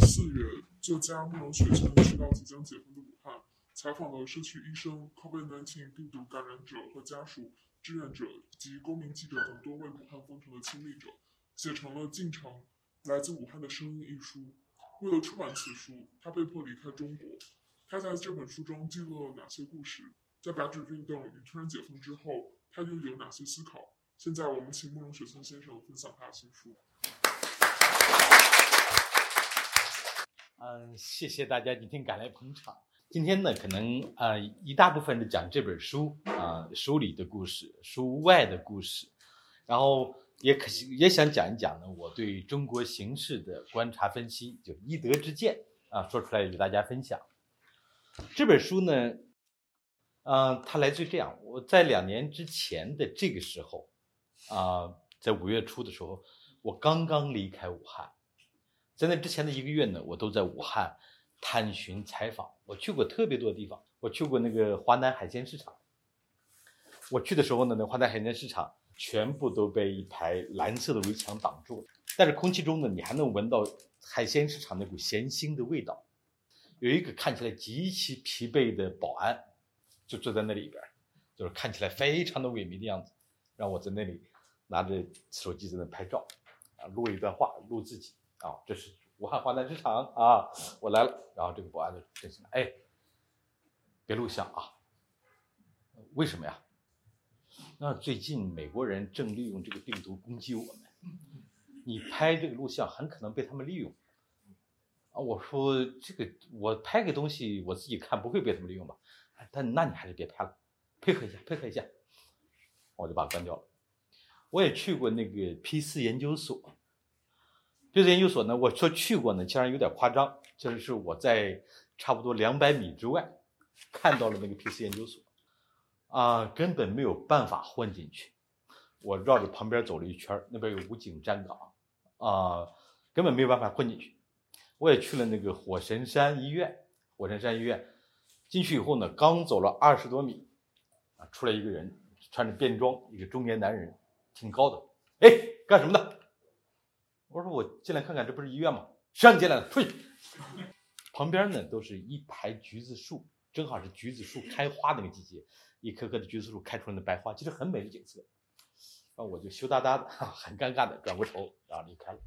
四月，作家慕容雪曾去到即将解封的武汉，采访了社区医生、COVID-19 病毒感染者和家。属、志愿者及公民记者等多位武汉封城的亲历者，写成了《进城：来自武汉的声音》一书。为了出版此书，他被迫离开中国。他在这本书中记录了哪些故事？在白纸运动与突然解封之后，他又有哪些思考？现在我们请慕容雪村先生分享他的新书。嗯，谢谢大家今天赶来捧场。今天呢，可能啊一大部分是讲这本书啊书里的故事，书外的故事，然后也可也想讲一讲呢我对中国形势的观察分析，就一德之见啊说出来与大家分享。这本书呢，嗯，它来自于这样，我在两年之前的这个时候啊，在五月初的时候，我刚刚离开武汉。在那之前的一个月呢，我都在武汉探寻采访。我去过特别多的地方，我去过那个华南海鲜市场。我去的时候呢，那华南海鲜市场全部都被一排蓝色的围墙挡住了，但是空气中呢，你还能闻到海鲜市场那股咸腥的味道。有一个看起来极其疲惫的保安，就坐在那里边，就是看起来非常的萎靡的样子，让我在那里拿着手机在那拍照，啊，录一段话，录自己。啊，这是武汉华南市场啊，我来了。然后这个保安就提醒了，哎，别录像啊。为什么呀？那最近美国人正利用这个病毒攻击我们，你拍这个录像很可能被他们利用。啊，我说这个我拍个东西我自己看不会被他们利用吧？但那你还是别拍了，配合一下，配合一下。我就把它关掉了。我也去过那个 P 四研究所。这研究所呢，我说去过呢，其实有点夸张。就是我在差不多两百米之外看到了那个 P 四研究所，啊，根本没有办法混进去。我绕着旁边走了一圈，那边有武警站岗，啊，根本没有办法混进去。我也去了那个火神山医院，火神山医院进去以后呢，刚走了二十多米，啊，出来一个人，穿着便装，一个中年男人，挺高的。哎，干什么的？我进来看看，这不是医院吗？谁让你进来的？出去！旁边呢都是一排橘子树，正好是橘子树开花那个季节，一棵棵的橘子树开出来的白花，其实很美的景色。啊我就羞答答的、很尴尬的转过头，然后离开了。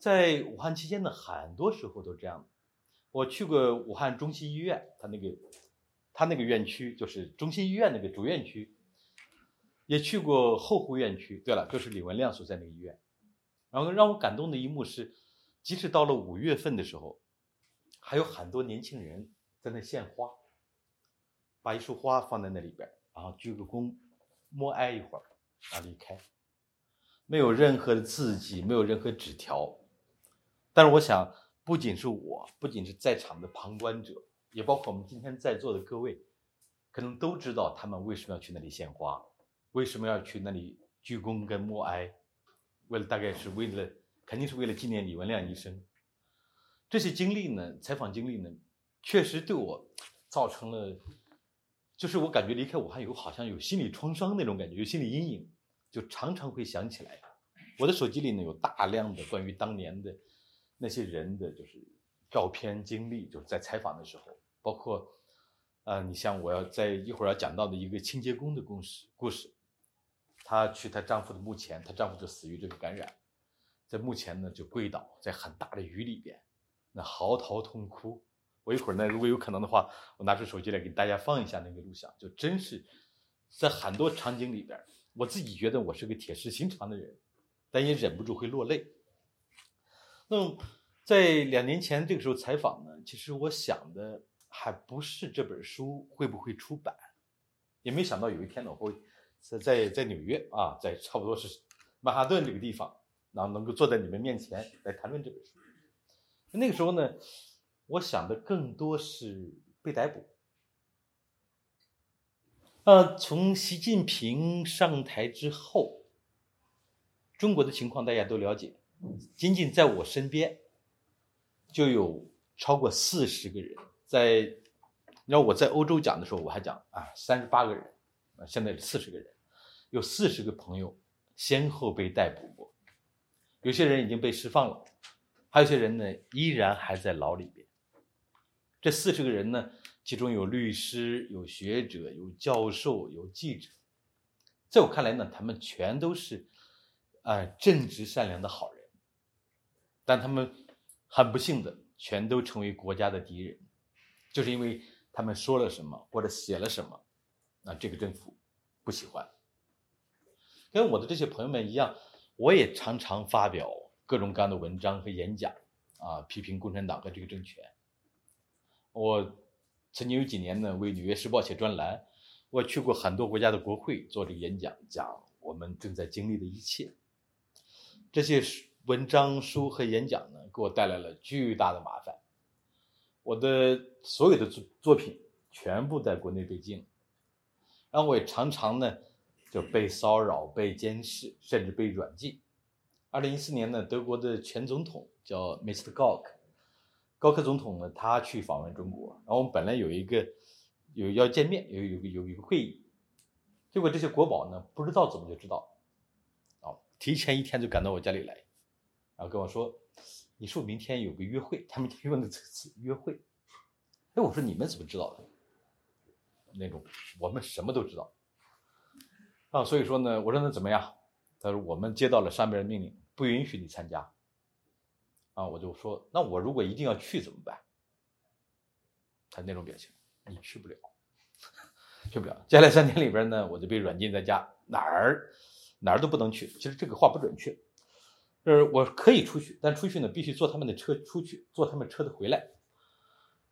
在武汉期间呢，很多时候都这样。我去过武汉中心医院，他那个他那个院区就是中心医院那个主院区，也去过后湖院区。对了，就是李文亮所在那个医院。然后让我感动的一幕是，即使到了五月份的时候，还有很多年轻人在那献花，把一束花放在那里边，然后鞠个躬，默哀一会儿，然后离开，没有任何的字迹，没有任何纸条。但是我想，不仅是我，不仅是在场的旁观者，也包括我们今天在座的各位，可能都知道他们为什么要去那里献花，为什么要去那里鞠躬跟默哀。为了大概是为了，肯定是为了纪念李文亮医生。这些经历呢，采访经历呢，确实对我造成了，就是我感觉离开武汉以后，好像有心理创伤那种感觉，有心理阴影，就常常会想起来。我的手机里呢，有大量的关于当年的那些人的就是照片经历，就是在采访的时候，包括，呃，你像我要在一会儿要讲到的一个清洁工的故事故事。她去她丈夫的墓前，她丈夫就死于这个感染，在墓前呢就跪倒，在很大的雨里边，那嚎啕痛哭。我一会儿呢，如果有可能的话，我拿出手机来给大家放一下那个录像，就真是在很多场景里边，我自己觉得我是个铁石心肠的人，但也忍不住会落泪。那么在两年前这个时候采访呢，其实我想的还不是这本书会不会出版，也没想到有一天呢我会。在在在纽约啊，在差不多是曼哈顿这个地方，然后能够坐在你们面前来谈论这本书。那个时候呢，我想的更多是被逮捕。呃，从习近平上台之后，中国的情况大家都了解。仅仅在我身边，就有超过四十个人。在，你知道我在欧洲讲的时候，我还讲啊，三十八个人。啊，现在四十个人，有四十个朋友先后被逮捕过，有些人已经被释放了，还有些人呢依然还在牢里边。这四十个人呢，其中有律师、有学者、有教授、有记者，在我看来呢，他们全都是，呃，正直善良的好人，但他们很不幸的，全都成为国家的敌人，就是因为他们说了什么或者写了什么，那这个政府不喜欢。跟我的这些朋友们一样，我也常常发表各种各样的文章和演讲，啊，批评共产党和这个政权。我曾经有几年呢，为《纽约时报》写专栏，我去过很多国家的国会做这个演讲，讲我们正在经历的一切。这些文章、书和演讲呢，给我带来了巨大的麻烦。我的所有的作作品全部在国内被禁，然后我也常常呢就被骚扰、被监视，甚至被软禁。二零一四年呢，德国的前总统叫 Mr. Gauck。高克总统呢，他去访问中国，然后我们本来有一个有要见面，有有有一个会议，结果这些国宝呢不知道怎么就知道，啊，提前一天就赶到我家里来，然后跟我说，你说明天有个约会，他们用的这个词约会，哎，我说你们怎么知道的？那种我们什么都知道，啊，所以说呢，我说那怎么样？他说我们接到了上边的命令，不允许你参加。啊，我就说，那我如果一定要去怎么办？他那种表情，你去不了，去不了。接下来三天里边呢，我就被软禁在家，哪儿哪儿都不能去。其实这个话不准确，就是我可以出去，但出去呢必须坐他们的车出去，坐他们车的回来。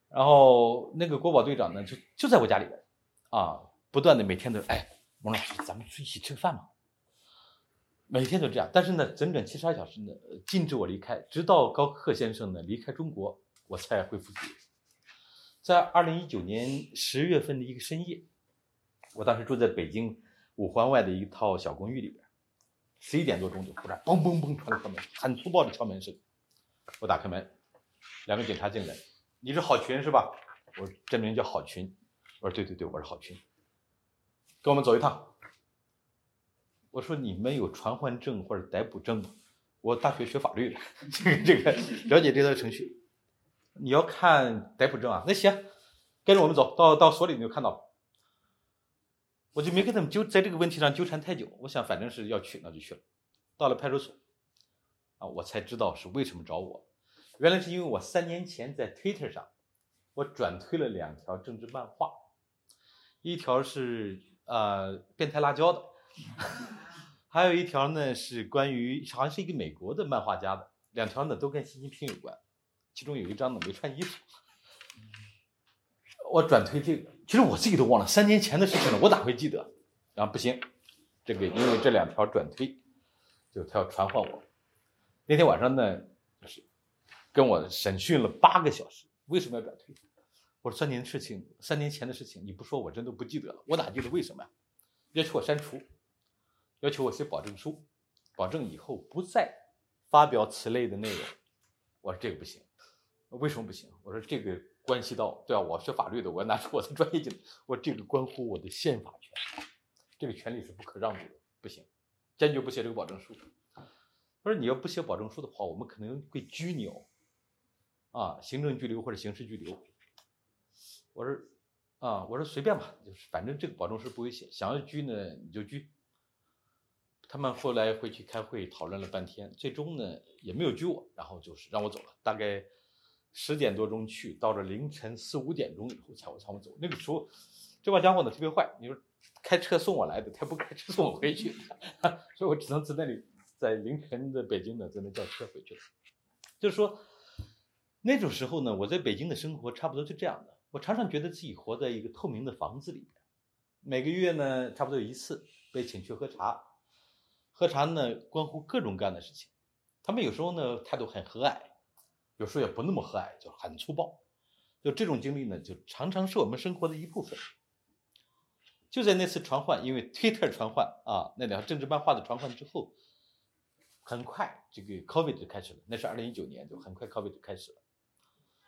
然后那个国宝队长呢，就就在我家里边，啊，不断的每天都，哎，王老师，咱们一起吃个饭嘛。每天都这样，但是呢，整整七十二小时呢，禁止我离开，直到高克先生呢离开中国，我才恢复自由。在二零一九年十月份的一个深夜，我当时住在北京五环外的一套小公寓里边，十一点多钟就突然嘣嘣嘣传来敲门，很粗暴的敲门声。我打开门，两个警察进来，你是郝群是吧？我真名叫郝群。我说对对对，我是郝群，跟我们走一趟。我说你们有传唤证或者逮捕证吗？我大学学法律的，这个这个了解这套程序。你要看逮捕证啊？那行，跟着我们走到到所里你就看到了。我就没跟他们纠在这个问题上纠缠太久。我想反正是要去，那就去了。到了派出所，啊，我才知道是为什么找我。原来是因为我三年前在 Twitter 上，我转推了两条政治漫画，一条是呃变态辣椒的。还有一条呢，是关于好像是一个美国的漫画家的，两条呢都跟习近平有关，其中有一张呢没穿衣服。我转推这个，其实我自己都忘了三年前的事情了，我哪会记得？啊，不行，这个因为这两条转推，就他要传唤我。那天晚上呢，就是跟我审讯了八个小时，为什么要转推？我说三年的事情，三年前的事情，你不说我真的不记得了，我哪记得为什么呀？要求我删除。要求我写保证书，保证以后不再发表此类的内容。我说这个不行，为什么不行？我说这个关系到，对啊，我学法律的，我要拿出我的专业技能。我这个关乎我的宪法权，这个权利是不可让渡的，不行，坚决不写这个保证书。他说你要不写保证书的话，我们可能会拘你哦，啊，行政拘留或者刑事拘留。我说啊，我说随便吧，就是反正这个保证书不会写，想要拘呢你就拘。他们后来回去开会讨论了半天，最终呢也没有拘我，然后就是让我走了。大概十点多钟去，到了凌晨四五点钟以后才我才我走。那个时候，这帮家伙呢特别坏，你说开车送我来的，他不开车送我回去，所以我只能在那里，在凌晨的北京呢在那叫车回去了。就是说，那种时候呢，我在北京的生活差不多就这样的。我常常觉得自己活在一个透明的房子里边，每个月呢差不多有一次被请去喝茶。喝茶呢，关乎各种各样的事情。他们有时候呢态度很和蔼，有时候也不那么和蔼，就很粗暴。就这种经历呢，就常常是我们生活的一部分。就在那次传唤，因为 Twitter 传唤啊，那两个政治漫画的传唤之后，很快这个 COVID 就开始了。那是二零一九年，就很快 COVID 就开始了。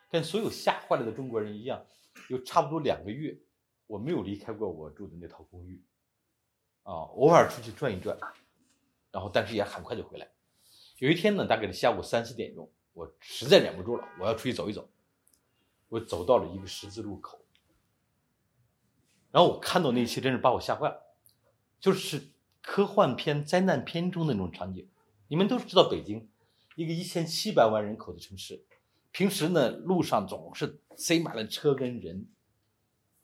跟所有吓坏了的中国人一样，有差不多两个月，我没有离开过我住的那套公寓，啊，偶尔出去转一转。然后，但是也很快就回来。有一天呢，大概是下午三四点钟，我实在忍不住了，我要出去走一走。我走到了一个十字路口，然后我看到那些真是把我吓坏了，就是科幻片、灾难片中的那种场景。你们都知道北京，一个一千七百万人口的城市，平时呢路上总是塞满了车跟人，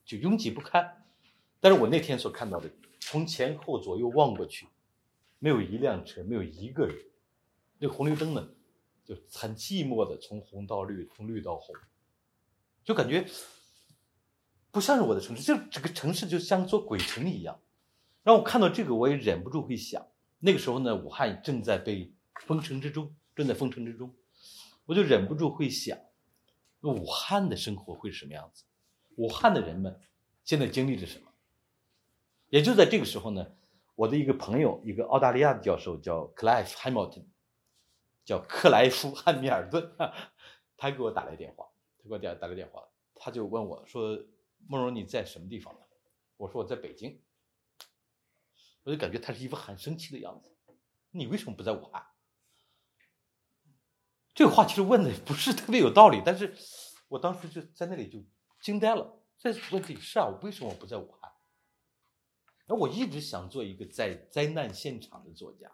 就拥挤不堪。但是我那天所看到的，从前后左右望过去，没有一辆车，没有一个人。那红绿灯呢，就很寂寞的从红到绿，从绿到红。就感觉不像是我的城市，就整个城市就像座鬼城一样。让我看到这个，我也忍不住会想，那个时候呢，武汉正在被封城之中，正在封城之中，我就忍不住会想，武汉的生活会是什么样子？武汉的人们现在经历着什么？也就在这个时候呢，我的一个朋友，一个澳大利亚的教授叫 Clive Hamilton，叫克莱夫·汉密尔顿，他给我打来电话。他给我打打来电话，他就问我说：“慕容，你在什么地方呢？”我说：“我在北京。”我就感觉他是一副很生气的样子。你为什么不在武汉？这个话其实问的不是特别有道理，但是我当时就在那里就惊呆了。这问题是啊，我为什么不在武汉？那我一直想做一个在灾难现场的作家。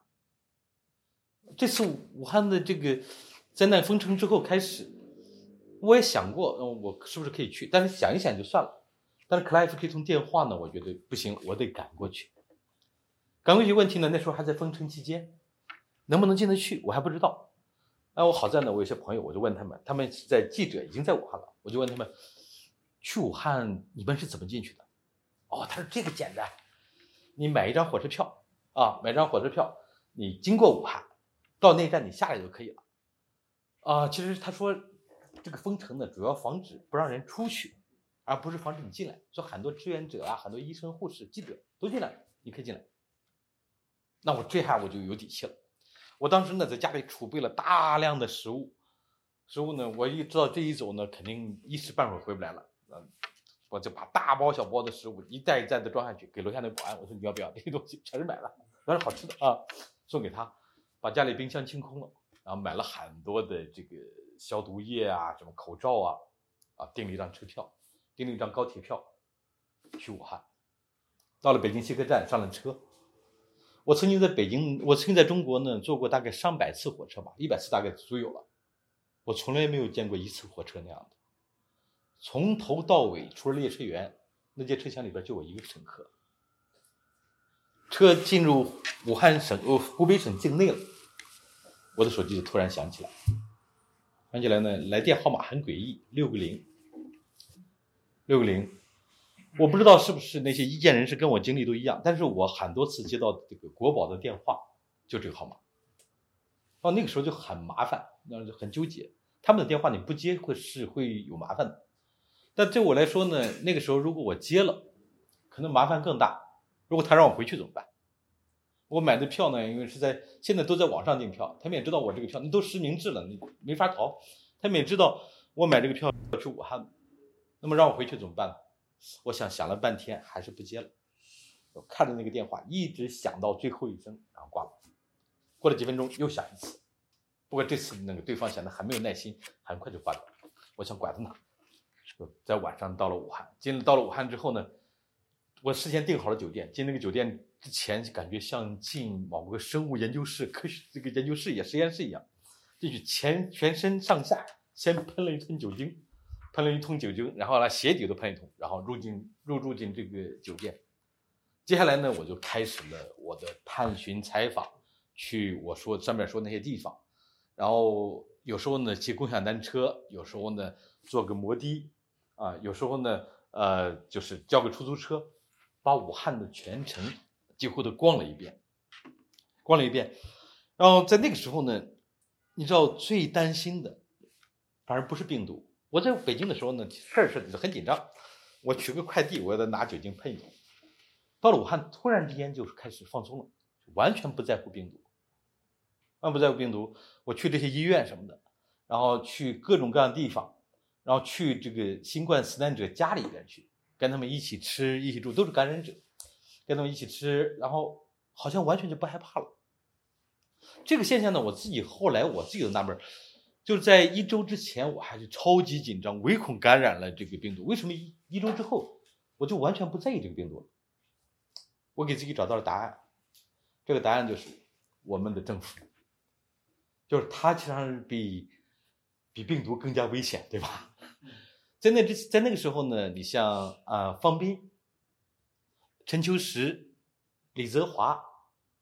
这次武汉的这个灾难封城之后开始。我也想过，嗯，我是不是可以去？但是想一想就算了。但是克莱夫可以通电话呢，我觉得不行，我得赶过去。赶过去问题呢，那时候还在封城期间，能不能进得去，我还不知道。那，我好在呢，我有些朋友，我就问他们，他们在记者已经在武汉了，我就问他们，去武汉你们是怎么进去的？哦，他说这个简单，你买一张火车票啊，买张火车票，你经过武汉，到那站你下来就可以了。啊，其实他说。这个封城呢，主要防止不让人出去，而不是防止你进来。说很多志愿者啊，很多医生、护士、记者都进来，你可以进来。那我这下我就有底气了。我当时呢，在家里储备了大量的食物，食物呢，我一知道这一走呢，肯定一时半会儿回不来了。嗯，我就把大包小包的食物一袋一袋的装下去，给楼下那保安，我说你要不要？这些东西全是买了，全是好吃的啊，送给他。把家里冰箱清空了，然后买了很多的这个。消毒液啊，什么口罩啊，啊，订了一张车票，订了一张高铁票，去武汉。到了北京西客站，上了车。我曾经在北京，我曾经在中国呢，坐过大概上百次火车吧，一百次大概足有了。我从来没有见过一次火车那样的，从头到尾，除了列车员，那节车厢里边就我一个乘客。车进入武汉省，呃，湖北省境内了，我的手机就突然响起来。想起来呢，来电号码很诡异，六个零，六个零，我不知道是不是那些意见人士跟我经历都一样，但是我很多次接到这个国宝的电话，就这个号码，哦，那个时候就很麻烦，那就很纠结，他们的电话你不接会是会有麻烦的，但对我来说呢，那个时候如果我接了，可能麻烦更大，如果他让我回去怎么办？我买的票呢，因为是在现在都在网上订票，他们也知道我这个票，那都实名制了，你没法逃。他们也知道我买这个票要去武汉，那么让我回去怎么办呢？我想想了半天，还是不接了。我看着那个电话一直响到最后一声，然后挂了。过了几分钟又响一次，不过这次那个对方显得很没有耐心，很快就挂掉了。我想管在哪？在晚上到了武汉，进到了武汉之后呢，我事先订好了酒店，进那个酒店。之前感觉像进某个生物研究室、科学这个研究室也实验室一样，进去前全身上下先喷了一通酒精，喷了一通酒精，然后呢鞋底都喷一通，然后入进入住进这个酒店。接下来呢，我就开始了我的探寻采访，去我说上面说那些地方，然后有时候呢骑共享单车，有时候呢坐个摩的，啊，有时候呢呃就是叫个出租车，把武汉的全城。几乎都逛了一遍，逛了一遍，然后在那个时候呢，你知道最担心的，反而不是病毒。我在北京的时候呢，事儿是很紧张，我取个快递，我要拿酒精喷一喷。到了武汉，突然之间就是开始放松了，完全不在乎病毒，完全不在乎病毒。我去这些医院什么的，然后去各种各样的地方，然后去这个新冠死难者家里边去，跟他们一起吃，一起住，都是感染者。跟他们一起吃，然后好像完全就不害怕了。这个现象呢，我自己后来我自己都纳闷就是在一周之前，我还是超级紧张，唯恐感染了这个病毒。为什么一一周之后，我就完全不在意这个病毒了？我给自己找到了答案，这个答案就是我们的政府，就是它实是比比病毒更加危险，对吧？在那之在那个时候呢，你像啊方斌、陈秋实、李泽华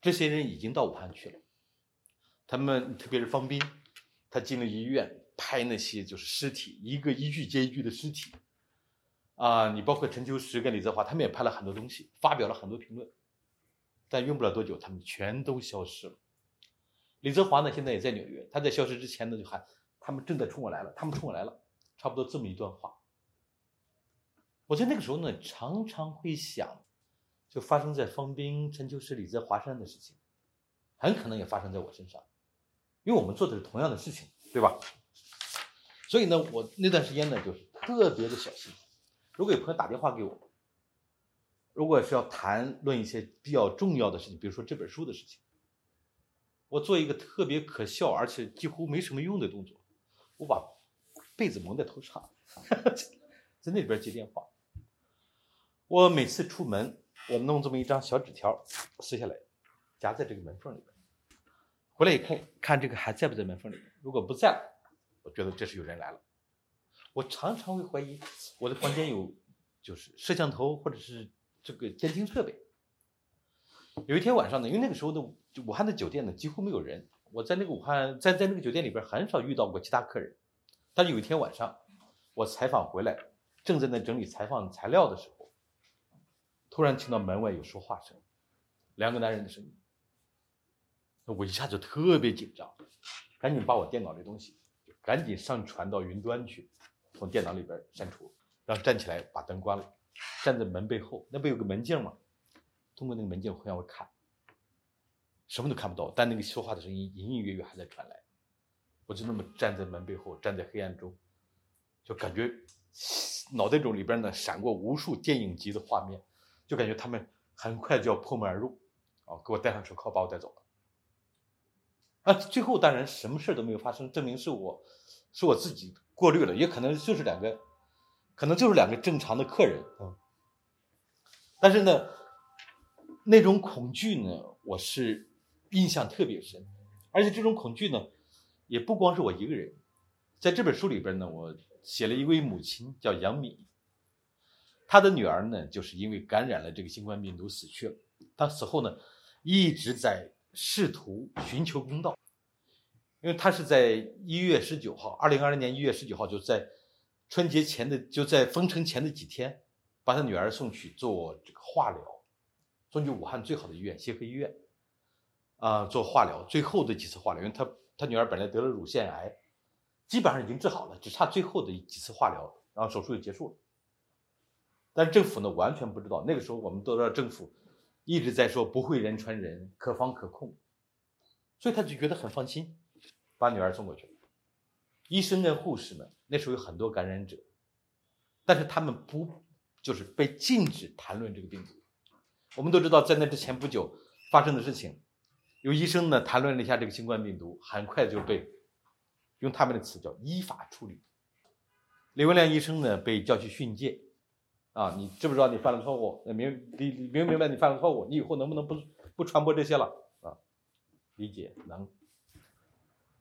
这些人已经到武汉去了，他们特别是方斌。他进了医院，拍那些就是尸体，一个一具接一具的尸体，啊，你包括陈秋实跟李泽华，他们也拍了很多东西，发表了很多评论，但用不了多久，他们全都消失了。李泽华呢，现在也在纽约，他在消失之前呢，就喊他们正在冲我来了，他们冲我来了，差不多这么一段话。我在那个时候呢，常常会想，就发生在方斌、陈秋实、李泽华身的事情，很可能也发生在我身上。因为我们做的是同样的事情，对吧？所以呢，我那段时间呢，就是特别的小心。如果有朋友打电话给我，如果是要谈论一些比较重要的事情，比如说这本书的事情，我做一个特别可笑而且几乎没什么用的动作，我把被子蒙在头上，在那边接电话。我每次出门，我弄这么一张小纸条，撕下来，夹在这个门缝里边。回来一看，看这个还在不在门缝里面？如果不在，我觉得这是有人来了。我常常会怀疑我的房间有就是摄像头或者是这个监听设备。有一天晚上呢，因为那个时候的武汉的酒店呢几乎没有人，我在那个武汉在在那个酒店里边很少遇到过其他客人。但是有一天晚上，我采访回来，正在那整理采访材料的时候，突然听到门外有说话声，两个男人的声音。我一下子特别紧张，赶紧把我电脑的东西赶紧上传到云端去，从电脑里边删除，然后站起来把灯关了，站在门背后，那不有个门镜吗？通过那个门镜会让我看，什么都看不到，但那个说话的声音隐隐约约还在传来。我就那么站在门背后，站在黑暗中，就感觉 脑袋中里边呢闪过无数电影级的画面，就感觉他们很快就要破门而入，啊，给我戴上手铐把我带走了。啊，最后当然什么事都没有发生，证明是我，是我自己过滤了，也可能就是两个，可能就是两个正常的客人啊。但是呢，那种恐惧呢，我是印象特别深，而且这种恐惧呢，也不光是我一个人，在这本书里边呢，我写了一位母亲叫杨敏，她的女儿呢，就是因为感染了这个新冠病毒死去了，她死后呢，一直在。试图寻求公道，因为他是在一月十九号，二零二零年一月十九号，就在春节前的，就在封城前的几天，把他女儿送去做这个化疗，送去武汉最好的医院协和医院，啊，做化疗，最后的几次化疗，因为他他女儿本来得了乳腺癌，基本上已经治好了，只差最后的几次化疗，然后手术就结束了。但是政府呢，完全不知道，那个时候我们都知道政府。一直在说不会人传人，可防可控，所以他就觉得很放心，把女儿送过去。医生跟护士们那时候有很多感染者，但是他们不就是被禁止谈论这个病毒。我们都知道，在那之前不久发生的事情，有医生呢谈论了一下这个新冠病毒，很快就被用他们的词叫依法处理。李文亮医生呢被叫去训诫。啊，你知不知道你犯了错误？明明明白你犯了错误？你以后能不能不不传播这些了？啊，理解能。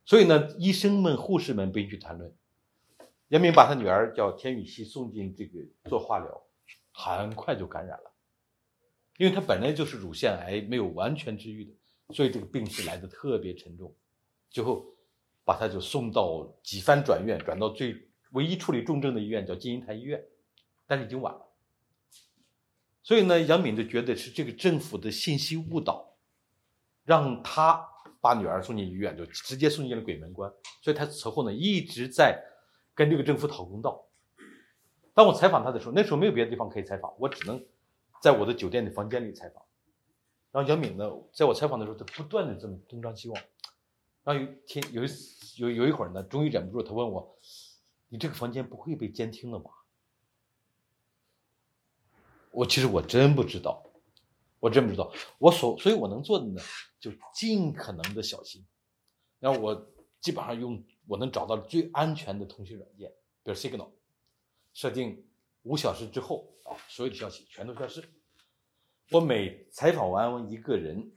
所以呢，医生们、护士们不允许谈论。杨明把他女儿叫田雨希送进这个做化疗，很快就感染了，因为他本来就是乳腺癌，没有完全治愈的，所以这个病是来的特别沉重。最后把他就送到几番转院，转到最唯一处理重症的医院，叫金银潭医院，但是已经晚了。所以呢，杨敏就觉得是这个政府的信息误导，让他把女儿送进医院，就直接送进了鬼门关。所以他此后呢一直在跟这个政府讨公道。当我采访他的时候，那时候没有别的地方可以采访，我只能在我的酒店的房间里采访。然后杨敏呢，在我采访的时候，他不断的这么东张西望。然后有天有一有有一会儿呢，终于忍不住，他问我：“你这个房间不会被监听了吗？”我其实我真不知道，我真不知道。我所所以，我能做的呢，就尽可能的小心。然后我基本上用我能找到最安全的通讯软件，比如 Signal，设定五小时之后啊，所有的消息全都消失。我每采访完一个人，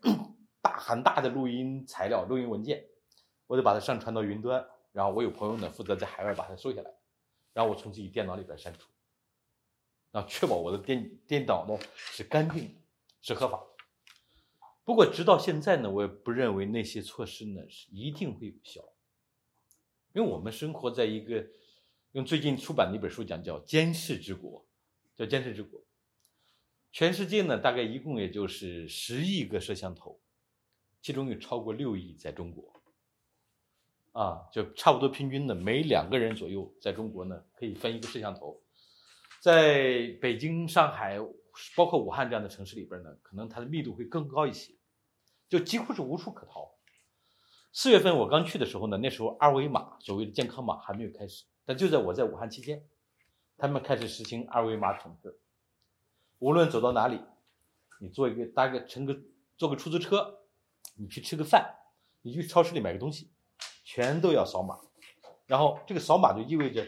大很大的录音材料、录音文件，我得把它上传到云端，然后我有朋友呢负责在海外把它收下来，然后我从自己电脑里边删除，然后确保我的电电脑呢是干净的、是合法。不过直到现在呢，我也不认为那些措施呢是一定会有效，因为我们生活在一个用最近出版的一本书讲叫“监视之国”，叫“监视之国”。全世界呢，大概一共也就是十亿个摄像头，其中有超过六亿在中国，啊，就差不多平均的每两个人左右在中国呢可以分一个摄像头，在北京、上海，包括武汉这样的城市里边呢，可能它的密度会更高一些，就几乎是无处可逃。四月份我刚去的时候呢，那时候二维码所谓的健康码还没有开始，但就在我在武汉期间，他们开始实行二维码统治。无论走到哪里，你坐一个搭个乘个坐个出租车，你去吃个饭，你去超市里买个东西，全都要扫码。然后这个扫码就意味着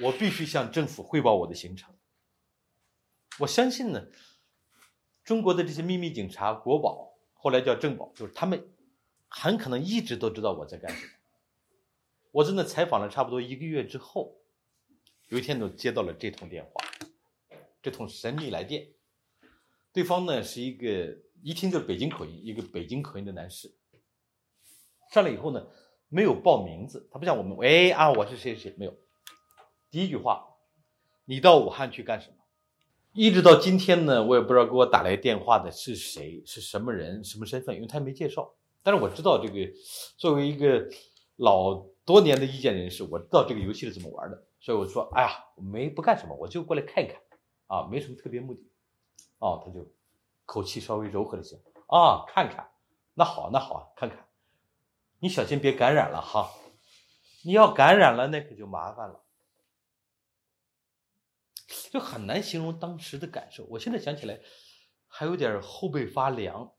我必须向政府汇报我的行程。我相信呢，中国的这些秘密警察、国宝，后来叫政保，就是他们很可能一直都知道我在干什么。我真的采访了差不多一个月之后，有一天我接到了这通电话。这通神秘来电，对方呢是一个一听就是北京口音，一个北京口音的男士。上来以后呢，没有报名字，他不像我们，喂啊，我是谁谁谁，没有。第一句话，你到武汉去干什么？一直到今天呢，我也不知道给我打来电话的是谁，是什么人，什么身份，因为他没介绍。但是我知道这个，作为一个老多年的意见人士，我知道这个游戏是怎么玩的，所以我说，哎呀，我没不干什么，我就过来看一看。啊，没什么特别目的，哦，他就口气稍微柔和了些。啊，看看，那好，那好，看看，你小心别感染了哈。你要感染了，那可就麻烦了，就很难形容当时的感受。我现在想起来，还有点后背发凉。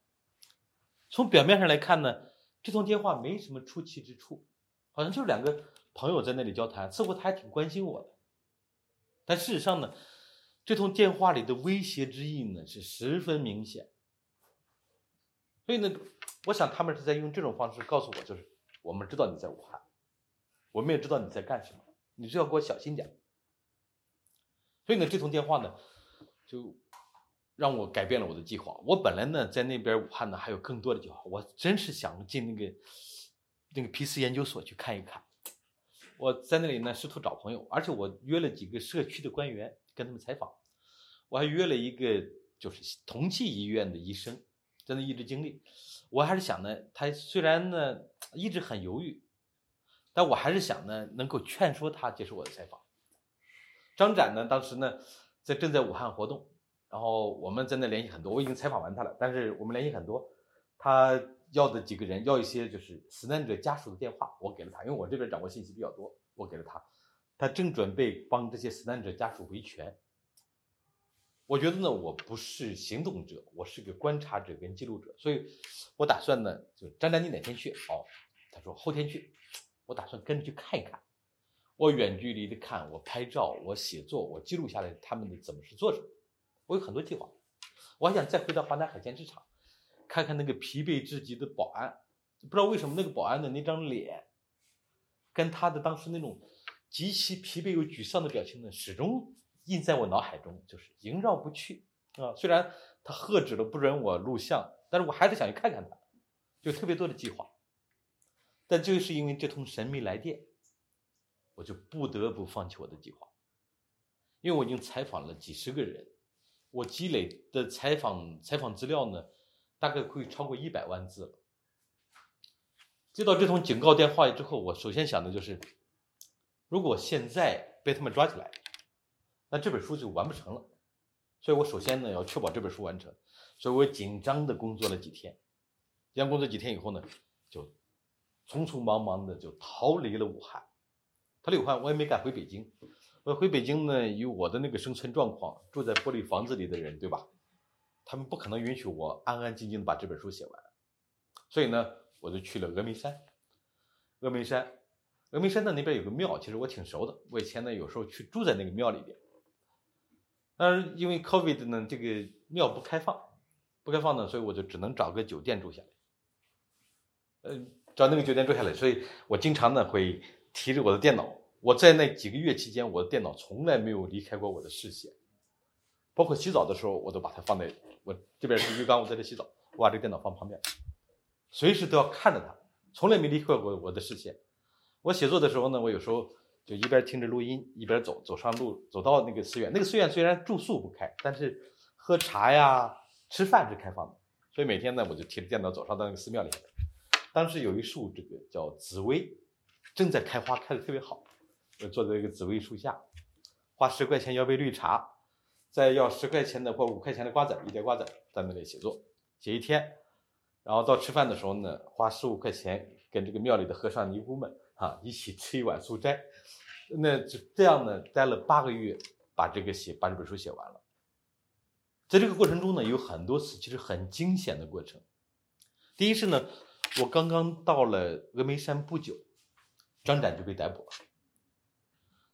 从表面上来看呢，这通电话没什么出奇之处，好像就是两个朋友在那里交谈，似乎他还挺关心我的。但事实上呢？这通电话里的威胁之意呢，是十分明显。所以呢，我想他们是在用这种方式告诉我，就是我们知道你在武汉，我们也知道你在干什么，你就要给我小心点。所以呢，这通电话呢，就让我改变了我的计划。我本来呢，在那边武汉呢，还有更多的计划，我真是想进那个那个皮斯研究所去看一看。我在那里呢，试图找朋友，而且我约了几个社区的官员跟他们采访。我还约了一个就是同济医院的医生，在那一直经历。我还是想呢，他虽然呢一直很犹豫，但我还是想呢能够劝说他接受我的采访。张展呢当时呢在正在武汉活动，然后我们在那联系很多，我已经采访完他了，但是我们联系很多，他要的几个人要一些就是死难者家属的电话，我给了他，因为我这边掌握信息比较多，我给了他，他正准备帮这些死难者家属维权。我觉得呢，我不是行动者，我是个观察者跟记录者，所以，我打算呢，就张展你哪天去？哦，他说后天去，我打算跟着去看一看，我远距离的看，我拍照，我写作，我记录下来他们的怎么是做什么，我有很多计划，我还想再回到华南海鲜市场，看看那个疲惫至极的保安，不知道为什么那个保安的那张脸，跟他的当时那种极其疲惫又沮丧的表情呢，始终。印在我脑海中，就是萦绕不去啊！虽然他喝止了不准我录像，但是我还是想去看看他，就特别多的计划。但就是因为这通神秘来电，我就不得不放弃我的计划，因为我已经采访了几十个人，我积累的采访采访资料呢，大概会超过一百万字了。接到这通警告电话之后，我首先想的就是，如果现在被他们抓起来。那这本书就完不成了，所以我首先呢要确保这本书完成，所以我紧张的工作了几天，样工作几天以后呢，就匆匆忙忙的就逃离了武汉，我也没敢回北京，我回北京呢，以我的那个生存状况，住在玻璃房子里的人，对吧？他们不可能允许我安安静静的把这本书写完，所以呢，我就去了峨眉山，峨眉山，峨眉山的那边有个庙，其实我挺熟的，我以前呢有时候去住在那个庙里边。但是因为 COVID 呢，这个庙不开放，不开放呢，所以我就只能找个酒店住下来。嗯，找那个酒店住下来，所以我经常呢会提着我的电脑。我在那几个月期间，我的电脑从来没有离开过我的视线，包括洗澡的时候，我都把它放在我这边是浴缸，我在这洗澡，我把这个电脑放旁边，随时都要看着它，从来没离开过我的视线。我写作的时候呢，我有时候就一边听着录音，一边走，走上路，走到那个寺院。那个寺院虽然住宿不开，但是喝茶呀、吃饭是开放的。所以每天呢，我就提着电脑走上到那个寺庙里。当时有一树，这个叫紫薇，正在开花，开的特别好。我坐在一个紫薇树下，花十块钱要杯绿茶，再要十块钱的或五块钱的瓜子，一碟瓜子，在那里写作，写一天。然后到吃饭的时候呢，花十五块钱跟这个庙里的和尚尼姑们啊一起吃一碗素斋。那就这样呢，待了八个月，把这个写把这本书写完了。在这个过程中呢，有很多次其实很惊险的过程。第一是呢，我刚刚到了峨眉山不久，张展就被逮捕了。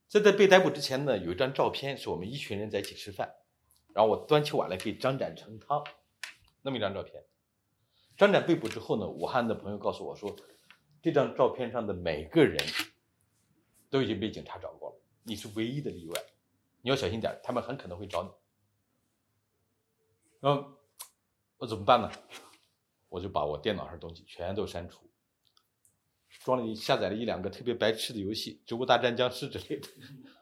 在在被逮捕之前呢，有一张照片是我们一群人在一起吃饭，然后我端起碗来给张展盛汤，那么一张照片。张展被捕之后呢，武汉的朋友告诉我说，这张照片上的每个人都已经被警察找过了，你是唯一的例外，你要小心点，他们很可能会找你。然后我怎么办呢？我就把我电脑上东西全都删除。装了下载了一两个特别白痴的游戏，《植物大战僵尸》之类的。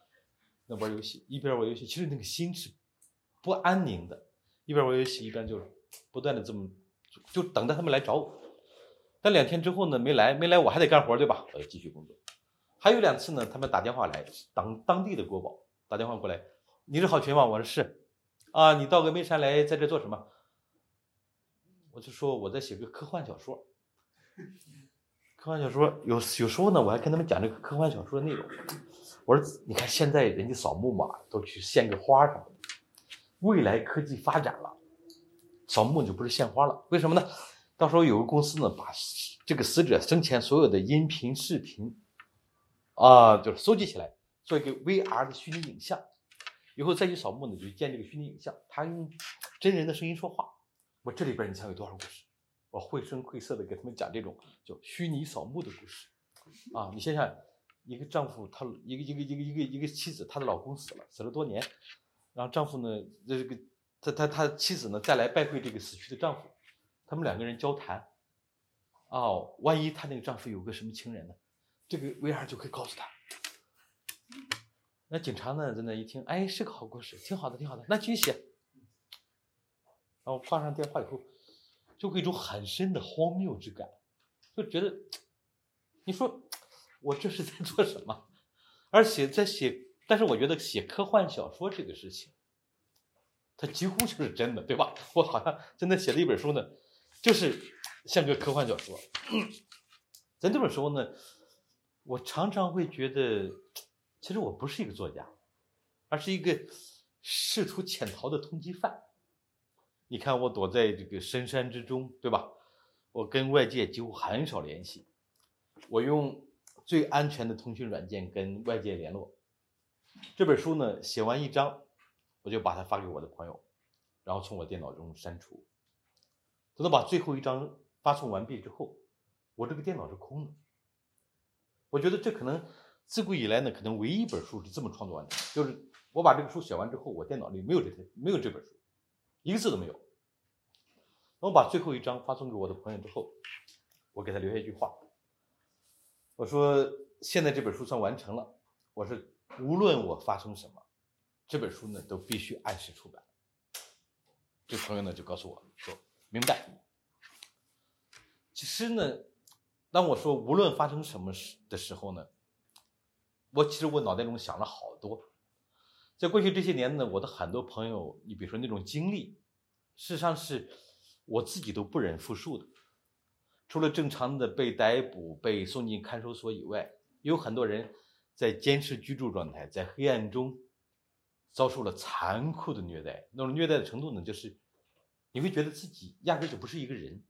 那玩游戏，一边玩游戏，其实那个心是不安宁的。一边玩游戏，一边就不断的这么就等着他们来找我。但两天之后呢，没来，没来，我还得干活，对吧？我要继续工作。还有两次呢，他们打电话来，当当地的国宝打电话过来，你是郝群吗？我说是。啊，你到峨眉山来，在这做什么？我就说我在写个科幻小说。科幻小说有有时候呢，我还跟他们讲这个科幻小说的内容。我说，你看现在人家扫墓嘛，都去献个花什么的。未来科技发展了，扫墓就不是献花了。为什么呢？到时候有个公司呢，把这个死者生前所有的音频、视频啊，就是搜集起来，做一个 VR 的虚拟影像，以后再去扫墓呢，就建这个虚拟影像，他用真人的声音说话。我这里边你猜有多少故事？我绘声绘色的给他们讲这种叫虚拟扫墓的故事，啊，你想想，一个丈夫他一个一个一个一个一个妻子，她的老公死了，死了多年，然后丈夫呢，这个他他他妻子呢再来拜会这个死去的丈夫，他们两个人交谈，哦，万一他那个丈夫有个什么情人呢，这个 VR 就可以告诉他。那警察呢在那一听，哎，是个好故事，挺好的，挺好的，那继续写。然后挂上电话以后。就会一种很深的荒谬之感，就觉得，你说我这是在做什么？而且在写，但是我觉得写科幻小说这个事情，它几乎就是真的，对吧？我好像真的写了一本书呢，就是像个科幻小说。在这本书呢，我常常会觉得，其实我不是一个作家，而是一个试图潜逃的通缉犯。你看我躲在这个深山之中，对吧？我跟外界几乎很少联系，我用最安全的通讯软件跟外界联络。这本书呢，写完一章，我就把它发给我的朋友，然后从我电脑中删除。等到把最后一章发送完毕之后，我这个电脑是空的。我觉得这可能自古以来呢，可能唯一一本书是这么创作完成，就是我把这个书写完之后，我电脑里没有这没有这本书，一个字都没有。我把最后一章发送给我的朋友之后，我给他留下一句话，我说：“现在这本书算完成了。”我说：“无论我发生什么，这本书呢都必须按时出版。”这朋友呢就告诉我说：“明白。”其实呢，当我说无论发生什么时的时候呢，我其实我脑袋中想了好多。在过去这些年呢，我的很多朋友，你比如说那种经历，事实上是。我自己都不忍复述的，除了正常的被逮捕、被送进看守所以外，有很多人在监视居住状态，在黑暗中遭受了残酷的虐待。那种虐待的程度呢，就是你会觉得自己压根就不是一个人，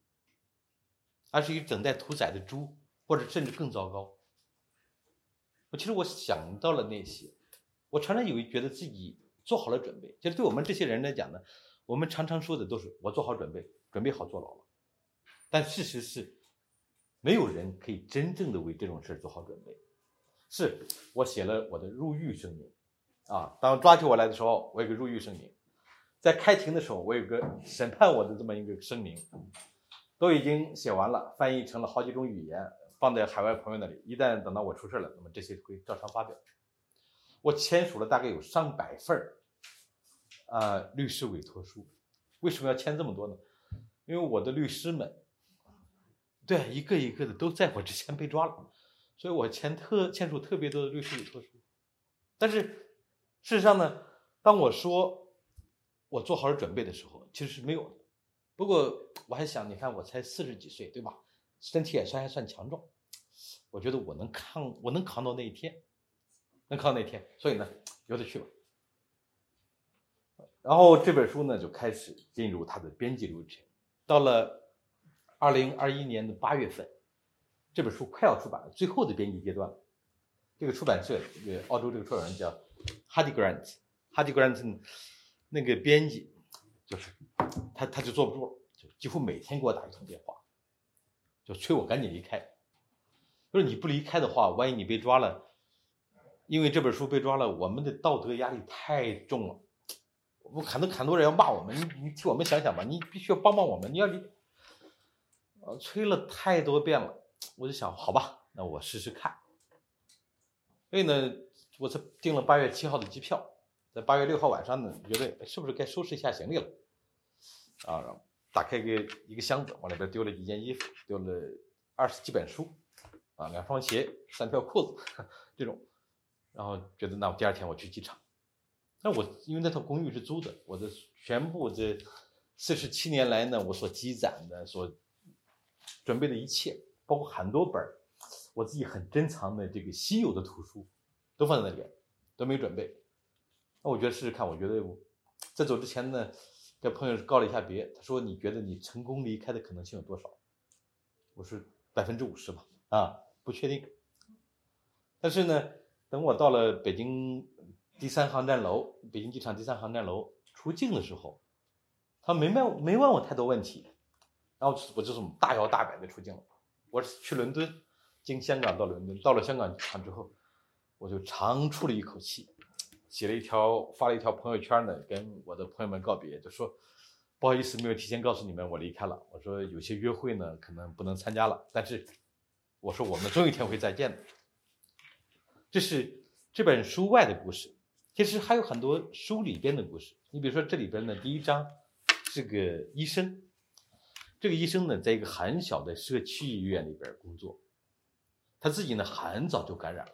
而是一个等待屠宰的猪，或者甚至更糟糕。我其实我想到了那些，我常常以为觉得自己做好了准备。其实对我们这些人来讲呢，我们常常说的都是我做好准备，准备好坐牢了。但事实是，没有人可以真正的为这种事做好准备。是我写了我的入狱声明，啊，当抓起我来的时候，我有个入狱声明，在开庭的时候，我有个审判我的这么一个声明，都已经写完了，翻译成了好几种语言。放在海外朋友那里，一旦等到我出事了，那么这些会照常发表。我签署了大概有上百份儿，啊，律师委托书。为什么要签这么多呢？因为我的律师们，对，一个一个的都在我之前被抓了，所以我签特签署特别多的律师委托书。但是事实上呢，当我说我做好了准备的时候，其实是没有的。不过我还想，你看我才四十几岁，对吧？身体也算还算强壮。我觉得我能抗，我能扛到那一天，能扛到那一天，所以呢，由他去吧。然后这本书呢就开始进入它的编辑流程。到了二零二一年的八月份，这本书快要出版了，最后的编辑阶段。这个出版社，这个澳洲这个出版人叫 Hardy Grant，Hardy Grant 那个编辑就是他，他就坐不住了，就几乎每天给我打一通电话，就催我赶紧离开。就是你不离开的话，万一你被抓了，因为这本书被抓了，我们的道德压力太重了。我可能很多人要骂我们，你你替我们想想吧，你必须要帮帮我们。你要你，呃，催了太多遍了，我就想，好吧，那我试试看。所以呢，我是订了八月七号的机票，在八月六号晚上呢，觉得是不是该收拾一下行李了？啊，打开一个一个箱子，往里边丢了几件衣服，丢了二十几本书。啊，两双鞋，三条裤子，这种，然后觉得那我第二天我去机场，那我因为那套公寓是租的，我的全部这四十七年来呢，我所积攒的、所准备的一切，包括很多本我自己很珍藏的这个稀有的图书，都放在那里，都没有准备。那我觉得试试看，我觉得在走之前呢，跟朋友告了一下别，他说你觉得你成功离开的可能性有多少？我说百分之五十吧。啊，不确定。但是呢，等我到了北京第三航站楼，北京机场第三航站楼出境的时候，他没问没问我太多问题，然后我就这么大摇大摆的出境了。我是去伦敦，经香港到伦敦，到了香港机场之后，我就长出了一口气，写了一条发了一条朋友圈呢，跟我的朋友们告别，就说不好意思，没有提前告诉你们我离开了。我说有些约会呢，可能不能参加了，但是。我说我们总有一天会再见的。这是这本书外的故事，其实还有很多书里边的故事。你比如说这里边的第一章是个医生，这个医生呢在一个很小的社区医院里边工作，他自己呢很早就感染了，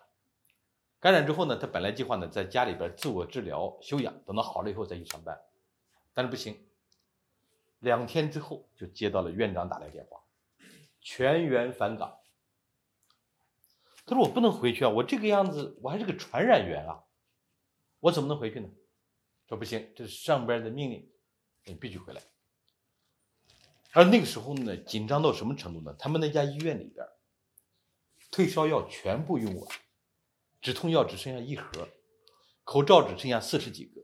感染之后呢，他本来计划呢在家里边自我治疗休养，等到好了以后再去上班，但是不行，两天之后就接到了院长打来电话，全员返岗。他说：“我不能回去啊，我这个样子，我还是个传染源啊，我怎么能回去呢？”说：“不行，这是上边的命令，你必须回来。”而那个时候呢，紧张到什么程度呢？他们那家医院里边，退烧药全部用完，止痛药只剩下一盒，口罩只剩下四十几个，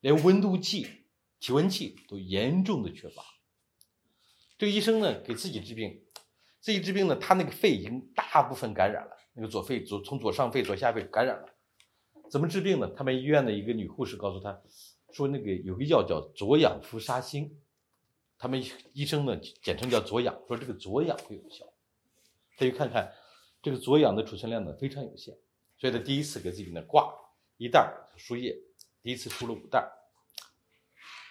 连温度计、体温计都严重的缺乏。这个医生呢，给自己治病，自己治病呢，他那个肺已经大部分感染了。那个左肺左从左上肺左下肺感染了，怎么治病呢？他们医院的一个女护士告诉他，说那个有个药叫左氧氟沙星，他们医生呢简称叫左氧，说这个左氧会有效。他就看看，这个左氧的储存量呢非常有限，所以他第一次给自己呢挂一袋输液，第一次输了五袋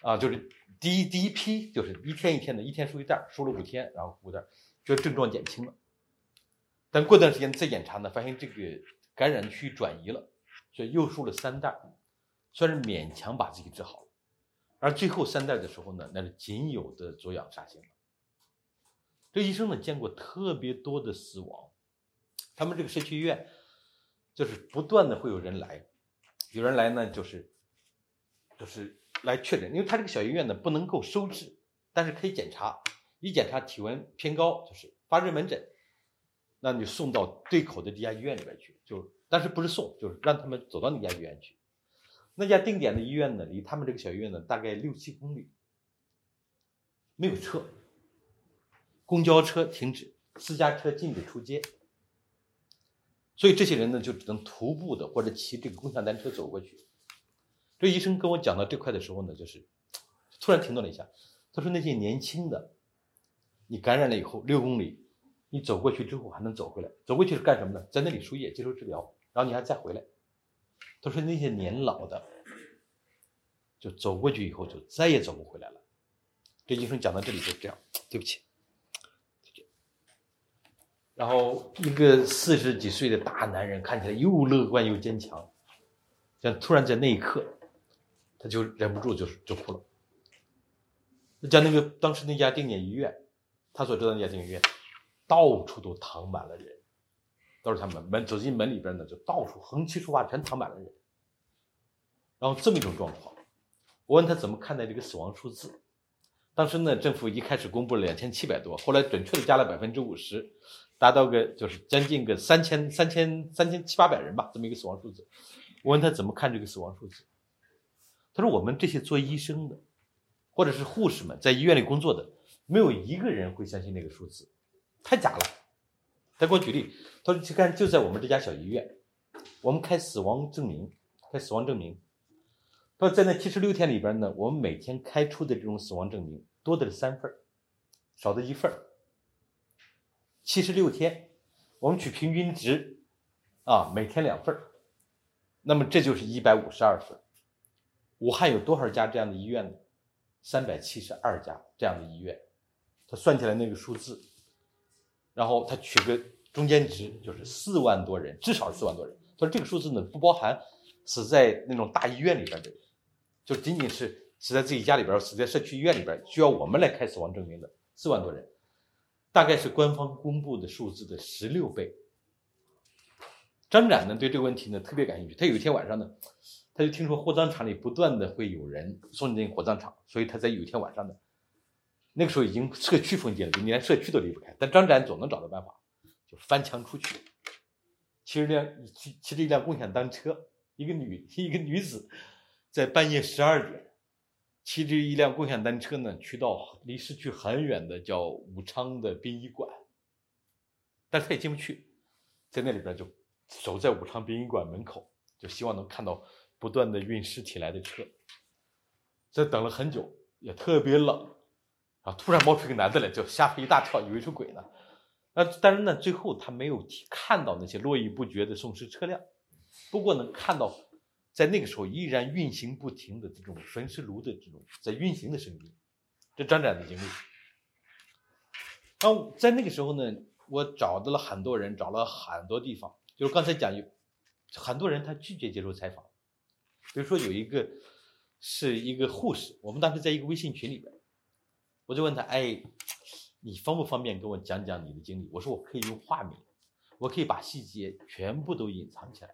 啊，就是第一第一批就是一天一天的，一天输一袋，输了五天，然后五袋，就症状减轻了。但过段时间再检查呢，发现这个感染区转移了，所以又输了三袋，算是勉强把自己治好了。而最后三袋的时候呢，那是仅有的左氧沙星了。这医生呢见过特别多的死亡，他们这个社区医院就是不断的会有人来，有人来呢就是就是来确诊，因为他这个小医院呢不能够收治，但是可以检查，一检查体温偏高就是发热门诊。那你送到对口的这家医院里边去，就但是不是送，就是让他们走到那家医院去。那家定点的医院呢，离他们这个小医院呢大概六七公里，没有车，公交车停止，私家车禁止出街，所以这些人呢就只能徒步的或者骑这个共享单车走过去。这医生跟我讲到这块的时候呢，就是突然停顿了一下，他说那些年轻的，你感染了以后六公里，你走过去之后还能走回来，走过去是干什么呢？在那里输液接受治疗，然后你还再回来。他说那些年老的，就走过去以后就再也走不回来了。这医生讲到这里就这样，对不起。然后一个四十几岁的大男人看起来又乐观又坚强，像突然在那一刻，他就忍不住就就哭了。在那个当时那家定点医院，他所知道那家定点医院，到处都躺满了人。都是他们门走进门里边呢，就到处横七竖八全躺满了人。然后这么一种状况，我问他怎么看待这个死亡数字。当时呢，政府一开始公布了两千七百多，后来准确的加了百分之五十，达到个就是将近个三千三千三千七八百人吧，这么一个死亡数字。我问他怎么看这个死亡数字，他说我们这些做医生的，或者是护士们在医院里工作的，没有一个人会相信那个数字，太假了。他给我举例，他说：“你看，就在我们这家小医院，我们开死亡证明，开死亡证明。他说，在那七十六天里边呢，我们每天开出的这种死亡证明多的是三份少的一份七十六天，我们取平均值，啊，每天两份那么这就是一百五十二份。武汉有多少家这样的医院呢？三百七十二家这样的医院，他算起来那个数字。”然后他取个中间值，就是四万多人，至少是四万多人。他说这个数字呢，不包含死在那种大医院里边的人，就仅仅是死在自己家里边，死在社区医院里边，需要我们来开死亡证明的四万多人，大概是官方公布的数字的十六倍。张展呢对这个问题呢特别感兴趣，他有一天晚上呢，他就听说火葬场里不断的会有人送进火葬场，所以他在有一天晚上呢。那个时候已经社区封街了，就你连社区都离不开。但张展总能找到办法，就翻墙出去，骑着辆骑骑着一辆共享单车，一个女一个女子，在半夜十二点，骑着一辆共享单车呢，去到离市区很远的叫武昌的殡仪馆，但是他也进不去，在那里边就守在武昌殡仪馆门口，就希望能看到不断的运尸体来的车。这等了很久，也特别冷。啊！突然冒出一个男的来，就吓他一大跳，以为是鬼呢。那但是呢，最后他没有看到那些络绎不绝的送尸车辆，不过能看到在那个时候依然运行不停的这种焚尸炉的这种在运行的声音。这张展的经历。然后在那个时候呢，我找到了很多人，找了很多地方，就是刚才讲有很多人他拒绝接受采访，比如说有一个是一个护士，我们当时在一个微信群里边。我就问他，哎，你方不方便跟我讲讲你的经历？我说我可以用化名，我可以把细节全部都隐藏起来，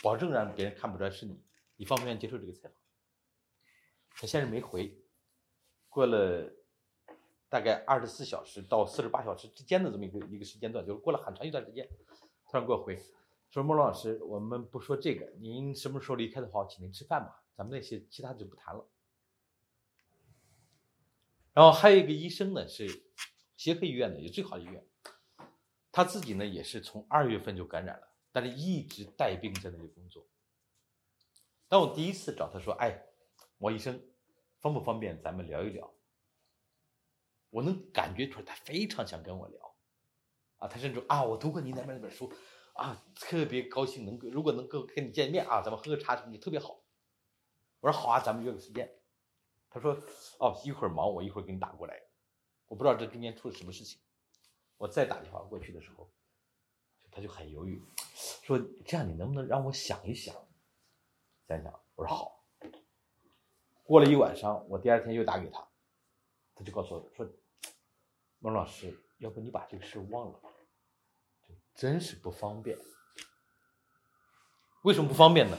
保证让别人看不出来是你。你方不方便接受这个采访？他先是没回，过了大概二十四小时到四十八小时之间的这么一个一个时间段，就是过了很长一段时间，突然给我回说：“莫龙老师，我们不说这个，您什么时候离开的话，我请您吃饭吧，咱们那些其他就不谈了。”然后还有一个医生呢，是协和医院的，也最好的医院。他自己呢也是从二月份就感染了，但是一直带病在那里工作。当我第一次找他说：“哎，王医生，方不方便咱们聊一聊？”我能感觉出来他非常想跟我聊，啊，他甚至啊，我读过你那边那本书，啊，特别高兴能够如果能够跟你见面啊，咱们喝个茶什么的特别好。我说好啊，咱们约个时间。他说：“哦，一会儿忙，我一会儿给你打过来。我不知道这中间出了什么事情。我再打电话过去的时候，他就很犹豫，说：‘这样你能不能让我想一想？’想想，我说好。过了一晚上，我第二天又打给他，他就告诉我说：‘孟老师，要不你把这个事忘了吧？就真是不方便。为什么不方便呢？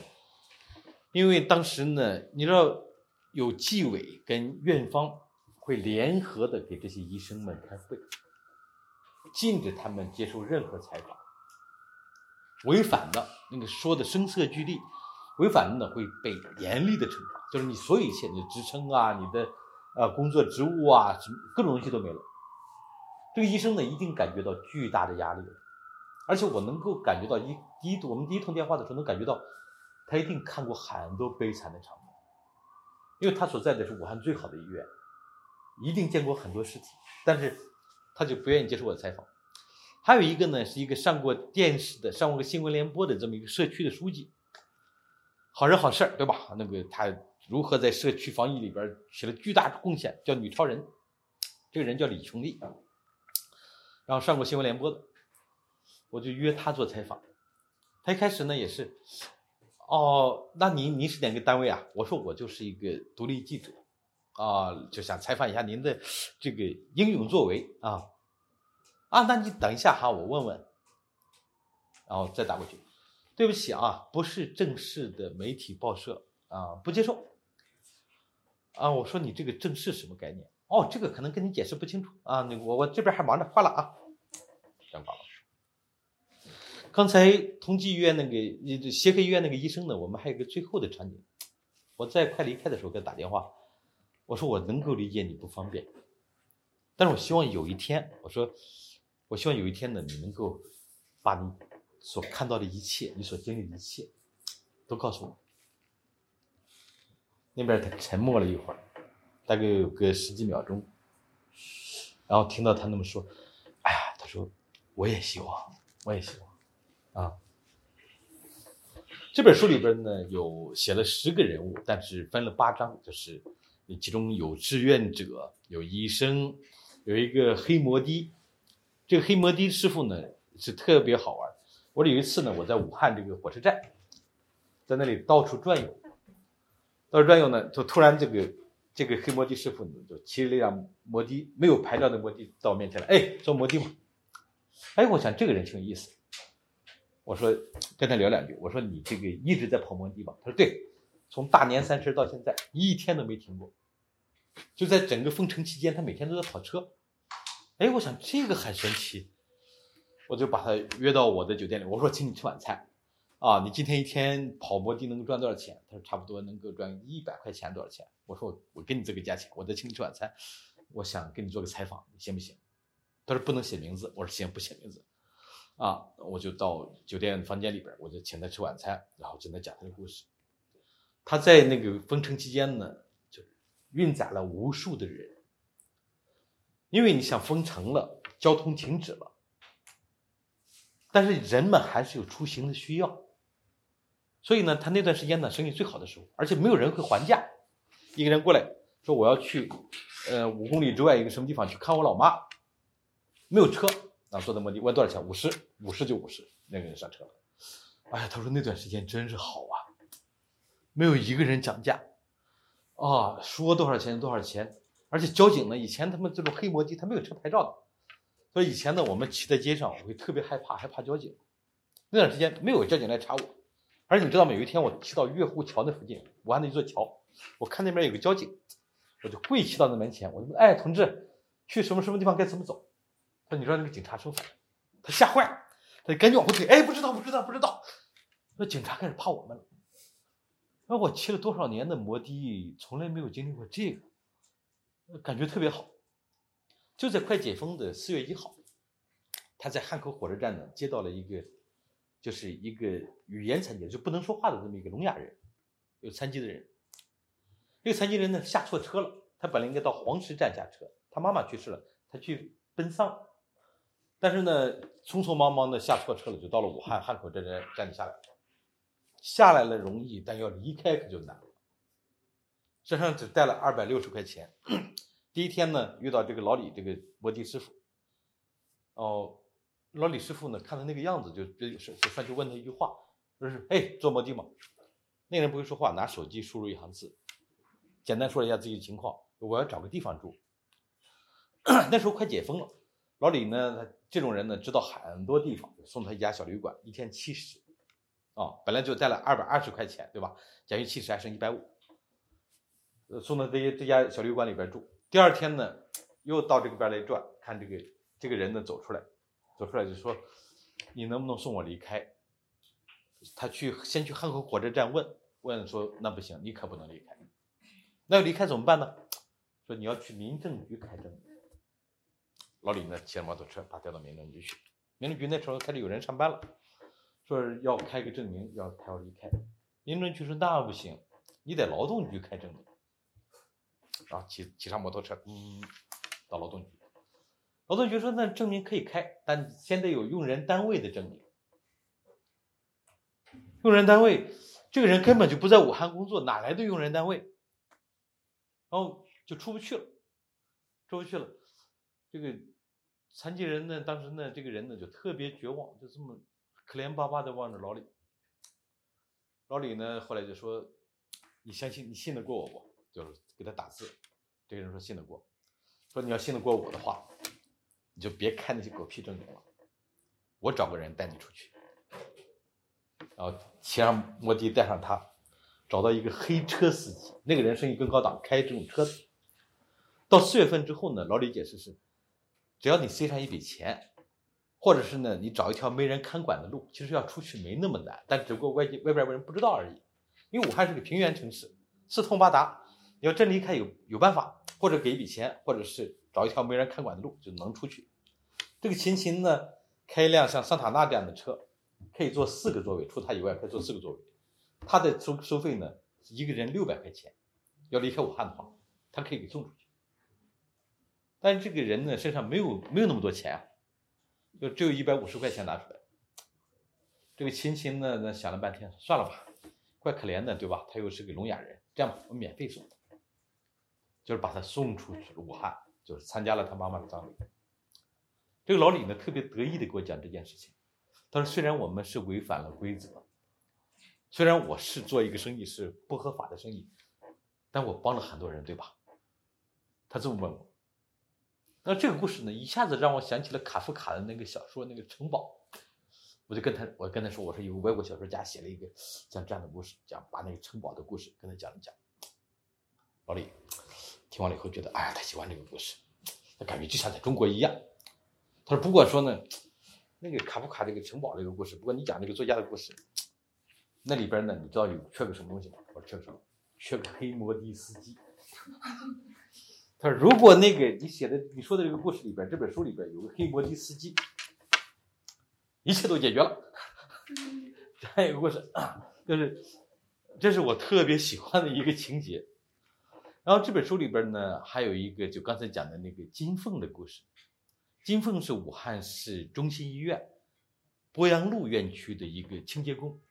因为当时呢，你知道。”有纪委跟院方会联合的给这些医生们开会，禁止他们接受任何采访，违反的那个说的声色俱厉，违反的呢会被严厉的惩罚，就是你所有一切，你的职称啊，你的呃工作职务啊，什么各种东西都没了。这个医生呢一定感觉到巨大的压力，而且我能够感觉到一第一我们第一通电话的时候能感觉到，他一定看过很多悲惨的场面，因为他所在的是武汉最好的医院，一定见过很多尸体，但是他就不愿意接受我的采访。还有一个呢，是一个上过电视的、上过新闻联播的这么一个社区的书记，好人好事儿，对吧？那个他如何在社区防疫里边起了巨大贡献，叫女超人。这个人叫李琼丽，然后上过新闻联播的，我就约他做采访。他一开始呢也是，哦，那您您是哪个单位啊？我说我就是一个独立记者，啊，就想采访一下您的这个英勇作为啊。啊，那你等一下哈，我问问，然后再打过去。对不起啊，不是正式的媒体报社啊，不接受。啊，我说你这个正式什么概念？哦，这个可能跟你解释不清楚啊。那我我这边还忙着，挂了啊。先挂了。刚才同济医院那个协和医院那个医生呢，我们还有个最后的场景。我在快离开的时候给他打电话，我说我能够理解你不方便，但是我希望有一天，我说。我希望有一天呢，你能够把你所看到的一切，你所经历的一切，都告诉我。那边他沉默了一会儿，大概有个十几秒钟，然后听到他那么说：“哎呀，他说我也希望，我也希望啊。”这本书里边呢，有写了十个人物，但是分了八章，就是其中有志愿者，有医生，有一个黑摩的。这个黑摩的师傅呢是特别好玩。我有一次呢，我在武汉这个火车站，在那里到处转悠，到处转悠呢，就突然这个这个黑摩的师傅呢就骑了一辆摩的，没有牌照的摩的到我面前来，哎，坐摩的嘛。哎，我想这个人挺有意思。我说跟他聊两句，我说你这个一直在跑摩的吧？他说对，从大年三十到现在一天都没停过，就在整个封城期间，他每天都在跑车。哎，我想这个很神奇，我就把他约到我的酒店里。我说，请你吃晚餐，啊，你今天一天跑摩的能够赚多少钱？他说差不多能够赚一百块钱，多少钱？我说我我给你这个价钱，我再请你吃晚餐，我想跟你做个采访，行不行？他说不能写名字。我说行，不写名字。啊，我就到酒店房间里边，我就请他吃晚餐，然后跟他讲他的故事。他在那个封城期间呢，就运载了无数的人。因为你想封城了，交通停止了，但是人们还是有出行的需要，所以呢，他那段时间呢，生意最好的时候，而且没有人会还价。一个人过来说：“我要去，呃，五公里之外一个什么地方去看我老妈，没有车啊，坐的摩的，问多少钱？五十，五十就五十。”那个人上车了。哎呀，他说那段时间真是好啊，没有一个人讲价，啊，说多少钱多少钱。而且交警呢，以前他们这种黑摩的他没有车牌照的，所以以前呢，我们骑在街上我会特别害怕，害怕交警。那段时间没有交警来查我，而且你知道吗？有一天我骑到月湖桥那附近，武汉的一座桥，我看那边有个交警，我就跪骑到那门前，我说：“哎，同志，去什么什么地方该怎么走？”说：“你说那个警察说。”他吓坏了，他赶紧往后退。哎，不知道，不知道，不知道。那警察开始怕我们了。那我骑了多少年的摩的，从来没有经历过这个。感觉特别好，就在快解封的四月一号，他在汉口火车站呢接到了一个，就是一个语言残疾，就不能说话的这么一个聋哑人，有残疾的人。这个残疾人呢下错车了，他本来应该到黄石站下车，他妈妈去世了，他去奔丧，但是呢匆匆忙忙的下错车了，就到了武汉汉口站站站下来，下来了容易，但要离开可就难了。身上只带了二百六十块钱。第一天呢，遇到这个老李这个摩的师傅。哦，老李师傅呢，看他那个样子，就就就上去问他一句话，说是：“哎，坐摩的吗？”那人不会说话，拿手机输入一行字，简单说了一下自己的情况：“我要找个地方住。” 那时候快解封了，老李呢，他这种人呢，知道很多地方，送他一家小旅馆，一天七十。啊，本来就带了二百二十块钱，对吧？减去七十，还剩一百五。送到这些这家小旅馆里边住。第二天呢，又到这个边来转，看这个这个人呢走出来，走出来就说：“你能不能送我离开？他去先去汉口火车站问问说那不行，你可不能离开。那要离开怎么办呢？说你要去民政局开证明。老李呢骑着摩托车把他调到民政局去。民政局那时候开始有人上班了，说要开个证明，要他要离开。民政局说那不行，你得劳动局开证明。然后骑骑上摩托车，嗯，到劳动局。劳动局说那证明可以开，但先得有用人单位的证明。用人单位，这个人根本就不在武汉工作，哪来的用人单位？然后就出不去了，出不去了。这个残疾人呢，当时呢，这个人呢就特别绝望，就这么可怜巴巴的望着老李。老李呢后来就说：“你相信你信得过我不？”就是给他打字。这个人说信得过，说你要信得过我的话，你就别开那些狗屁证明了，我找个人带你出去。然后骑上摩的带上他。找到一个黑车司机，那个人生意更高档，开这种车子。到四月份之后呢，老李解释是，只要你塞上一笔钱，或者是呢，你找一条没人看管的路，其实要出去没那么难，但只不过外界外边人不知道而已。因为武汉是个平原城市，四通八达，你要真离开有有办法，或者给一笔钱，或者是找一条没人看管的路就能出去。这个秦秦呢，开一辆像桑塔纳这样的车，可以坐四个座位，除他以外可以坐四个座位。他的收收费呢，一个人六百块钱，要离开武汉的话，他可以给送出去。但是这个人呢，身上没有没有那么多钱，就只有一百五十块钱拿出来。这个秦秦呢，那想了半天，算了吧，怪可怜的，对吧？他又是个聋哑人，这样吧，我免费送他，就是把他送出去了武汉，就是参加了他妈妈的葬礼。这个老李呢，特别得意的给我讲这件事情，他说：“虽然我们是违反了规则。”虽然我是做一个生意是不合法的生意，但我帮了很多人，对吧？他这么问我。那这个故事呢，一下子让我想起了卡夫卡的那个小说《那个城堡》。我就跟他，我跟他说，我说有个外国小说家写了一个像这样的故事，讲把那个城堡的故事跟他讲一讲。老李听完了以后觉得，哎呀，他喜欢这个故事，他感觉就像在中国一样。他说，不过说呢，那个卡夫卡这个城堡这个故事，不过你讲这个作家的故事。那里边呢，你知道有缺个什么东西吗？我说缺个什么？缺个黑摩的司机。他说：“如果那个你写的、你说的这个故事里边，这本书里边有个黑摩的司机，一切都解决了。” 还有个故事，就是这是我特别喜欢的一个情节。然后这本书里边呢，还有一个就刚才讲的那个金凤的故事。金凤是武汉市中心医院鄱阳路院区的一个清洁工。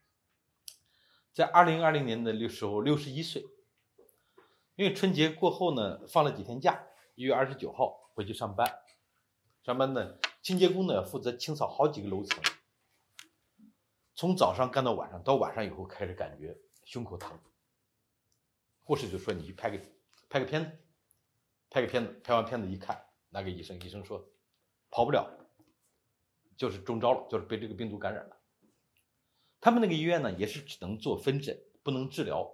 在二零二零年的六时候，六十一岁。因为春节过后呢，放了几天假，一月二十九号回去上班。上班呢，清洁工呢负责清扫好几个楼层，从早上干到晚上，到晚上以后开始感觉胸口疼。护士就说：“你去拍个拍个片子，拍个片子。”拍完片子一看，拿给医生，医生说：“跑不了，就是中招了，就是被这个病毒感染了。”他们那个医院呢，也是只能做分诊，不能治疗。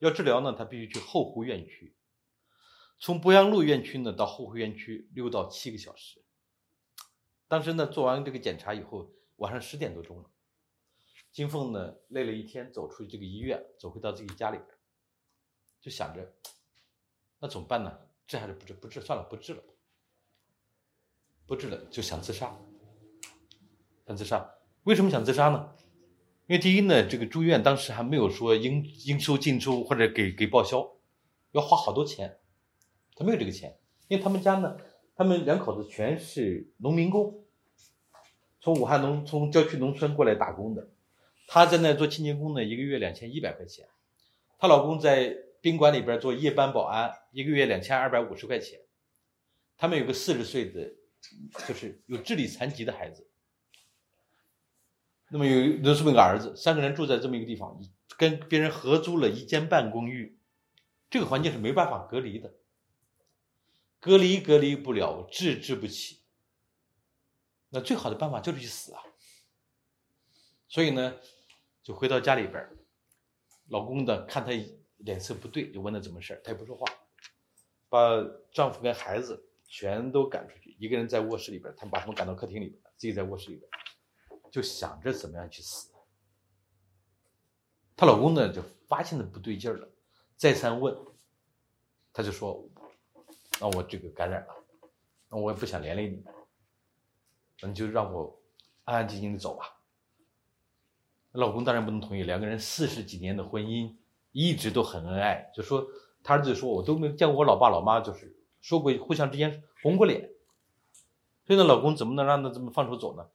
要治疗呢，他必须去后湖院区。从博阳路院区呢到后湖院区六到七个小时。当时呢，做完这个检查以后，晚上十点多钟了。金凤呢，累了一天，走出这个医院，走回到自己家里边，就想着，那怎么办呢？治还是不治？不治算了，不治了。不治了，就想自杀。想自杀，为什么想自杀呢？因为第一呢，这个住院当时还没有说应应收尽收或者给给报销，要花好多钱，他没有这个钱。因为他们家呢，他们两口子全是农民工，从武汉农从郊区农村过来打工的。他在那做清洁工呢，一个月两千一百块钱。她老公在宾馆里边做夜班保安，一个月两千二百五十块钱。他们有个四十岁的，就是有智力残疾的孩子。那么有有这么一个儿子，三个人住在这么一个地方，跟别人合租了一间半公寓，这个环境是没办法隔离的，隔离隔离不了，治治不起，那最好的办法就是去死啊！所以呢，就回到家里边老公的看他脸色不对，就问他怎么事他也不说话，把丈夫跟孩子全都赶出去，一个人在卧室里边，他们把他们赶到客厅里边，自己在卧室里边。就想着怎么样去死，她老公呢就发现的不对劲了，再三问，她就说：“那我这个感染了，那我也不想连累你，那你就让我安安静静的走吧。”老公当然不能同意，两个人四十几年的婚姻一直都很恩爱，就说他儿子说：“我都没见过我老爸老妈，就是说过互相之间红过脸。”所以呢，老公怎么能让他这么放手走呢？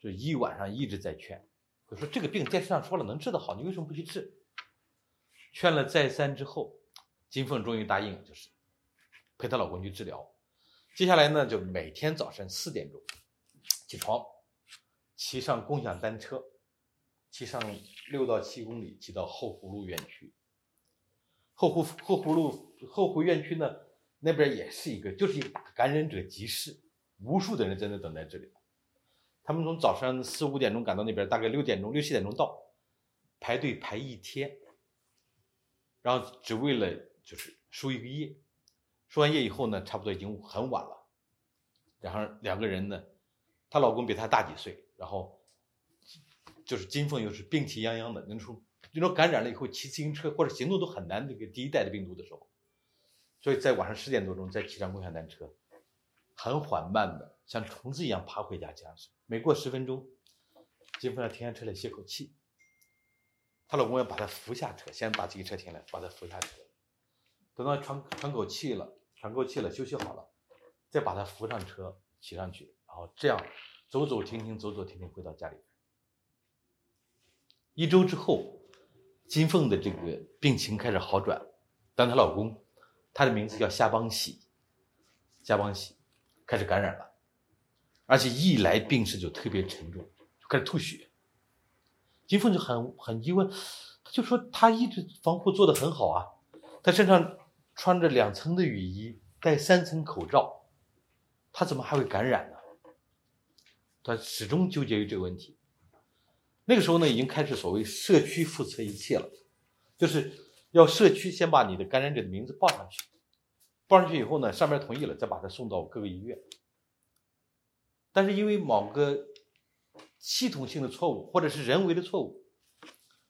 就一晚上一直在劝，就说这个病电视上说了能治得好，你为什么不去治？劝了再三之后，金凤终于答应，就是陪她老公去治疗。接下来呢，就每天早晨四点钟起床，骑上共享单车。骑上六到七公里，骑到后湖路院区。后湖后湖路后湖院区呢，那边也是一个，就是一个大感染者集市，无数的人在那等待治疗。他们从早上四五点钟赶到那边，大概六点钟六七点钟到，排队排一天，然后只为了就是输一个液。输完液以后呢，差不多已经很晚了。然后两个人呢，她老公比她大几岁，然后。就是金凤又是病气泱泱的，那时候那种感染了以后骑自行车或者行动都很难，那个第一代的病毒的时候，所以在晚上十点多钟再骑上共享单车，很缓慢的像虫子一样爬回家家。每过十分钟，金凤要停下车来歇口气，她老公要把她扶下车，先把自己车停了，把她扶下车，等到喘喘口气了，喘够气了，休息好了，再把她扶上车骑上去，然后这样走走停停，走走停停回到家里。一周之后，金凤的这个病情开始好转，但她老公，他的名字叫夏邦喜，夏邦喜开始感染了，而且一来病势就特别沉重，就开始吐血。金凤就很很疑问，他就说他一直防护做得很好啊，他身上穿着两层的雨衣，戴三层口罩，他怎么还会感染呢？他始终纠结于这个问题。那个时候呢，已经开始所谓社区负责一切了，就是要社区先把你的感染者的名字报上去，报上去以后呢，上面同意了，再把他送到各个医院。但是因为某个系统性的错误，或者是人为的错误，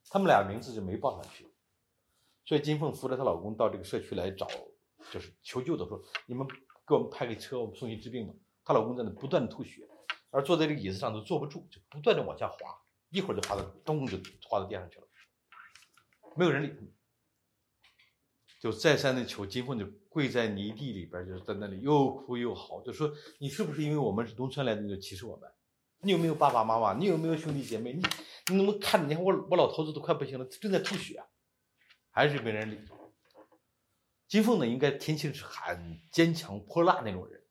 他们俩名字就没报上去。所以金凤扶着她老公到这个社区来找，就是求救的时候，你们给我们派个车，我们送去治病吧。她老公在那不断的吐血，而坐在这个椅子上都坐不住，就不断的往下滑。一会儿就滑到，咚就滑到地上去了，没有人理，就再三的求金凤就跪在泥地里边，就是在那里又哭又嚎，就说你是不是因为我们是农村来的你就歧视我们？你有没有爸爸妈妈？你有没有兄弟姐妹？你你能不能看？你看我我老头子都快不行了，正在吐血，还是没人理。金凤呢，应该天性是很坚强泼辣那种人，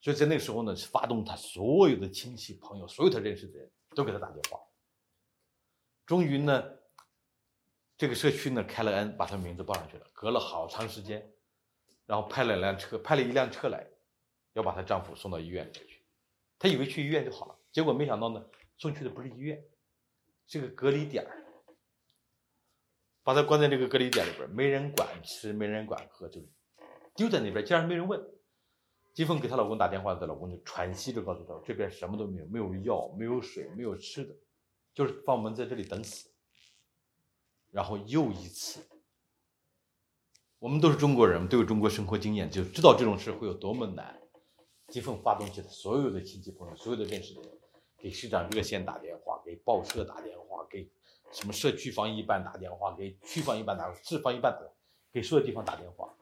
所以在那个时候呢，是发动他所有的亲戚朋友，所有他认识的人都给他打电话。终于呢，这个社区呢开了恩，把他名字报上去了。隔了好长时间，然后派了辆车，派了一辆车来，要把她丈夫送到医院里去。她以为去医院就好了，结果没想到呢，送去的不是医院，是个隔离点儿，把她关在这个隔离点里边，没人管吃，没人管喝，就丢在那边，竟然没人问。金凤给她老公打电话，她老公就喘息着告诉她，这边什么都没有，没有药，没有水，没有吃的。就是把我们在这里等死，然后又一次，我们都是中国人，都有中国生活经验，就知道这种事会有多么难。金凤发动起了所有的亲戚朋友，所有的认识的人，给市长热线打电话，给报社打电话，给什么社区防疫办打电话，给区防疫办打，市防疫办打，给所有地方打电话，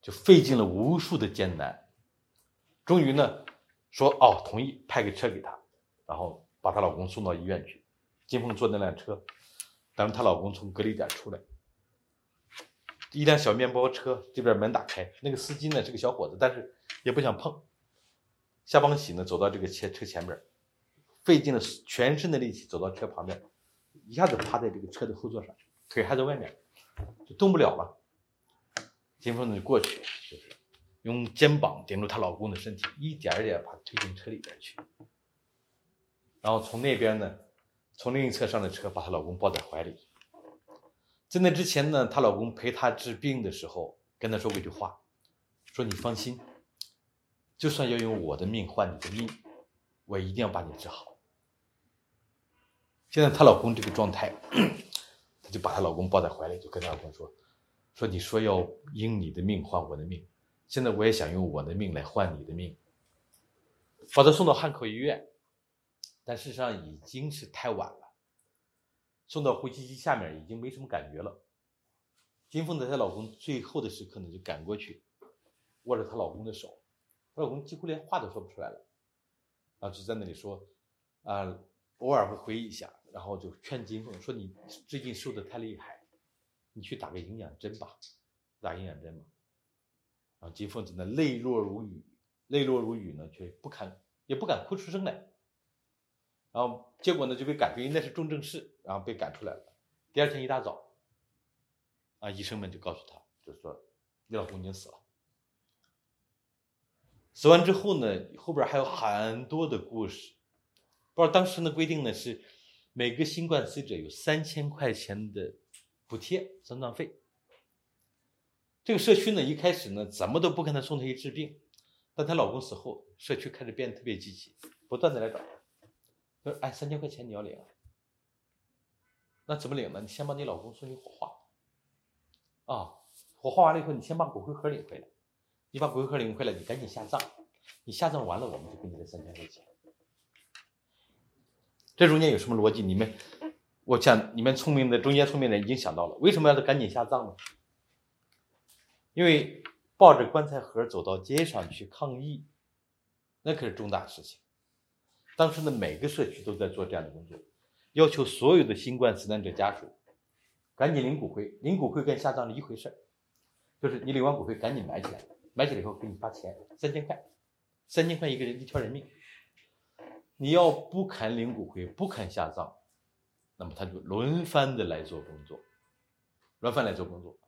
就费尽了无数的艰难，终于呢，说哦，同意派个车给她，然后。把她老公送到医院去，金凤坐那辆车，等她老公从隔离点出来，一辆小面包车这边门打开，那个司机呢是个小伙子，但是也不想碰。夏邦喜呢走到这个车车前面，费尽了全身的力气走到车旁边，一下子趴在这个车的后座上，腿还在外面，就动不了了。金凤呢就过去，就是用肩膀顶住她老公的身体，一点一点把他推进车里边去。然后从那边呢，从另一侧上的车，把她老公抱在怀里。在那之前呢，她老公陪她治病的时候，跟她说过一句话，说你放心，就算要用我的命换你的命，我一定要把你治好。现在她老公这个状态，她就把她老公抱在怀里，就跟她老公说：“说你说要用你的命换我的命，现在我也想用我的命来换你的命。”把她送到汉口医院，但事实上已经是太晚了，送到呼吸机下面已经没什么感觉了。金凤在她老公最后的时刻呢，就赶过去，握着她老公的手，她老公几乎连话都说不出来了，然后就在那里说：“啊。”偶尔会回忆一下，然后就劝金凤说：“你最近瘦的太厉害，你去打个营养针吧，打营养针嘛。”然后金凤在那泪落如雨，泪落如雨呢，却不敢也不敢哭出声来。然后结果呢就被赶出，因为那是重症室，然后被赶出来了。第二天一大早，啊，医生们就告诉他，就说你老公已经死了。死完之后呢，后边还有很多的故事。不知道当时的规定呢是，每个新冠死者有三千块钱的补贴丧葬费。这个社区呢一开始呢怎么都不跟他送她去治病，但她老公死后，社区开始变得特别积极，不断的来找她，说：“哎，三千块钱你要领？那怎么领呢？你先把你老公送去火化，啊，火化完了以后，你先把骨灰盒领回来，你把骨灰盒领回来，你赶紧下葬，你下葬完了，我们就给你这三千块钱。”这中间有什么逻辑？你们，我想你们聪明的中间聪明人已经想到了，为什么要赶紧下葬呢？因为抱着棺材盒走到街上去抗议，那可是重大事情。当时的每个社区都在做这样的工作，要求所有的新冠死难者家属赶紧领骨灰，领骨灰跟下葬是一回事儿就是你领完骨灰赶紧埋起来，埋起来以后给你发钱，三千块，三千块一个人一条人命。你要不肯领骨灰，不肯下葬，那么他就轮番的来做工作，轮番来做工作。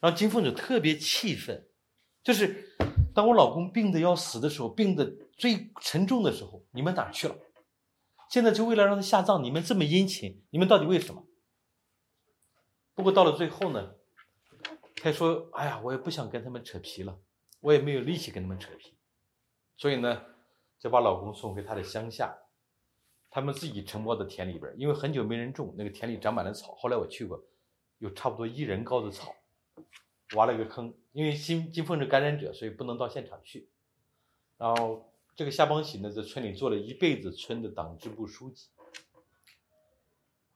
然后金凤就特别气愤，就是当我老公病的要死的时候，病的最沉重的时候，你们哪去了？现在就为了让他下葬，你们这么殷勤，你们到底为什么？不过到了最后呢，他说：“哎呀，我也不想跟他们扯皮了，我也没有力气跟他们扯皮，所以呢。”就把老公送回他的乡下，他们自己承包的田里边，因为很久没人种，那个田里长满了草。后来我去过，有差不多一人高的草，挖了一个坑。因为金金凤是感染者，所以不能到现场去。然后这个夏邦喜呢，在村里做了一辈子村的党支部书记。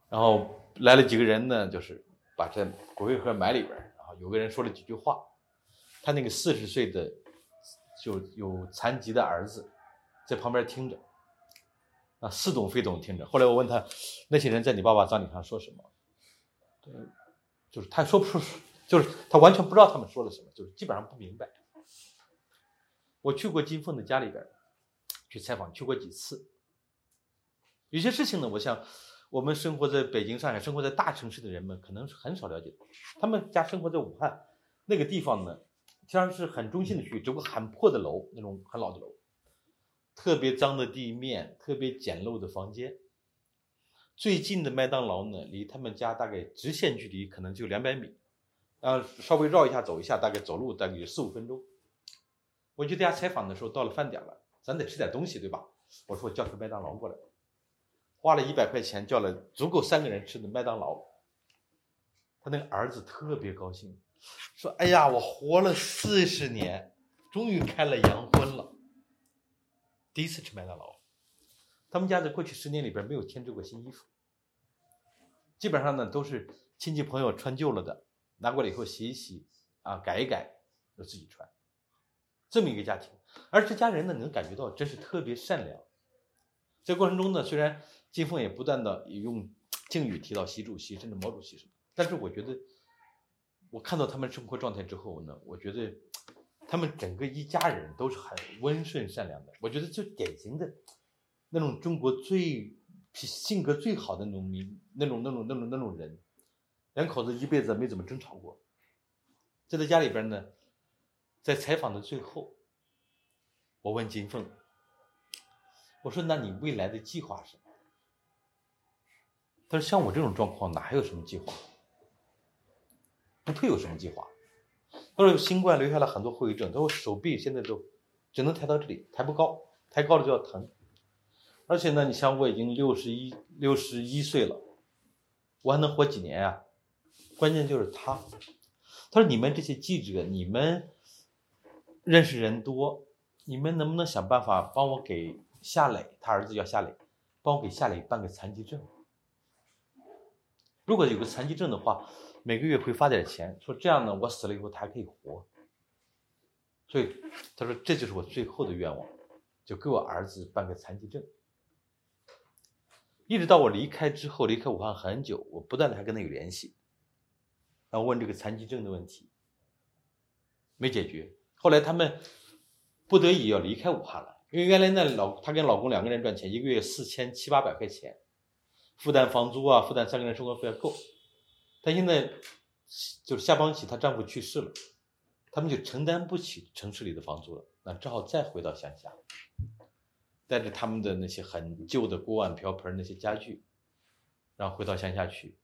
然后来了几个人呢，就是把这骨灰盒埋里边，然后有个人说了几句话，他那个四十岁的就有残疾的儿子。在旁边听着，啊，似懂非懂听着。后来我问他，那些人在你爸爸葬礼上说什么？对，就是他说不出，就是他完全不知道他们说了什么，就是基本上不明白。我去过金凤的家里边去采访，去过几次。有些事情呢，我想我们生活在北京、上海、生活在大城市的人们可能是很少了解的。他们家生活在武汉那个地方呢，虽然是很中心的区域，只不过很破的楼，那种很老的楼。特别脏的地面，特别简陋的房间。最近的麦当劳呢，离他们家大概直线距离可能就两百米，呃，稍微绕一下走一下，大概走路大概有四五分钟。我去他家采访的时候，到了饭点了，咱得吃点东西，对吧？我说我叫个麦当劳过来，花了一百块钱叫了足够三个人吃的麦当劳。他那个儿子特别高兴，说：“哎呀，我活了四十年，终于开了洋荤了。”第一次吃麦当劳，他们家在过去十年里边没有添置过新衣服，基本上呢都是亲戚朋友穿旧了的，拿过来以后洗一洗，啊改一改，就自己穿，这么一个家庭。而这家人呢能感觉到真是特别善良。这过程中呢，虽然金凤也不断的用敬语提到习主席甚至毛主席什么，但是我觉得，我看到他们生活状态之后呢，我觉得。他们整个一家人都是很温顺善良的，我觉得就典型的那种中国最性格最好的农民那种那种那种那种人，两口子一辈子没怎么争吵过。在他家里边呢，在采访的最后，我问金凤，我说：“那你未来的计划是？”他说：“像我这种状况，哪还有什么计划？不配有什么计划。”他说新冠留下了很多后遗症，他说手臂现在都只能抬到这里，抬不高，抬高了就要疼。而且呢，你像我已经六十一六十一岁了，我还能活几年呀？关键就是他，他说你们这些记者，你们认识人多，你们能不能想办法帮我给夏磊，他儿子叫夏磊，帮我给夏磊办个残疾证？如果有个残疾证的话，每个月会发点钱，说这样呢，我死了以后他还可以活。所以他说这就是我最后的愿望，就给我儿子办个残疾证。一直到我离开之后，离开武汉很久，我不断的还跟他有联系，然后问这个残疾证的问题，没解决。后来他们不得已要离开武汉了，因为原来那老她跟老公两个人赚钱，一个月四千七八百块钱，负担房租啊，负担三个人生活费要够。但现在就是下班起，她丈夫去世了，他们就承担不起城市里的房租了，那只好再回到乡下。带着他们的那些很旧的锅碗瓢盆那些家具，然后回到乡下去。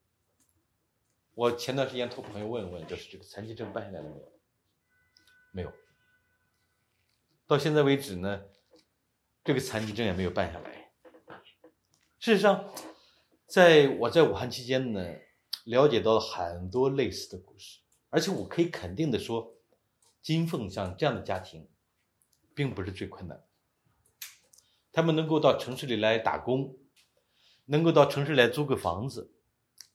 我前段时间托朋友问一问，就是这个残疾证办下来了没有？没有。到现在为止呢，这个残疾证也没有办下来。事实上，在我在武汉期间呢，了解到了很多类似的故事，而且我可以肯定的说，金凤像这样的家庭，并不是最困难。他们能够到城市里来打工，能够到城市来租个房子，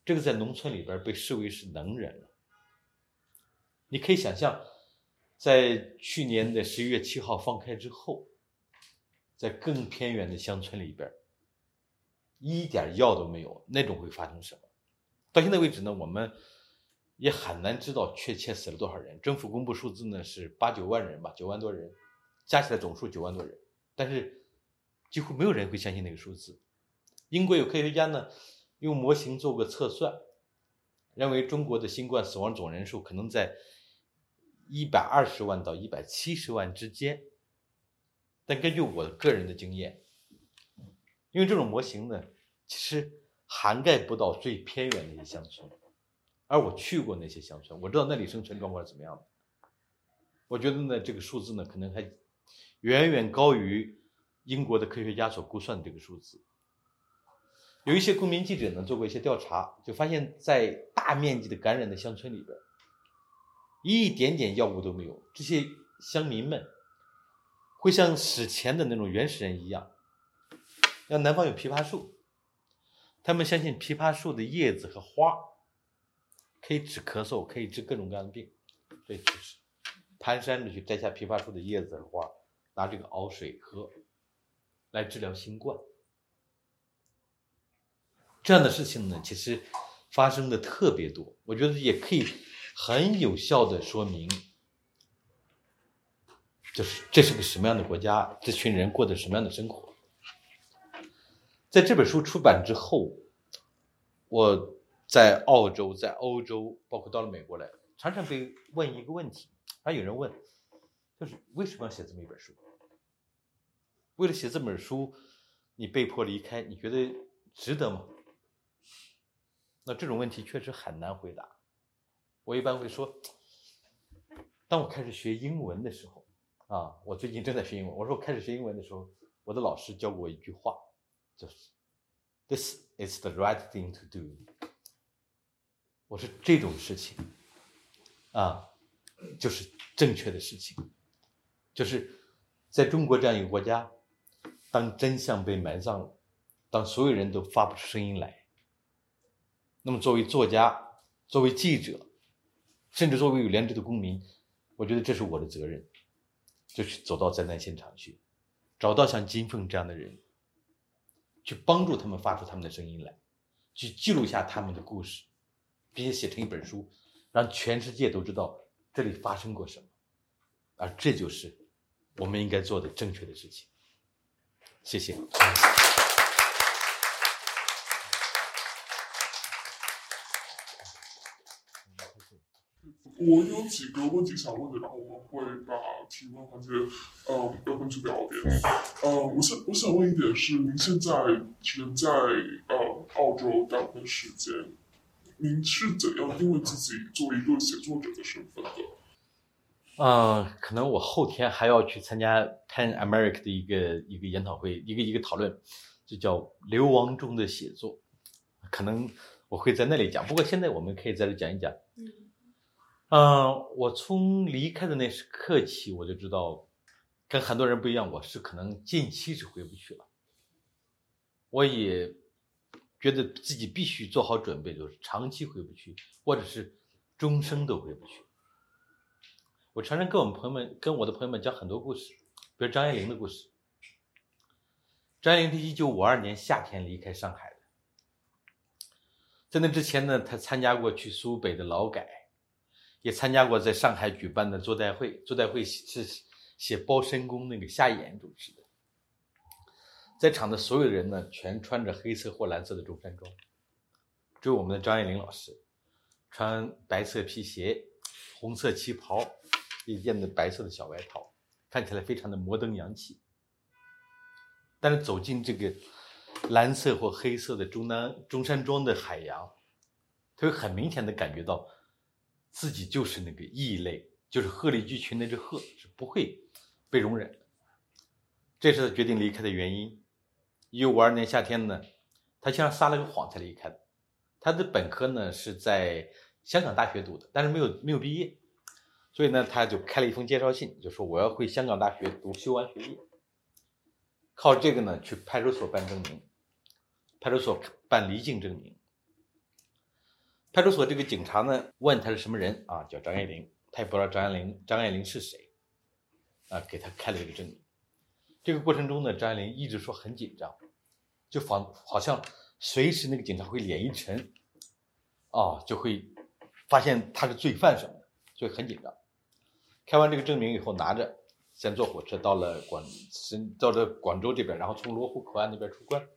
这个在农村里边被视为是能人了。你可以想象，在去年的十一月七号放开之后，在更偏远的乡村里边，一点药都没有，那种会发生什么？到现在为止呢，我们也很难知道确切死了多少人。政府公布数字呢是八九万人吧，九万多人，加起来总数九万多人，但是。几乎没有人会相信那个数字。英国有科学家呢，用模型做过测算，认为中国的新冠死亡总人数可能在一百二十万到一百七十万之间。但根据我个人的经验，因为这种模型呢，其实涵盖不到最偏远的一些乡村，而我去过那些乡村，我知道那里生存状况是怎么样的。我觉得呢，这个数字呢，可能还远远高于。英国的科学家所估算的这个数字，有一些公民记者呢做过一些调查，就发现，在大面积的感染的乡村里边，一点点药物都没有。这些乡民们会像史前的那种原始人一样，像南方有枇杷树，他们相信枇杷树的叶子和花可以治咳嗽，可以治各种各样的病，所以就是蹒跚着去摘下枇杷树的叶子和花，拿这个熬水喝。来治疗新冠，这样的事情呢，其实发生的特别多。我觉得也可以很有效的说明，就是这是个什么样的国家，这群人过的什么样的生活。在这本书出版之后，我在澳洲、在欧洲，包括到了美国来，常常被问一个问题，还有人问，就是为什么要写这么一本书？为了写这本书，你被迫离开，你觉得值得吗？那这种问题确实很难回答。我一般会说，当我开始学英文的时候，啊，我最近正在学英文。我说我开始学英文的时候，我的老师教过我一句话，就是 “This is the right thing to do。”我说这种事情，啊，就是正确的事情，就是在中国这样一个国家。当真相被埋葬了，当所有人都发不出声音来，那么作为作家、作为记者，甚至作为有良知的公民，我觉得这是我的责任，就去走到灾难现场去，找到像金凤这样的人，去帮助他们发出他们的声音来，去记录下他们的故事，并且写成一本书，让全世界都知道这里发生过什么，而这就是我们应该做的正确的事情。谢谢。我有几个问题想问的，然后我们会把提问环节，呃，都分出表点。呃，我想我想问一点是，您现在人在呃澳洲大部分时间，您是怎样定位自己作为一个写作者的身份的？嗯，可能我后天还要去参加 Pan America 的一个一个研讨会，一个一个讨论。就叫流亡中的写作，可能我会在那里讲。不过现在我们可以在这讲一讲。嗯嗯，我从离开的那时刻起，我就知道，跟很多人不一样，我是可能近期是回不去了。我也觉得自己必须做好准备，就是长期回不去，或者是终生都回不去。我常常跟我们朋友们、跟我的朋友们讲很多故事，比如张爱玲的故事。张爱玲是一九五二年夏天离开上海的，在那之前呢，她参加过去苏北的劳改。也参加过在上海举办的座谈会，座谈会是写包身工那个夏衍主持的，在场的所有人呢，全穿着黑色或蓝色的中山装，只有我们的张爱玲老师，穿白色皮鞋、红色旗袍，一件的白色的小外套，看起来非常的摩登洋气。但是走进这个蓝色或黑色的中南中山装的海洋，他会很明显的感觉到。自己就是那个异类，就是鹤立鸡群那只鹤，是不会被容忍的。这是他决定离开的原因。一九五二年夏天呢，他像撒了个谎才离开的。他的本科呢是在香港大学读的，但是没有没有毕业，所以呢他就开了一封介绍信，就说我要回香港大学读修完学业，靠这个呢去派出所办证明，派出所办离境证明。派出所这个警察呢，问他是什么人啊？叫张爱玲，他也不知道张爱玲张爱玲是谁，啊，给他开了这个证明。这个过程中呢，张爱玲一直说很紧张，就仿好像随时那个警察会脸一沉，啊，就会发现他是罪犯什么的，所以很紧张。开完这个证明以后，拿着先坐火车到了广，先到了广州这边，然后从罗湖口岸那边出关。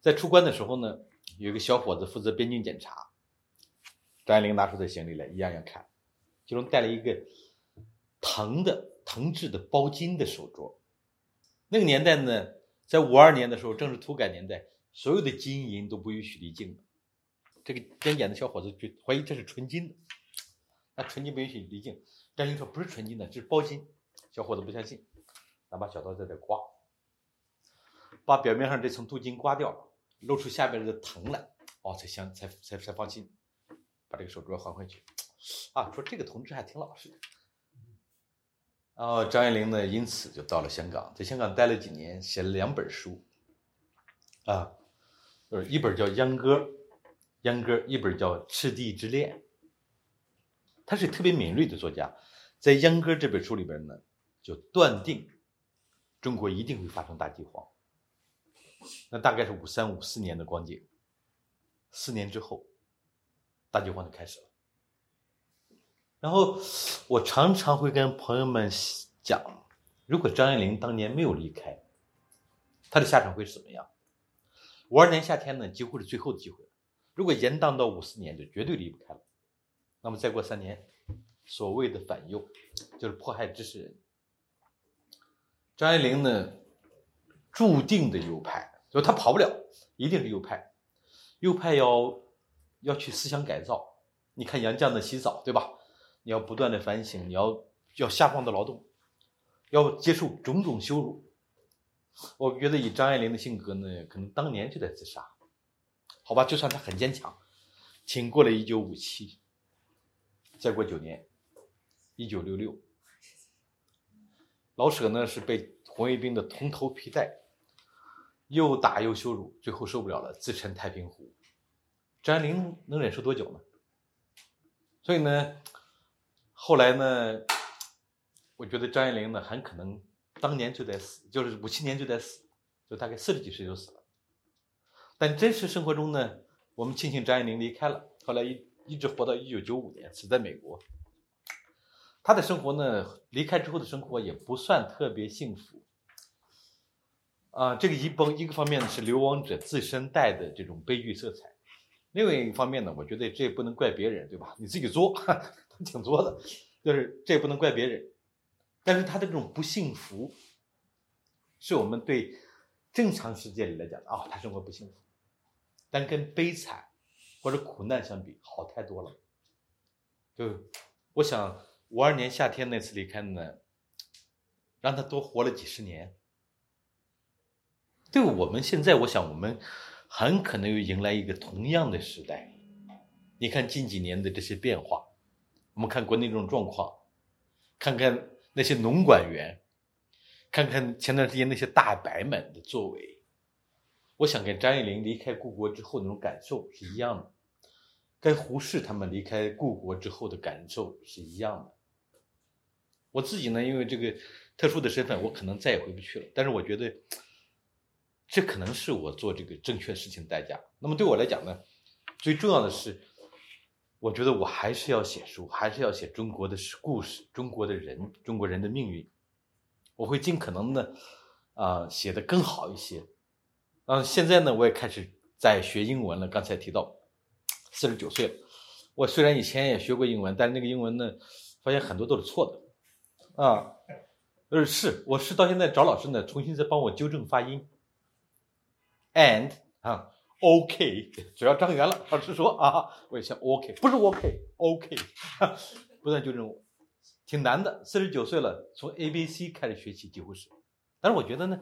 在出关的时候呢，有一个小伙子负责边境检查。张爱玲拿出的行李来，一样样看，其中带了一个藤的藤制的包金的手镯。那个年代呢，在五二年的时候，正是土改年代，所有的金银都不允许离境的。这个边检的小伙子就怀疑这是纯金的，那纯金不允许离境。张爱玲说不是纯金的，这是包金。小伙子不相信，拿把小刀在这刮，把表面上这层镀金刮掉，露出下边的藤来，哦，才相才才才放心。把这个手镯还回去，啊，说这个同志还挺老实的。然后张爱玲呢，因此就到了香港，在香港待了几年，写了两本书，啊，就是一本叫《秧歌》，秧歌，一本叫《赤地之恋》。他是特别敏锐的作家，在《秧歌》这本书里边呢，就断定中国一定会发生大饥荒。那大概是五三五四年的光景，四年之后。大饥荒就开始了，然后我常常会跟朋友们讲，如果张爱玲当年没有离开，她的下场会是怎么样？五二年夏天呢，几乎是最后的机会了。如果延宕到五四年，就绝对离不开了。那么再过三年，所谓的反右，就是迫害知识人。张爱玲呢，注定的右派，就他跑不了，一定是右派。右派要。要去思想改造，你看杨绛的洗澡，对吧？你要不断的反省，你要要下放的劳动，要接受种种羞辱。我觉得以张爱玲的性格呢，可能当年就在自杀。好吧，就算她很坚强，挺过了一九五七，再过九年，一九六六，老舍呢是被红卫兵的铜头皮带又打又羞辱，最后受不了了，自沉太平湖。张爱玲能忍受多久呢？所以呢，后来呢，我觉得张爱玲呢很可能当年就得死，就是五七年就得死，就大概四十几岁就死了。但真实生活中呢，我们庆幸张爱玲离开了，后来一一直活到一九九五年，死在美国。她的生活呢，离开之后的生活也不算特别幸福。啊，这个一崩一个方面呢是流亡者自身带的这种悲剧色彩。另外一个方面呢，我觉得这也不能怪别人，对吧？你自己作，挺作的，就是这也不能怪别人。但是他的这种不幸福，是我们对正常世界里来讲啊，他生活不幸福。但跟悲惨或者苦难相比，好太多了。就我想，五二年夏天那次离开呢，让他多活了几十年。对我们现在，我想我们很可能又迎来一个同样的时代。你看近几年的这些变化，我们看国内这种状况，看看那些农管员，看看前段时间那些大白们的作为，我想跟张爱玲离开故国之后那种感受是一样的，跟胡适他们离开故国之后的感受是一样的。我自己呢，因为这个特殊的身份，我可能再也回不去了。但是我觉得，这可能是我做这个正确事情的代价。那么对我来讲呢，最重要的是。我觉得我还是要写书，还是要写中国的故事、中国的人、中国人的命运。我会尽可能的，啊，写的更好一些。嗯，现在呢，我也开始在学英文了。刚才提到，四十九岁了。我虽然以前也学过英文，但是那个英文呢，发现很多都是错的。啊，呃，是，我是到现在找老师呢，重新再帮我纠正发音。And 啊。OK，主要张圆了。老师说啊，我也想 OK，不是 OK，OK，不断纠正我，挺难的。四十九岁了，从 ABC 开始学习几乎是，但是我觉得呢，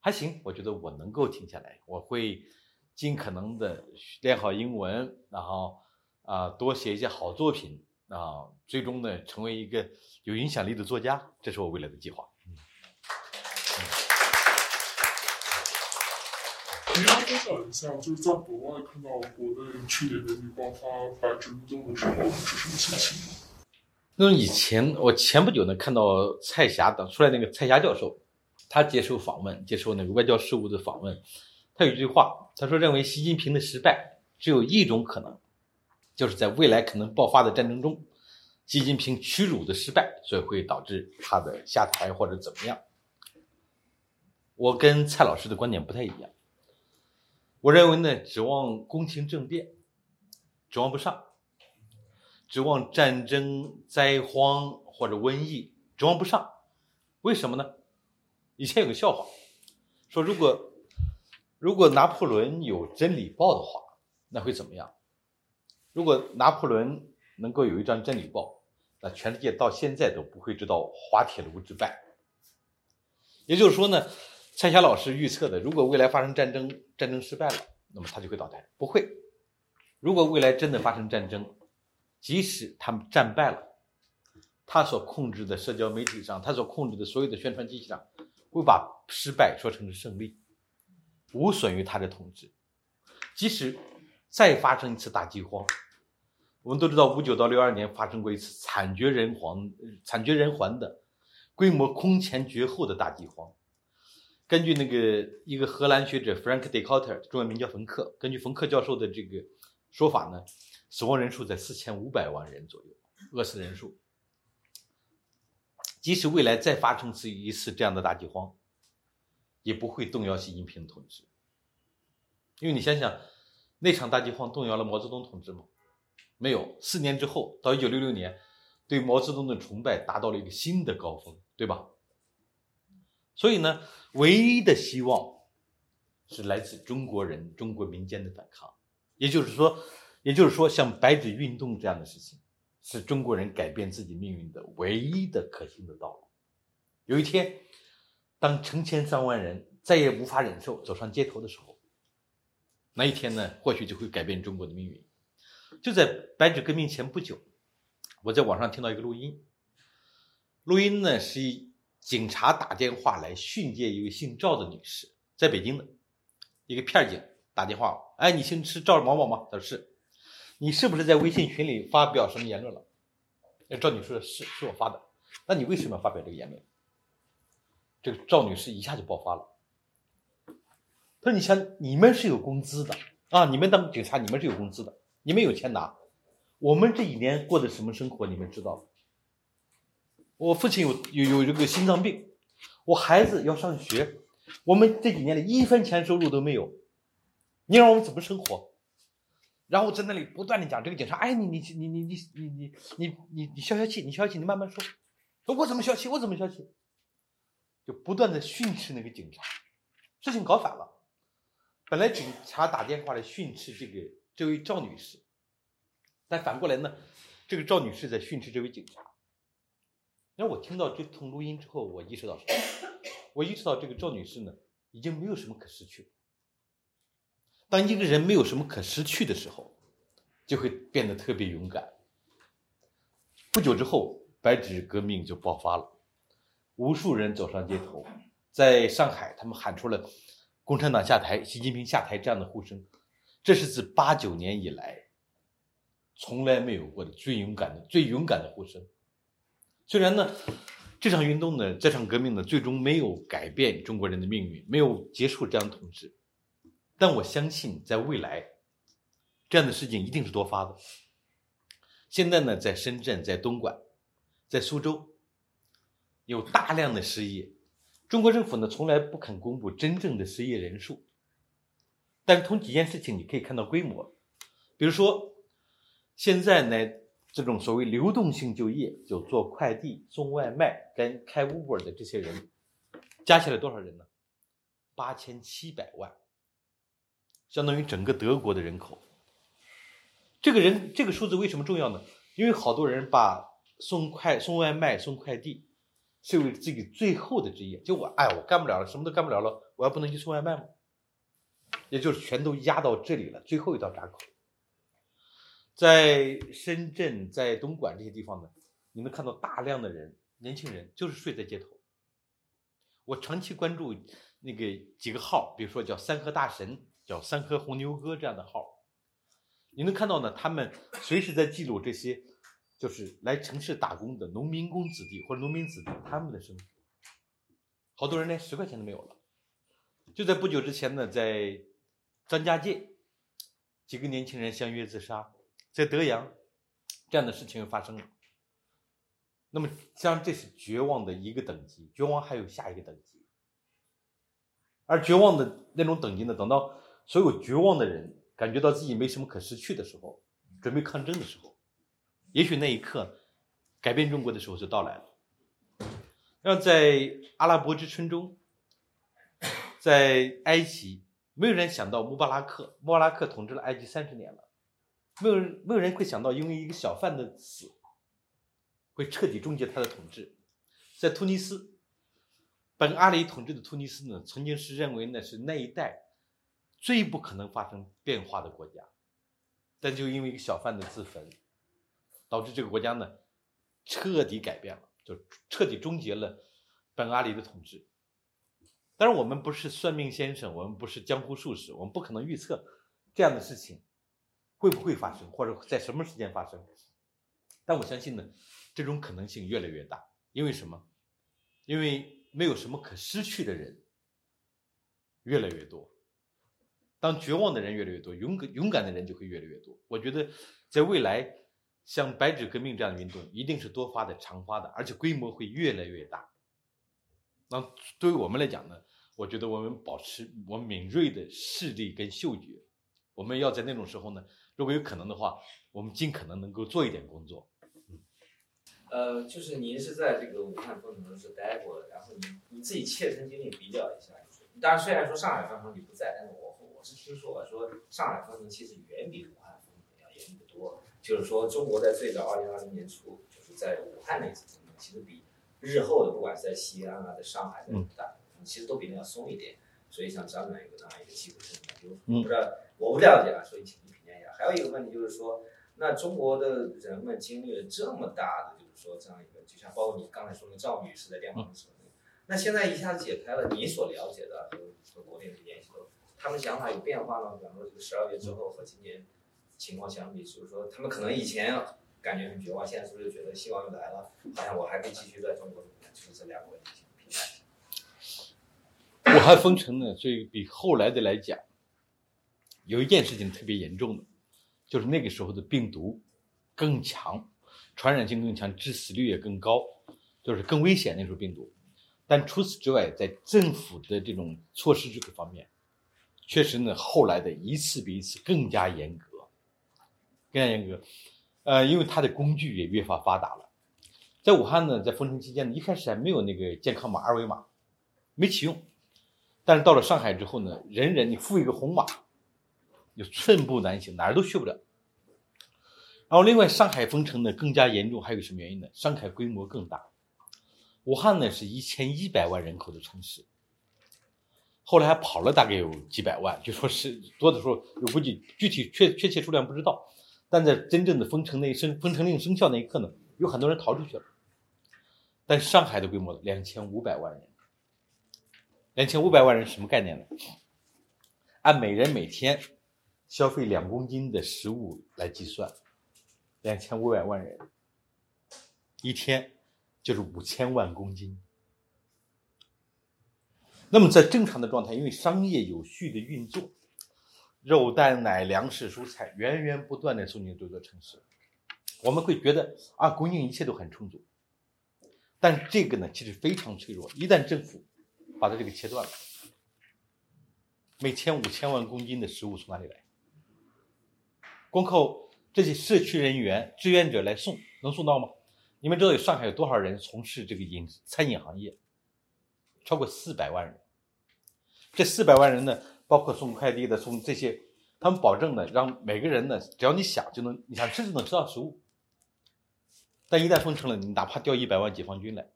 还行。我觉得我能够停下来，我会尽可能的练好英文，然后啊多写一些好作品啊，最终呢成为一个有影响力的作家，这是我未来的计划。你要分享一下，就是在国外看到国内去年年底爆发白纸运动的时候是什么心情？那以前我前不久呢看到蔡霞的出来那个蔡霞教授，他接受访问，接受那个外交事务的访问，他有一句话，他说认为习近平的失败只有一种可能，就是在未来可能爆发的战争中，习近平屈辱的失败，所以会导致他的下台或者怎么样。我跟蔡老师的观点不太一样。我认为呢，指望宫廷政变，指望不上；指望战争、灾荒或者瘟疫，指望不上。为什么呢？以前有个笑话，说如果如果拿破仑有《真理报》的话，那会怎么样？如果拿破仑能够有一张《真理报》，那全世界到现在都不会知道滑铁卢之败。也就是说呢。蔡霞老师预测的，如果未来发生战争，战争失败了，那么他就会倒台。不会，如果未来真的发生战争，即使他们战败了，他所控制的社交媒体上，他所控制的所有的宣传机器上，会把失败说成是胜利，无损于他的统治。即使再发生一次大饥荒，我们都知道五九到六二年发生过一次惨绝人寰、惨绝人寰的规模空前绝后的大饥荒。根据那个一个荷兰学者 Frank d e c o t e r 中文名叫冯克，根据冯克教授的这个说法呢，死亡人数在四千五百万人左右，饿死人数。即使未来再发生次一次这样的大饥荒，也不会动摇习近平统治。因为你想想，那场大饥荒动摇了毛泽东统治吗？没有。四年之后，到一九六六年，对毛泽东的崇拜达到了一个新的高峰，对吧？所以呢，唯一的希望是来自中国人、中国民间的反抗。也就是说，也就是说，像白纸运动这样的事情，是中国人改变自己命运的唯一的可行的道路。有一天，当成千上万人再也无法忍受走上街头的时候，那一天呢，或许就会改变中国的命运。就在白纸革命前不久，我在网上听到一个录音，录音呢是一。警察打电话来训诫一位姓赵的女士，在北京的一个片警打电话，哎，你姓是赵某某吗？他说是。你是不是在微信群里发表什么言论了？赵女士是，是我发的。那你为什么要发表这个言论？这个赵女士一下就爆发了。她说：“你想，你们是有工资的啊，你们当警察，你们是有工资的，你们有钱拿。我们这几年过的什么生活，你们知道吗。”我父亲有有有这个心脏病，我孩子要上学，我们这几年里一分钱收入都没有，你让我们怎么生活？然后在那里不断的讲这个警察，哎，你你你你你你你你你你消消气，你消消气，你慢慢说。说我怎么消气？我怎么消气？就不断的训斥那个警察，事情搞反了。本来警察打电话来训斥这个这位赵女士，但反过来呢，这个赵女士在训斥这位警察。那我听到这通录音之后，我意识到什么？我意识到这个赵女士呢，已经没有什么可失去。当一个人没有什么可失去的时候，就会变得特别勇敢。不久之后，白纸革命就爆发了，无数人走上街头，在上海，他们喊出了“共产党下台，习近平下台”这样的呼声。这是自八九年以来从来没有过的最勇敢的、最勇敢的呼声。虽然呢，这场运动呢，这场革命呢，最终没有改变中国人的命运，没有结束这样的统治，但我相信，在未来，这样的事情一定是多发的。现在呢，在深圳、在东莞、在苏州，有大量的失业。中国政府呢，从来不肯公布真正的失业人数，但是从几件事情你可以看到规模。比如说，现在呢，这种所谓流动性就业，就做快递、送外卖跟开 Uber 的这些人，加起来多少人呢？八千七百万，相当于整个德国的人口。这个人这个数字为什么重要呢？因为好多人把送快送外卖、送快递视为自己最后的职业。就我，哎，我干不了了，什么都干不了了，我还不能去送外卖吗？也就是全都压到这里了，最后一道闸口。在深圳、在东莞这些地方呢，你能看到大量的人，年轻人就是睡在街头。我长期关注那个几个号，比如说叫“三河大神”、叫“三河红牛哥”这样的号。你能看到呢？他们随时在记录这些，就是来城市打工的农民工子弟或者农民子弟他们的生活。好多人连十块钱都没有了。就在不久之前呢，在张家界，几个年轻人相约自杀，在德阳，这样的事情又发生了。那么，像这是绝望的一个等级，绝望还有下一个等级，而绝望的那种等级呢，等到所有绝望的人。感觉到自己没什么可失去的时候，准备抗争的时候，也许那一刻，改变中国的时候就到来了。那在阿拉伯之春中，在埃及，没有人想到穆巴拉克，穆巴拉克统治了埃及三十年了，没有人没有人会想到，因为一个小贩的死，会彻底终结他的统治。在突尼斯，本阿里统治的突尼斯呢，曾经是认为那是那一代。最不可能发生变化的国家，但就因为一个小贩的自焚，导致这个国家呢彻底改变了，就彻底终结了本阿里的统治。当然，我们不是算命先生，我们不是江湖术士，我们不可能预测这样的事情会不会发生，或者在什么时间发生。但我相信呢，这种可能性越来越大。因为什么？因为没有什么可失去的人越来越多。当绝望的人越来越多，勇敢勇敢的人就会越来越多。我觉得，在未来，像白纸革命这样的运动，一定是多发的、常发的，而且规模会越来越大。那对于我们来讲呢，我觉得我们保持我敏锐的视力跟嗅觉，我们要在那种时候呢，如果有可能的话，我们尽可能能够做一点工作。呃，就是您是在这个武汉封城是待过的，然后你你自己切身经历比较一下，就是当然虽然说上海封城你不在，但是我。我是听说啊，说上海封城其实远比武汉封城要严厉得多。就是说，中国在最早二零二零年初，就是在武汉那次封城，其实比日后的不管是在西安啊，在上海，在大，其实都比那要松一点。所以像张总有个这样一个机会，就不知道我不了解啊，所以请。还有一个问题就是说，那中国的人们经历了这么大的，就是说这样一个，就像包括你刚才说的赵女士在电话里说的，那现在一下子解开了，你所了解的和和国内的联系都。他们想法有变化吗？比方说，这个十二月之后和今年情况相比，就是说他们可能以前感觉很绝望，现在是不是觉得希望又来了？好像我还可以继续在中国就是这两个问题评价一下。武汉封城呢，所以比后来的来讲，有一件事情特别严重的，就是那个时候的病毒更强，传染性更强，致死率也更高，就是更危险那时候病毒。但除此之外，在政府的这种措施这个方面。确实呢，后来的一次比一次更加严格，更加严格，呃，因为它的工具也越发发达了。在武汉呢，在封城期间呢，一开始还没有那个健康码二维码，没启用。但是到了上海之后呢，人人你付一个红码，就寸步难行，哪儿都去不了。然后另外，上海封城呢更加严重，还有什么原因呢？上海规模更大，武汉呢是一千一百万人口的城市。后来还跑了大概有几百万，就说是多的时候，我估计具体确确切数量不知道，但在真正的封城那一生封城令生效那一刻呢，有很多人逃出去了。但上海的规模两千五百万人，两千五百万人什么概念呢？按每人每天消费两公斤的食物来计算，两千五百万人一天就是五千万公斤。那么在正常的状态，因为商业有序的运作，肉蛋奶粮食蔬菜源源不断的送进这座城市，我们会觉得啊，供应一切都很充足。但是这个呢，其实非常脆弱。一旦政府把它这个切断了，每天五千万公斤的食物从哪里来？光靠这些社区人员、志愿者来送，能送到吗？你们知道有上海有多少人从事这个饮餐饮行业？超过四百万人，这四百万人呢，包括送快递的、送这些，他们保证呢，让每个人呢，只要你想就能，你想吃就能吃到食物。但一旦封城了，你哪怕调一百万解放军来，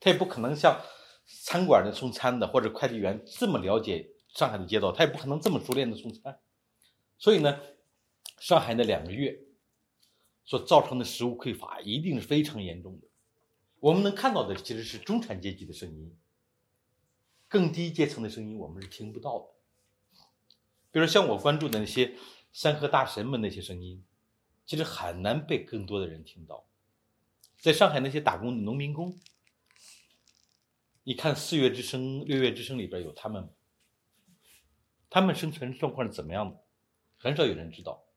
他也不可能像餐馆的送餐的或者快递员这么了解上海的街道，他也不可能这么熟练的送餐。所以呢，上海那两个月所造成的食物匮乏一定是非常严重的。我们能看到的其实是中产阶级的声音，更低阶层的声音我们是听不到的。比如像我关注的那些山河大神们那些声音，其实很难被更多的人听到。在上海那些打工的农民工，你看《四月之声》《六月之声》里边有他们，他们生存状况是怎么样的，很少有人知道。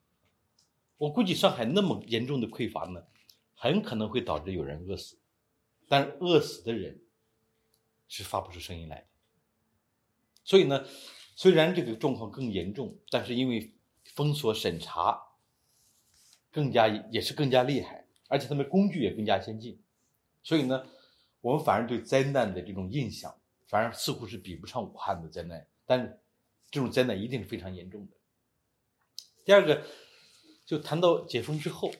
我估计上海那么严重的匮乏呢，很可能会导致有人饿死。但是饿死的人是发不出声音来的，所以呢，虽然这个状况更严重，但是因为封锁审查更加也是更加厉害，而且他们工具也更加先进，所以呢，我们反而对灾难的这种印象，反而似乎是比不上武汉的灾难，但这种灾难一定是非常严重的。第二个，就谈到解封之后，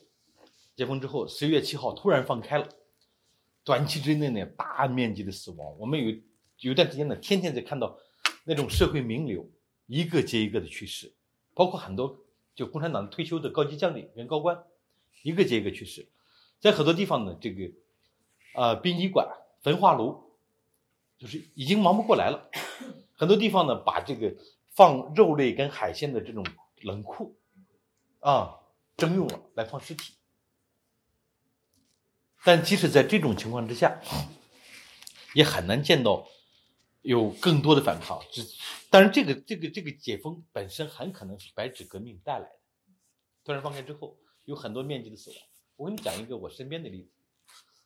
解封之后，十一月七号突然放开了。短期之内呢，大面积的死亡。我们有有段时间呢，天天在看到那种社会名流一个接一个的去世，包括很多就共产党退休的高级将领跟高官，一个接一个去世。在很多地方呢，这个啊殡仪馆、焚化炉，就是已经忙不过来了。很多地方呢，把这个放肉类跟海鲜的这种冷库啊征用了来放尸体。但即使在这种情况之下，也很难见到有更多的反抗。只，当然，这个这个这个解封本身很可能是白纸革命带来的。突然放开之后，有很多面积的死亡。我跟你讲一个我身边的例子。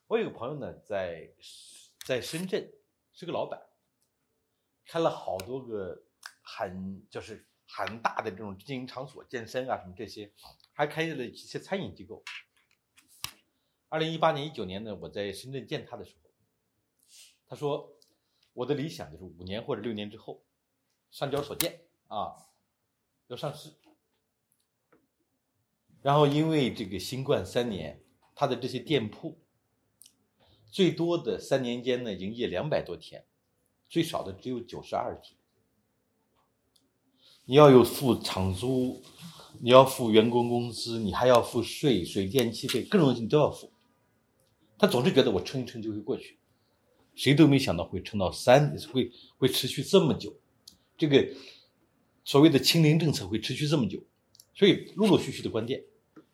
我有个朋友呢，在在深圳是个老板，开了好多个很就是很大的这种经营场所，健身啊什么这些，还开业了一些餐饮机构。二零一八年、一九年呢，我在深圳见他的时候，他说：“我的理想就是五年或者六年之后，上交所见啊，要上市。然后因为这个新冠三年，他的这些店铺，最多的三年间呢，营业两百多天，最少的只有九十二天。你要有付厂租，你要付员工工资，你还要付税、水电气费，各种东西你都要付。”他总是觉得我撑一撑就会过去，谁都没想到会撑到三，会会持续这么久。这个所谓的清零政策会持续这么久，所以陆陆续续的关店。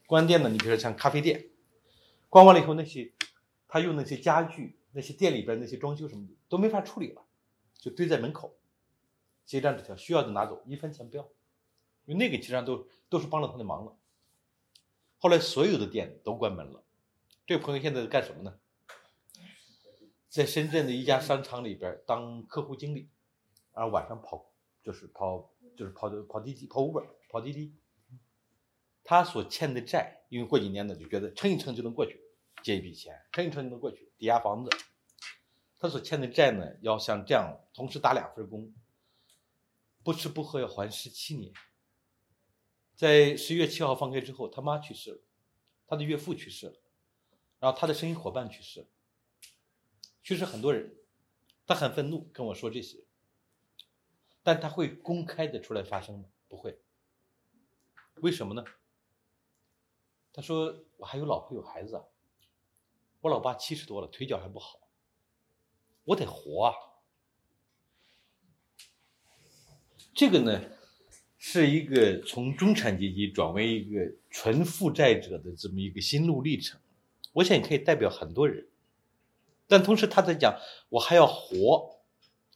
关店呢，你比如说像咖啡店，关完了以后，那些他用那些家具、那些店里边那些装修什么的都没法处理了，就堆在门口，写张纸条，需要的拿走，一分钱不要。因为那个其实上都都是帮了他的忙了。后来所有的店都关门了。这个朋友现在在干什么呢？在深圳的一家商场里边当客户经理，然后晚上跑就是跑就是跑的跑滴滴跑 Uber 跑滴滴。他所欠的债，因为过几年呢就觉得撑一撑就能过去，借一笔钱撑一撑就能过去，抵押房子。他所欠的债呢，要像这样同时打两份工，不吃不喝要还十七年。在十一月七号放开之后，他妈去世了，他的岳父去世了。然后他的生意伙伴去世了，去世很多人，他很愤怒跟我说这些，但他会公开的出来发声吗？不会。为什么呢？他说我还有老婆有孩子啊，我老爸七十多了，腿脚还不好，我得活啊。这个呢，是一个从中产阶级转为一个纯负债者的这么一个心路历程。我想也可以代表很多人，但同时他在讲我还要活，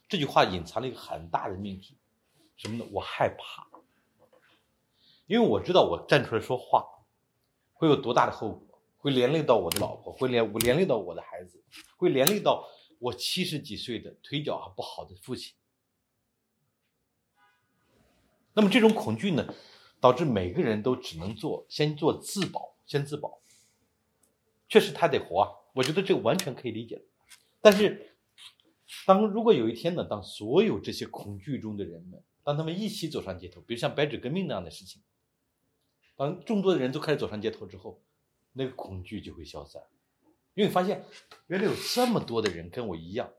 这句话隐藏了一个很大的命题，什么呢？我害怕，因为我知道我站出来说话会有多大的后果，会连累到我的老婆，会连我连累到我的孩子，会连累到我七十几岁的腿脚还不好的父亲。那么这种恐惧呢，导致每个人都只能做先做自保，先自保。确实他得活啊，我觉得这个完全可以理解。但是，当如果有一天呢，当所有这些恐惧中的人们，当他们一起走上街头，比如像白纸革命那样的事情，当众多的人都开始走上街头之后，那个恐惧就会消散，因为发现原来有这么多的人跟我一样，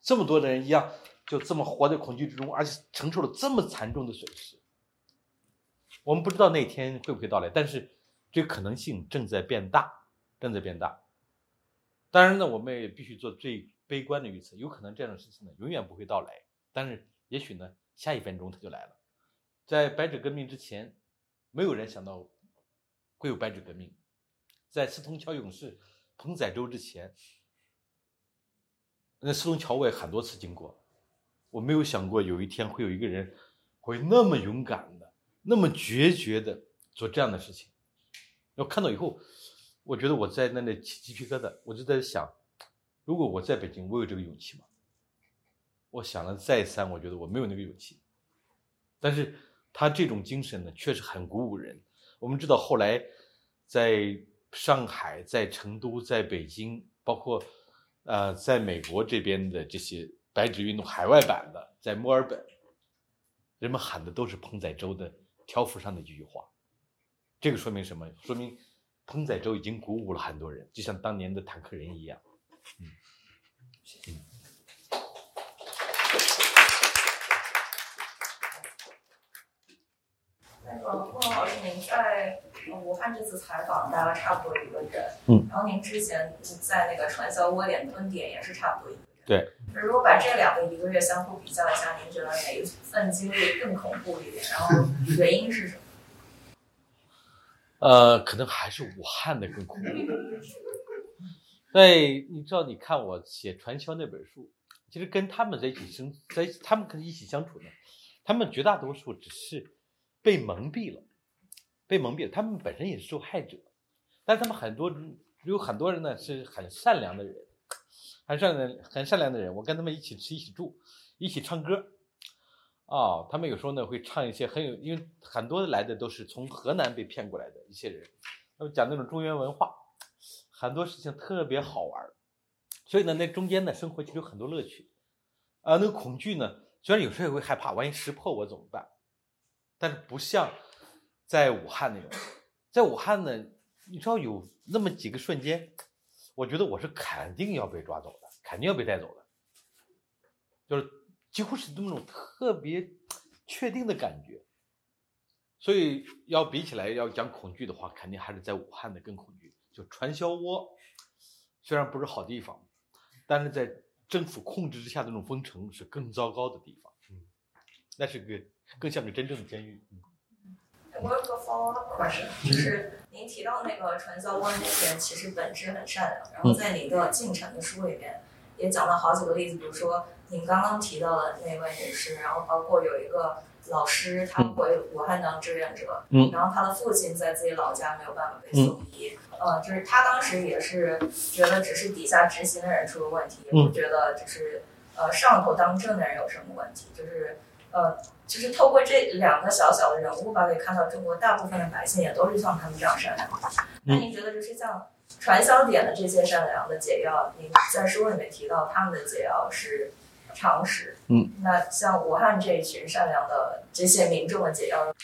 这么多的人一样。就这么活在恐惧之中，而且承受了这么惨重的损失。我们不知道那一天会不会到来，但是这可能性正在变大，正在变大。当然呢，我们也必须做最悲观的预测，有可能这样的事情呢永远不会到来。但是也许呢，下一分钟它就来了。在白纸革命之前，没有人想到会有白纸革命；在四通桥勇士彭载舟之前，那四通桥我也很多次经过。我没有想过有一天会有一个人会那么勇敢的、那么决绝的做这样的事情。我看到以后，我觉得我在那里起鸡皮疙瘩。我就在想，如果我在北京，我有这个勇气吗？我想了再三，我觉得我没有那个勇气。但是他这种精神呢，确实很鼓舞人。我们知道后来在上海、在成都、在北京，包括呃在美国这边的这些。白纸运动海外版的，在墨尔本，人们喊的都是彭载洲的条幅上的一句话。这个说明什么？说明彭载洲已经鼓舞了很多人，就像当年的坦克人一样。嗯，嗯。那个孟老师，您在武汉这次采访待了差不多一个月，嗯，然后您之前在那个传销窝点蹲点也是差不多一个月。对，如果把这两个一个月相互比较一下，您觉得哪一份经历更恐怖一点？然后原因是什么？呃，可能还是武汉的更恐怖。对，你知道，你看我写传销那本书，其实跟他们在一起生，在他们可能一起相处呢，他们绝大多数只是被蒙蔽了，被蒙蔽了。他们本身也是受害者，但他们很多有很多人呢是很善良的人。很善良、很善良的人，我跟他们一起吃、一起住、一起唱歌，啊，他们有时候呢会唱一些很有，因为很多来的都是从河南被骗过来的一些人，他们讲那种中原文化，很多事情特别好玩所以呢，那中间呢生活其实有很多乐趣，啊，那个恐惧呢，虽然有时候也会害怕，万一识破我怎么办？但是不像在武汉那种，在武汉呢，你知道有那么几个瞬间。我觉得我是肯定要被抓走，肯定要被带走的，就是几乎是那种特别确定的感觉。所以要比起来要讲恐惧的话，肯定还是在武汉的更恐惧。就传销窝，虽然不是好地方，但是在政府控制之下的那种封城是更糟糕的地方。嗯，那是个更像个真正的监狱。我有个 follow up question，就是您提到那个传销窝那些人，其实本质很善良。然后在您的进程的书里面也讲了好几个例子，比如说您刚刚提到的那位女士，然后包括有一个老师，他回武汉当志愿者，然后他的父亲在自己老家没有办法被送医，呃，就是他当时也是觉得只是底下执行的人出了问题，也不觉得就是呃上头当政的人有什么问题，就是呃。就是透过这两个小小的人物吧，可以看到中国大部分的百姓也都是像他们这样善良。那您觉得，就是像传销点的这些善良的解药，您在书里面提到他们的解药是常识。嗯。那像武汉这一群善良的这些民众的解药，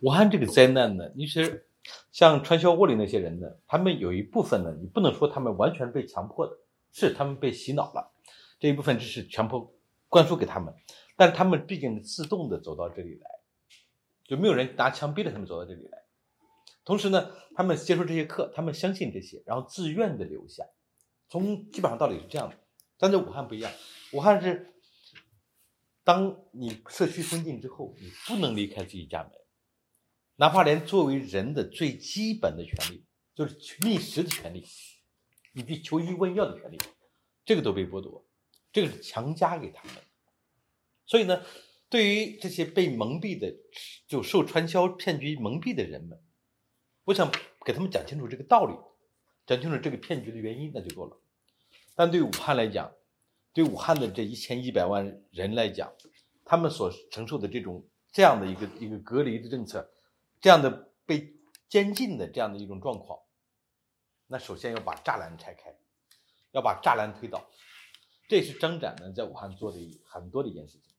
武汉这个灾难呢，其实像传销窝里那些人呢，他们有一部分呢，你不能说他们完全被强迫的，是他们被洗脑了，这一部分就是强迫灌输给他们，但是他们毕竟自动的走到这里来，就没有人拿枪逼着他们走到这里来。同时呢，他们接受这些课，他们相信这些，然后自愿的留下。从基本上道理是这样的，但在武汉不一样，武汉是，当你社区封禁之后，你不能离开自己家门，哪怕连作为人的最基本的权利，就是觅食的权利，以及求医问药的权利，这个都被剥夺，这个是强加给他们。所以呢，对于这些被蒙蔽的，就受传销骗局蒙蔽的人们。我想给他们讲清楚这个道理，讲清楚这个骗局的原因，那就够了。但对武汉来讲，对武汉的这一千一百万人来讲，他们所承受的这种这样的一个一个隔离的政策，这样的被监禁的这样的一种状况，那首先要把栅栏拆开，要把栅栏推倒。这是张展呢在武汉做的很多的一件事情。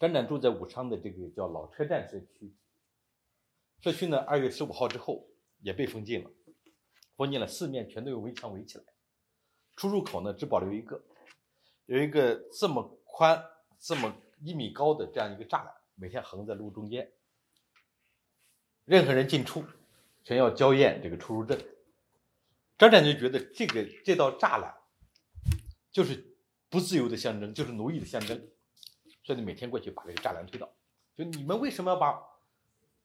张展住在武昌的这个叫老车站社区。社区呢，二月十五号之后也被封禁了，封禁了，四面全都有围墙围起来，出入口呢只保留一个，有一个这么宽、这么一米高的这样一个栅栏，每天横在路中间，任何人进出全要交验这个出入证。张展就觉得这个这道栅栏就是不自由的象征，就是奴役的象征，所以你每天过去把这个栅栏推倒，就你们为什么要把？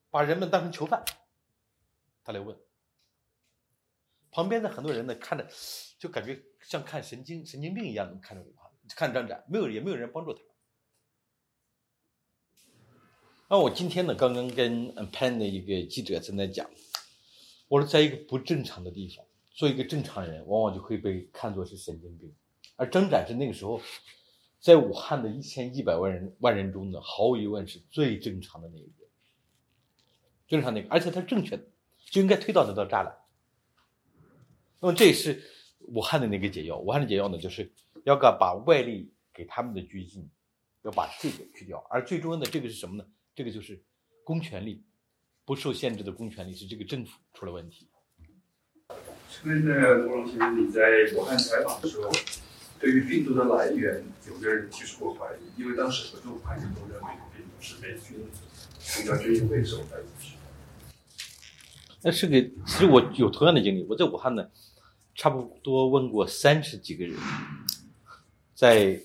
把人们当成囚犯，他来问。旁边的很多人呢，看着就感觉像看神经神经病一样的看着我，看张展，没有也没有人帮助他。那我今天呢，刚刚跟嗯潘的一个记者正在讲，我说在一个不正常的地方，做一个正常人，往往就会被看作是神经病。而张展是那个时候，在武汉的一千一百万人万人中呢，毫无疑问是最正常的那一个。就是他那个，而且他是正确的，就应该推到那道栅栏。那么这也是武汉的那个解药。武汉的解药呢，就是要个把外力给他们的拘禁，要把这个去掉。而最重要的这个是什么呢？这个就是公权力不受限制的公权力，是这个政府出了问题。所以呢，吴龙先生，你在武汉采访的时候，对于病毒的来源，有个人提出过怀疑，因为当时很多武汉人都认为病毒是美军从叫军营会手带进去。那是个，其实我有同样的经历。我在武汉呢，差不多问过三十几个人，在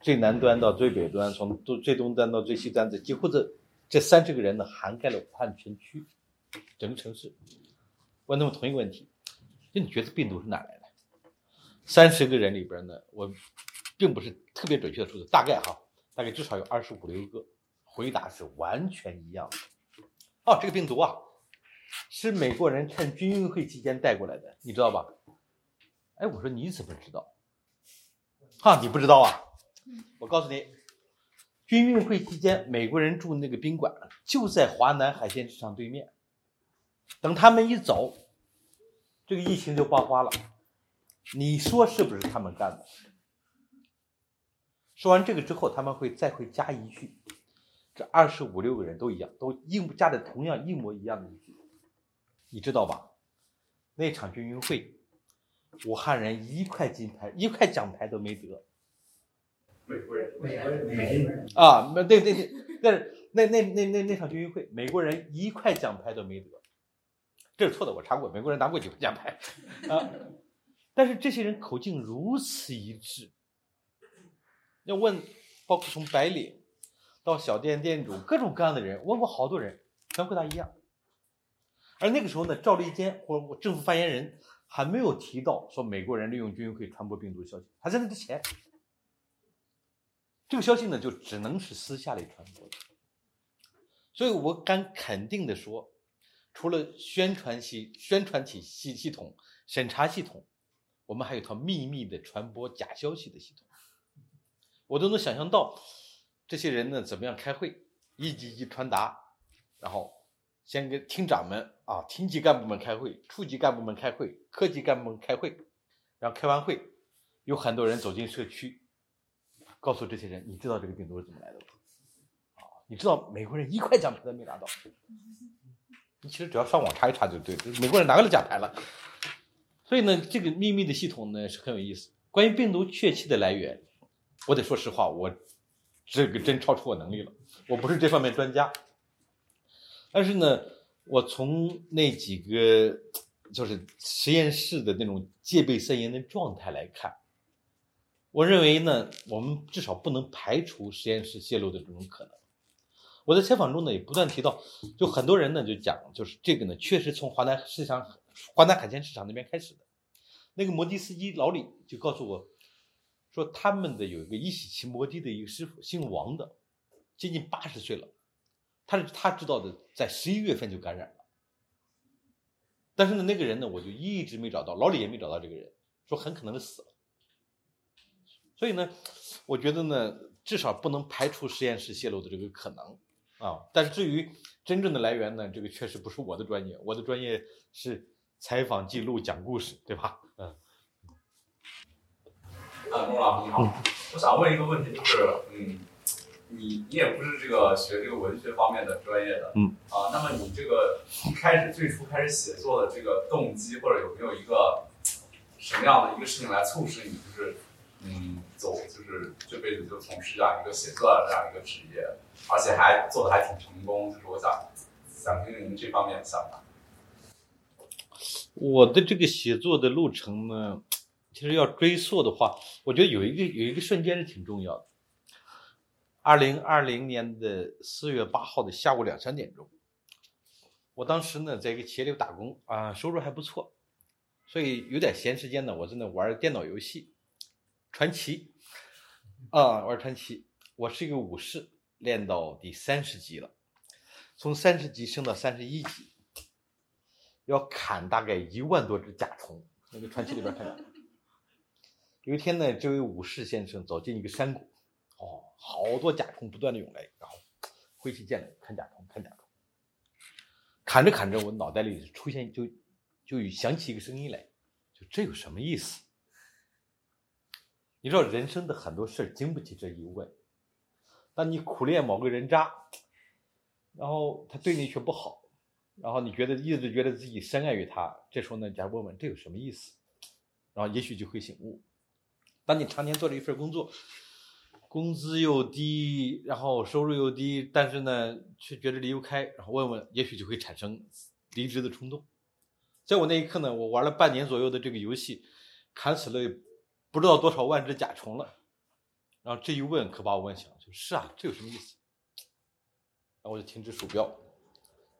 最南端到最北端，从最东端到最西端，这几乎这这三十个人呢，涵盖了武汉全区整个城市。问他们同一个问题：就你觉得病毒是哪来的？三十个人里边呢，我并不是特别准确的数字，大概哈，大概至少有二十五六个回答是完全一样的。哦，这个病毒啊。是美国人趁军运会期间带过来的，你知道吧？哎，我说你怎么知道？哈，你不知道啊？我告诉你，军运会期间美国人住那个宾馆就在华南海鲜市场对面。等他们一走，这个疫情就爆发了。你说是不是他们干的？说完这个之后，他们会再会加一句：这二十五六个人都一样，都一加的同样一模一样的一句。你知道吧？那场军运会，武汉人一块金牌、一块奖牌都没得。美国人，美国人，美国人啊，那对对对，但是那那那那那场军运会，美国人一块奖牌都没得。这是错的，我查过，美国人拿过几块奖牌啊。但是这些人口径如此一致，要问，包括从白领到小店店主，各种各样的人，问过好多人，全回答一样。而那个时候呢，赵立坚或政府发言人还没有提到说美国人利用军运会传播病毒的消息，还在那之前，这个消息呢就只能是私下里传播的。所以我敢肯定的说，除了宣传系、宣传体系系统、审查系统，我们还有一套秘密的传播假消息的系统。我都能想象到这些人呢怎么样开会，一级一级传达，然后。先跟厅长们啊，厅级干部们开会，处级干部们开会，科级干部们开会，然后开完会，有很多人走进社区，告诉这些人，你知道这个病毒是怎么来的吗？啊，你知道美国人一块奖牌都没拿到，你其实只要上网查一查就对，美国人拿到了奖牌了。所以呢，这个秘密的系统呢是很有意思。关于病毒确切的来源，我得说实话，我这个真超出我能力了，我不是这方面专家。但是呢，我从那几个 就是实验室的那种戒备森严的状态来看，我认为呢，我们至少不能排除实验室泄露的这种可能。我在采访中呢也不断提到，就很多人呢就讲，就是这个呢确实从华南市场、华南海鲜市场那边开始的。那个摩的司机老李就告诉我，说他们的有一个一起骑摩的的一个师傅，姓王的，接近八十岁了，他是他知道的，在十一月份就感染了。但是呢，那个人呢，我就一直没找到，老李也没找到这个人，说很可能是死了。所以呢，我觉得呢，至少不能排除实验室泄露的这个可能。啊，但是至于真正的来源呢，这个确实不是我的专业，我的专业是采访记录、讲故事，对吧？嗯。啊，钟老师你好，我想问一个问题，就是，嗯，你你也不是这个学这个文学方面的专业的，嗯，啊，那么你这个一开始最初开始写作的这个动机，或者有没有一个什么样的一个事情来促使你，就是，嗯，走，就是这辈子就从事这样一个写作这样一个职业？而且还做的还挺成功，就是我想想听听您这方面的想法。我的这个写作的路程呢，其实要追溯的话，我觉得有一个有一个瞬间是挺重要的。二零二零年的四月八号的下午两三点钟，我当时呢在一个企业里打工啊，收入还不错，所以有点闲时间呢，我在那玩电脑游戏，传奇啊，玩传奇。我是一个武士。练到第三十级了，从三十级升到三十一级，要砍大概一万多只甲虫。那个传奇里边看到，有一天呢，这位武士先生走进一个山谷，哦，好多甲虫不断的涌来，然后挥起剑来砍甲虫，砍甲虫。砍着砍着，我脑袋里出现就就想起一个声音来，就这有什么意思？你知道人生的很多事经不起这一问。当你苦练某个人渣，然后他对你却不好，然后你觉得一直觉得自己深爱于他，这时候呢，假如问问这有什么意思，然后也许就会醒悟。当你常年做了一份工作，工资又低，然后收入又低，但是呢，却觉得离不开，然后问问，也许就会产生离职的冲动。在我那一刻呢，我玩了半年左右的这个游戏，砍死了不知道多少万只甲虫了。然后这一问可把我问醒了，就是啊，这有什么意思？然后我就停止鼠标，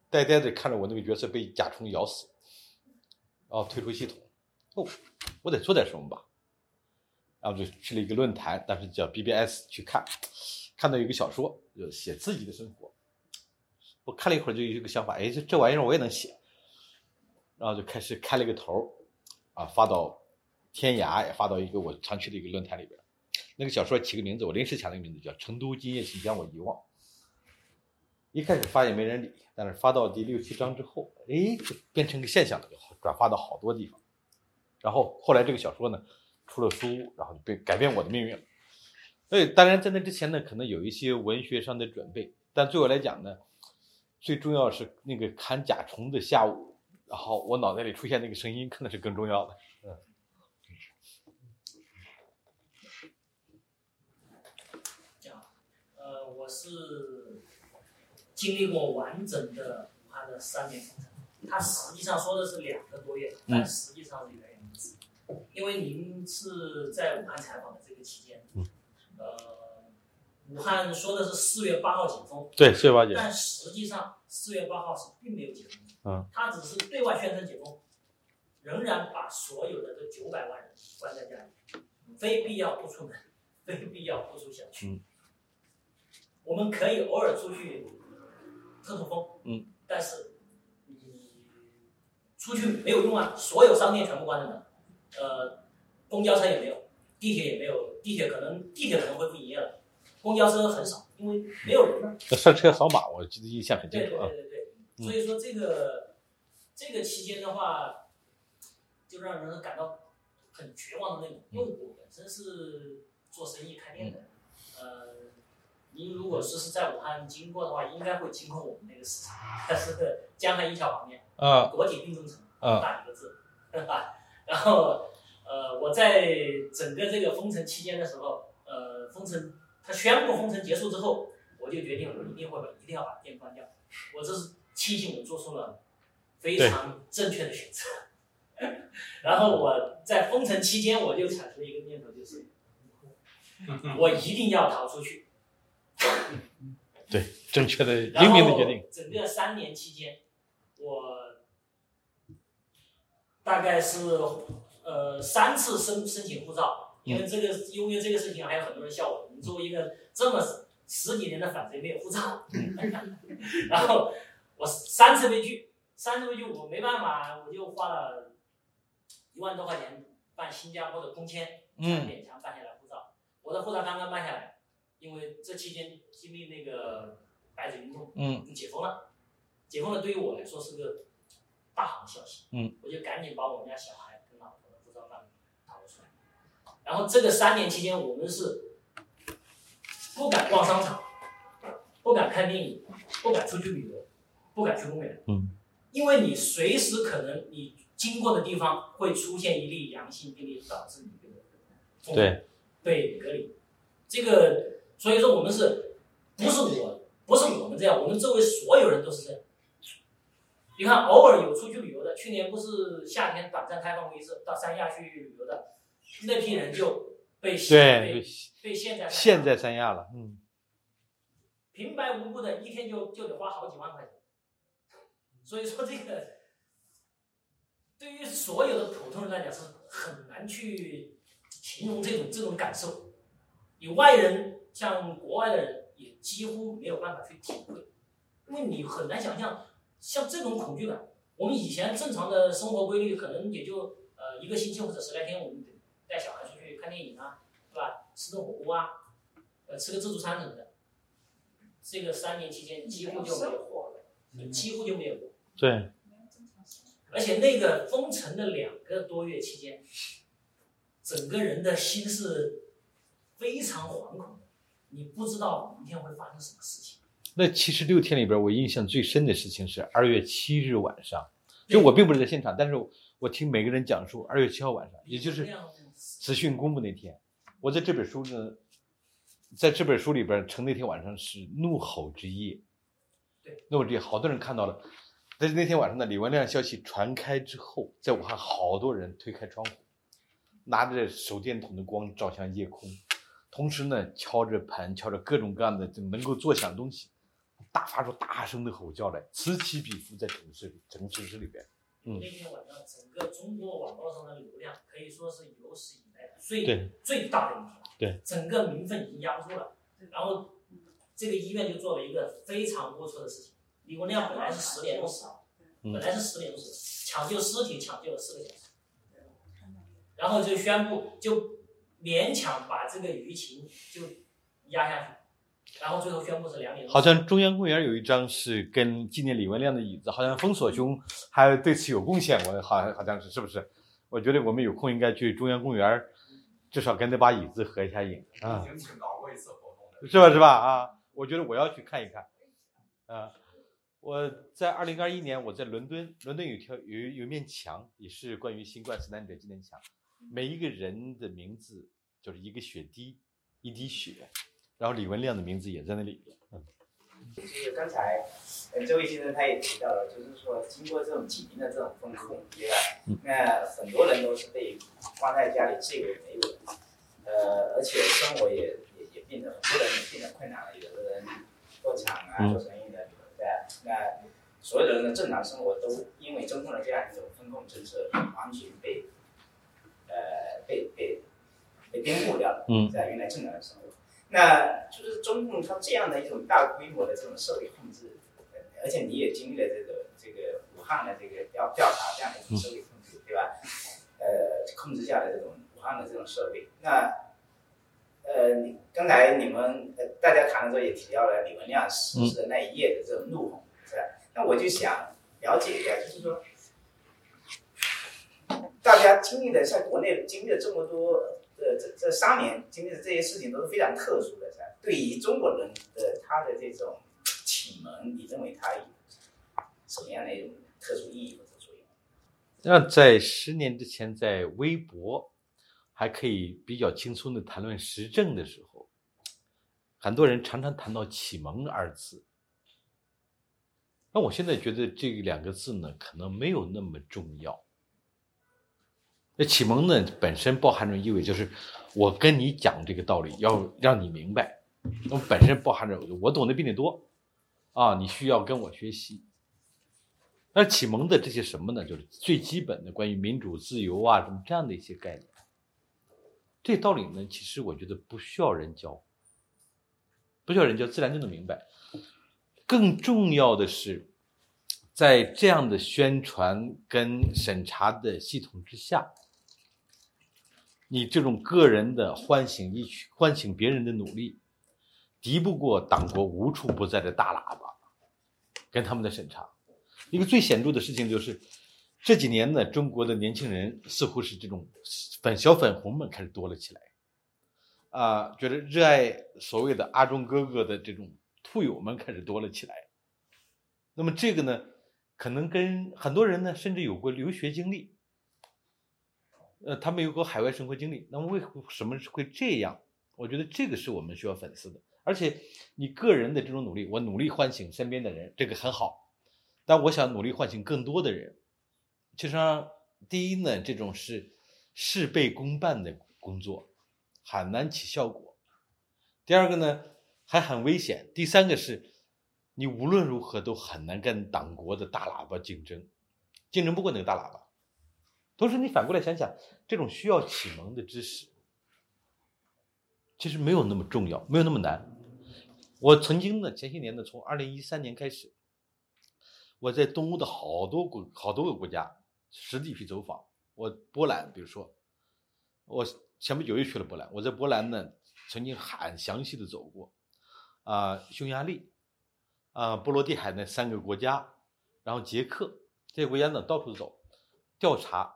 呆呆的看着我那个角色被甲虫咬死，然后退出系统。哦，我得做点什么吧。然后就去了一个论坛，当时叫 BBS 去看，看到一个小说，就写自己的生活。我看了一会儿，就有一个想法，哎，这这玩意儿我也能写。然后就开始开了个头啊，发到天涯，也发到一个我常去的一个论坛里边。那个小说起个名字，我临时想了个名字叫《成都今夜，请将我遗忘》。一开始发也没人理，但是发到第六七章之后，哎，就变成个现象了，转发到好多地方。然后后来这个小说呢出了书，然后就被改变我的命运了。所以当然在那之前呢，可能有一些文学上的准备，但对我来讲呢，最重要是那个砍甲虫的下午，然后我脑袋里出现那个声音，可能是更重要的。嗯。我是经历过完整的武汉的三年封城，他实际上说的是两个多月，但实际上是。因为您是在武汉采访的这个期间，嗯。呃，武汉说的是四月八号解封，对，四月八解封，但实际上四月八号是并没有解封，嗯，他只是对外宣称解封，仍然把所有的这九百万人关在家里，非必要不出门，非必要不出小区。我们可以偶尔出去透透风，嗯，但是你出去没有用啊，所有商店全部关着门，呃，公交车也没有，地铁也没有，地铁可能地铁可能会不营业了，公交车很少，因为没有人呢。上车扫码，我记得印象很清楚啊。对对对对，所以说这个这个期间的话，就让人感到很绝望的那种，因为我本身是做生意开店的，呃。您如果说是在武汉经过的话，应该会经过我们那个市场，它是江汉一桥旁边，啊，国铁运动城，大几个字，吧？然后，呃，我在整个这个封城期间的时候，呃，封城他宣布封城结束之后，我就决定我一定会把一定要把店关掉。我这是庆幸我做出了非常正确的选择。然后我在封城期间，我就产生了一个念头，就是我一定要逃出去。对，正确的然英明的决定。后整个三年期间，我大概是呃三次申申请护照，因为这个因为这个事情还有很多人笑我，你作为一个这么十几年的反贼没有护照，然后我三次被拒，三次被拒我没办法，我就花了一万多块钱办新加坡的工签，才嗯勉强办下来护照。我的护照刚刚办下来，因为这期间经历那个白纸运动，嗯。解封了，解封了对于我来说是个大好消息。嗯，我就赶紧把我们家小孩跟老婆的护照办逃了出来。然后这个三年期间，我们是不敢逛商场，不敢看电影，不敢出去旅游，不敢去公园。嗯，因为你随时可能你经过的地方会出现一例阳性病例，导致你这个封对，被隔离。这个，所以说我们是不是我不是我们这样，我们周围所有人都是这样。你看，偶尔有出去旅游的，去年不是夏天短暂开放过一次，到三亚去旅游的那批人就被对被被限在三亚现在三亚了，嗯，平白无故的一天就就得花好几万块钱，所以说这个对于所有的普通人来讲是很难去形容这种这种感受，你外人像国外的人也几乎没有办法去体会，因为你很难想象像这种恐惧感。我们以前正常的生活规律可能也就呃一个星期或者十来天，我们带小孩出去看电影啊，是吧？吃顿火锅啊，呃吃个自助餐什么的。这个三年期间几乎就没有过了，几乎就没有过。对，而且那个封城的两个多月期间，整个人的心是非常惶恐的，你不知道明天会发生什么事情。那七十六天里边，我印象最深的事情是二月七日晚上，就我并不是在现场，但是我听每个人讲述二月七号晚上，也就是资讯公布那天，我在这本书呢，在这本书里边称那天晚上是怒吼之夜。对，怒吼之夜，好多人看到了。但是那天晚上呢，李文亮消息传开之后，在武汉好多人推开窗户，拿着手电筒的光照向夜空，同时呢敲着盘，敲着各种各样的就能够作响的东西，大发出大声的吼叫来，此起彼伏在城市里，整个城市里边。嗯那天晚上整个中国网络上的流量可以说是有史以来最对最大的一天了。对，整个民愤已经压不住了。然后这个医院就做了一个非常龌龊的事情。李文亮本来是十点钟死，嗯本来是十点钟死，抢救尸体抢救了四个小时，然后就宣布就勉强把这个舆情就压下去，然后最后宣布是两点。好像中央公园有一张是跟纪念李文亮的椅子，好像封锁兄还对此有贡献，我好像好像是是不是？我觉得我们有空应该去中央公园，至少跟那把椅子合一下影啊已，经请到过一次活动了，是吧是吧啊？我觉得我要去看一看，啊，我在二零二一年我在伦敦，伦敦有条有有面墙，也是关于新冠死难者纪念墙，每一个人的名字就是一个血滴，一滴血，然后李文亮的名字也在那里边。嗯就是刚才呃这位先生他也提到了，就是说经过这种几年的这种风控，对吧？那很多人都是被关在家里自以为没有，呃，而且生活也也也变得很多人也变得困难了，有的人做厂啊、嗯做生意的，对吧？那所有的人的正常生活都因为中共的这样一种风控政策，完全被呃被被被颠覆掉了，嗯在原来正常的生活。那就是中共它这样的一种大规模的这种社会控制，呃而且你也经历了这个这个武汉的这个调调查这样的一种社会控制，对吧？呃，控制下的这种武汉的这种社会，那呃，你刚才你们呃大家谈的时候也提到了李文亮逝世的那一夜的这种怒吼，是吧？那我就想了解一下，就是说，大家经历的在国内经历了这么多，这，这这三年经历的这些事情都是非常特殊的，对于中国人的他的这种启蒙，你认为它有什么样的一种特殊意义或者作用？那在十年之前，在微博还可以比较轻松的谈论时政的时候，很多人常常谈到启蒙二字。那我现在觉得这两个字呢，可能没有那么重要。那启蒙呢，本身包含着意味，就是我跟你讲这个道理，要让你明白。那么本身包含着我懂得比你多，啊，你需要跟我学习。那启蒙的这些什么呢？就是最基本的关于民主、自由啊，什么这样的一些概念。这道理呢，其实我觉得不需要人教，不需要人教，自然就能明白。更重要的是，在这样的宣传跟审查的系统之下，你这种个人的唤醒一曲，唤醒别人的努力，敌不过党国无处不在的大喇叭，跟他们的审查。一个最显著的事情就是，这几年呢，中国的年轻人似乎是这种粉小粉红们开始多了起来，啊，觉得热爱所谓的阿忠哥哥的这种。兔友们开始多了起来，那么这个呢，可能跟很多人呢，甚至有过留学经历，呃，他们有过海外生活经历。那么为什么会这样？我觉得这个是我们需要反思的。而且你个人的这种努力，我努力唤醒身边的人，这个很好。但我想努力唤醒更多的人。其实，第一呢，这种是事倍功半的工作，很难起效果。第二个呢？还很危险。第三个是，你无论如何都很难跟党国的大喇叭竞争，竞争不过那个大喇叭。同时，你反过来想想，这种需要启蒙的知识，其实没有那么重要，没有那么难。我曾经呢，前些年呢，从二零一三年开始，我在东欧的好多国、好多个国家实地去走访。我波兰，比如说，我前不久又去了波兰。我在波兰呢，曾经很详细的走过。啊，匈牙利，啊，波罗的海那三个国家，然后捷克这些国家呢，到处走调查。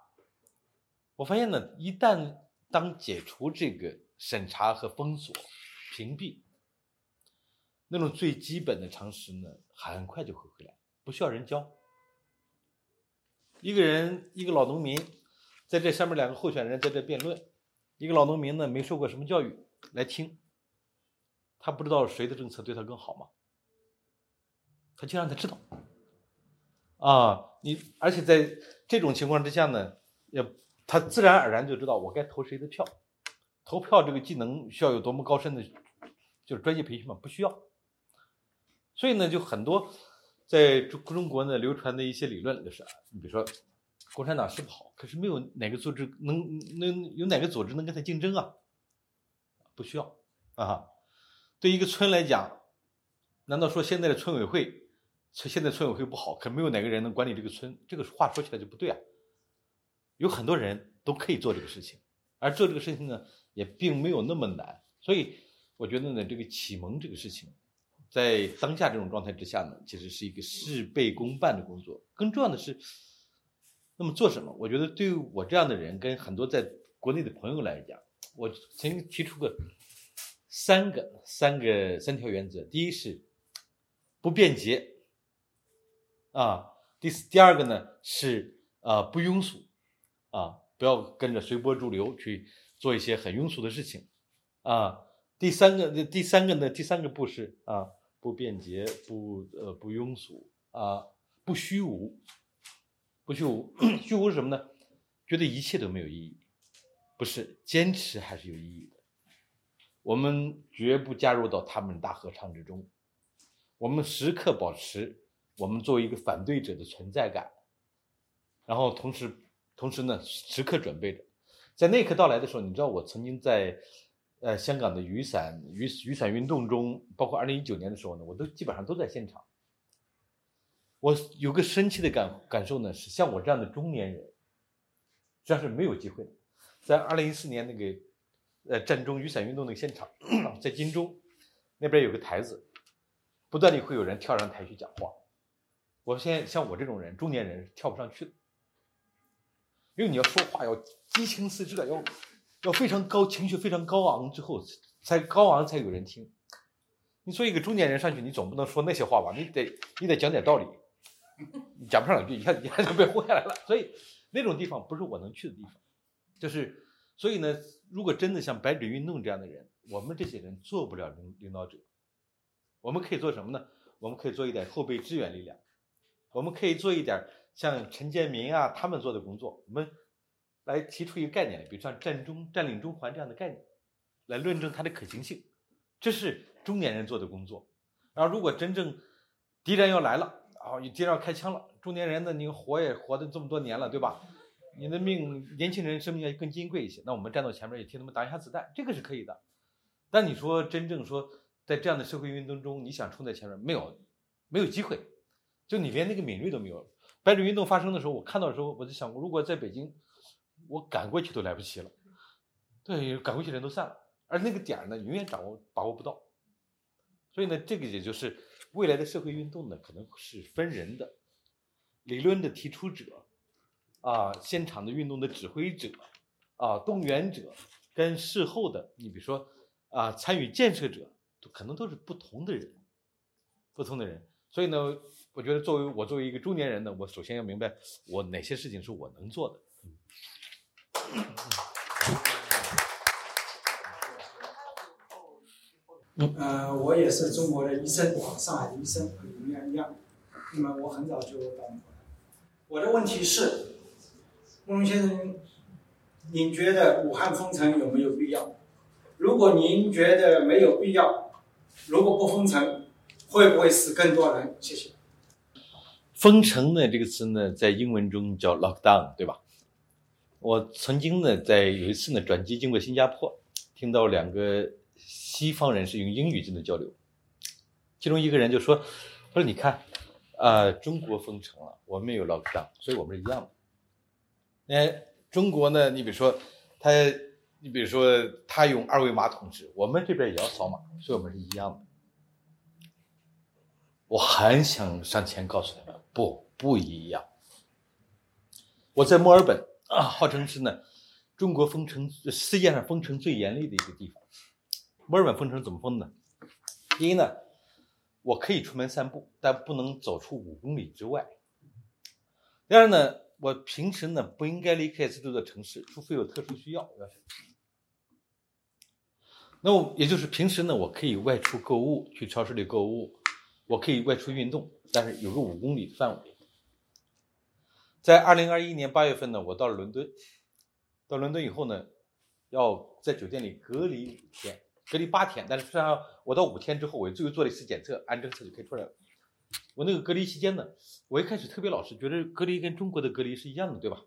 我发现呢，一旦当解除这个审查和封锁、屏蔽，那种最基本的常识呢，很快就会回来，不需要人教。一个人，一个老农民，在这上面两个候选人在这辩论，一个老农民呢，没受过什么教育，来听。他不知道谁的政策对他更好吗？他就让他知道，啊，你而且在这种情况之下呢，也他自然而然就知道我该投谁的票。投票这个技能需要有多么高深的，就是专业培训吗？不需要。所以呢，就很多在中中国呢流传的一些理论就是，你比如说，共产党是不好，可是没有哪个组织能能有哪个组织能跟他竞争啊？不需要啊。对一个村来讲，难道说现在的村委会，村现在村委会不好，可没有哪个人能管理这个村？这个话说起来就不对啊。有很多人都可以做这个事情，而做这个事情呢，也并没有那么难。所以我觉得呢，这个启蒙这个事情，在当下这种状态之下呢，其实是一个事倍功半的工作。更重要的是，那么做什么？我觉得对于我这样的人，跟很多在国内的朋友来讲，我曾经提出过。三个三个三条原则，第一是不便捷啊，第四第二个呢是啊不庸俗啊，不要跟着随波逐流去做一些很庸俗的事情啊。第三个第三个呢第三个不是啊不便捷不呃不庸俗啊不虚无不虚无 虚无是什么呢？觉得一切都没有意义，不是坚持还是有意义的。我们绝不加入到他们大合唱之中，我们时刻保持我们作为一个反对者的存在感，然后同时，同时呢，时刻准备着，在那一刻到来的时候，你知道我曾经在，呃，香港的雨伞雨雨伞运动中，包括二零一九年的时候呢，我都基本上都在现场。我有个深切的感感受呢，是像我这样的中年人，实际上是没有机会的，在二零一四年那个。呃，战中雨伞运动那个现场，在金钟那边有个台子，不断的会有人跳上台去讲话。我现在像我这种人，中年人是跳不上去的，因为你要说话要激情四射，要要非常高情绪，非常高昂之后才高昂才有人听。你作为一个中年人上去，你总不能说那些话吧？你得你得讲点道理，你讲不上两句，一下一下就被轰下来了。所以那种地方不是我能去的地方，就是。所以呢，如果真的像白纸运动这样的人，我们这些人做不了领领导者，我们可以做什么呢？我们可以做一点后备支援力量，我们可以做一点像陈建民啊他们做的工作，我们来提出一个概念，比如像占中、占领中环这样的概念，来论证它的可行性，这是中年人做的工作。然后，如果真正敌人要来了，啊，敌人要开枪了，中年人呢，你活也活的这么多年了，对吧？你的命，年轻人生命要更金贵一些。那我们站到前面也替他们挡一下子弹，这个是可以的。但你说真正说在这样的社会运动中，你想冲在前面，没有，没有机会，就你连那个敏锐都没有。白纸运动发生的时候，我看到的时候，我就想，如果在北京，我赶过去都来不及了。对，赶过去人都散了，而那个点儿呢，永远掌握把握不到。所以呢，这个也就是未来的社会运动呢，可能是分人的，理论的提出者，啊，现场的运动的指挥者，啊，动员者，跟事后的，你比如说啊，参与建设者，可能都是不同的人，不同的人。所以呢，我觉得作为我作为一个中年人呢，我首先要明白我哪些事情是我能做的。嗯呃，我也是中国的医生，上海的医生，和你们一样。那么我很早就到。我的问题是，慕容先生，您觉得武汉封城有没有必要？如果您觉得没有必要，如果不封城，会不会死更多人？谢谢。封城呢这个词呢，在英文中叫 lockdown，对吧？我曾经呢，在有一次呢转机经过新加坡，听到两个。西方人是用英语进行交流，其中一个人就说：“他说你看，啊，中国封城了，我们也有 lockdown，所以我们是一样的。哎，中国呢，你比如说他，你比如说他用二维码统治，我们这边也要扫码，所以我们是一样的。我很想上前告诉他们，不，不一样。我在墨尔本啊，号称是呢，中国封城世界上封城最严厉的一个地方。”墨尔本封城怎么封呢？第一呢，我可以出门散步，但不能走出五公里之外。第二呢，我平时呢不应该离开这座城市，除非有特殊需要。那我也就是平时呢，我可以外出购物，去超市里购物，我可以外出运动，但是有个五公里的范围。在二零二一年八月份呢，我到了伦敦，到伦敦以后呢，要在酒店里隔离五天。隔离八天，但是实际上我到五天之后，我最后做了一次检测，按这个测就可以出来了。我那个隔离期间呢，我一开始特别老实，觉得隔离跟中国的隔离是一样的，对吧？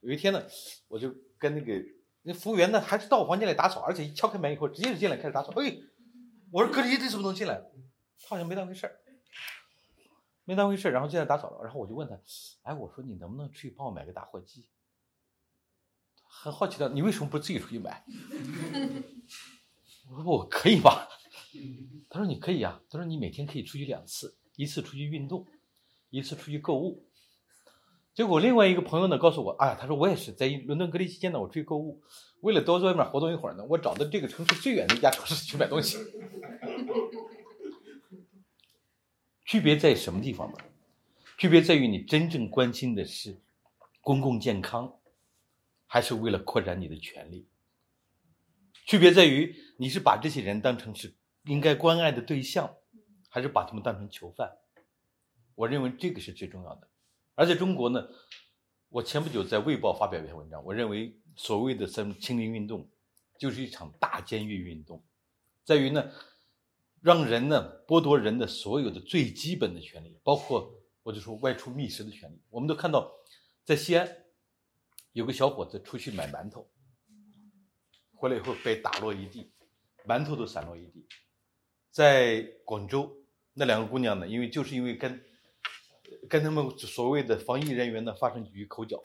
有一天呢，我就跟那个那服务员呢，还是到我房间里打扫，而且一敲开门以后，直接就进来开始打扫。哎，我说隔离这怎么能进来？他好像没当回事儿，没当回事，然后进来打扫了。然后我就问他，哎，我说你能不能出去帮我买个打火机？很好奇的，你为什么不自己出去买？我说我可以吧，他说你可以啊，他说你每天可以出去两次，一次出去运动，一次出去购物。结果另外一个朋友呢告诉我，哎，他说我也是在伦敦隔离期间呢，我出去购物，为了多在外面活动一会儿呢，我找到这个城市最远的一家超市去买东西。区别在什么地方呢？区别在于你真正关心的是公共健康，还是为了扩展你的权利？区别在于你是把这些人当成是应该关爱的对象，还是把他们当成囚犯？我认为这个是最重要的。而在中国呢，我前不久在《卫报》发表一篇文章，我认为所谓的“三清零”运动就是一场大监狱运动，在于呢，让人呢剥夺人的所有的最基本的权利，包括我就说外出觅食的权利。我们都看到，在西安有个小伙子出去买馒头。回来以后被打落一地，馒头都散落一地。在广州，那两个姑娘呢？因为就是因为跟跟他们所谓的防疫人员呢发生几句口角，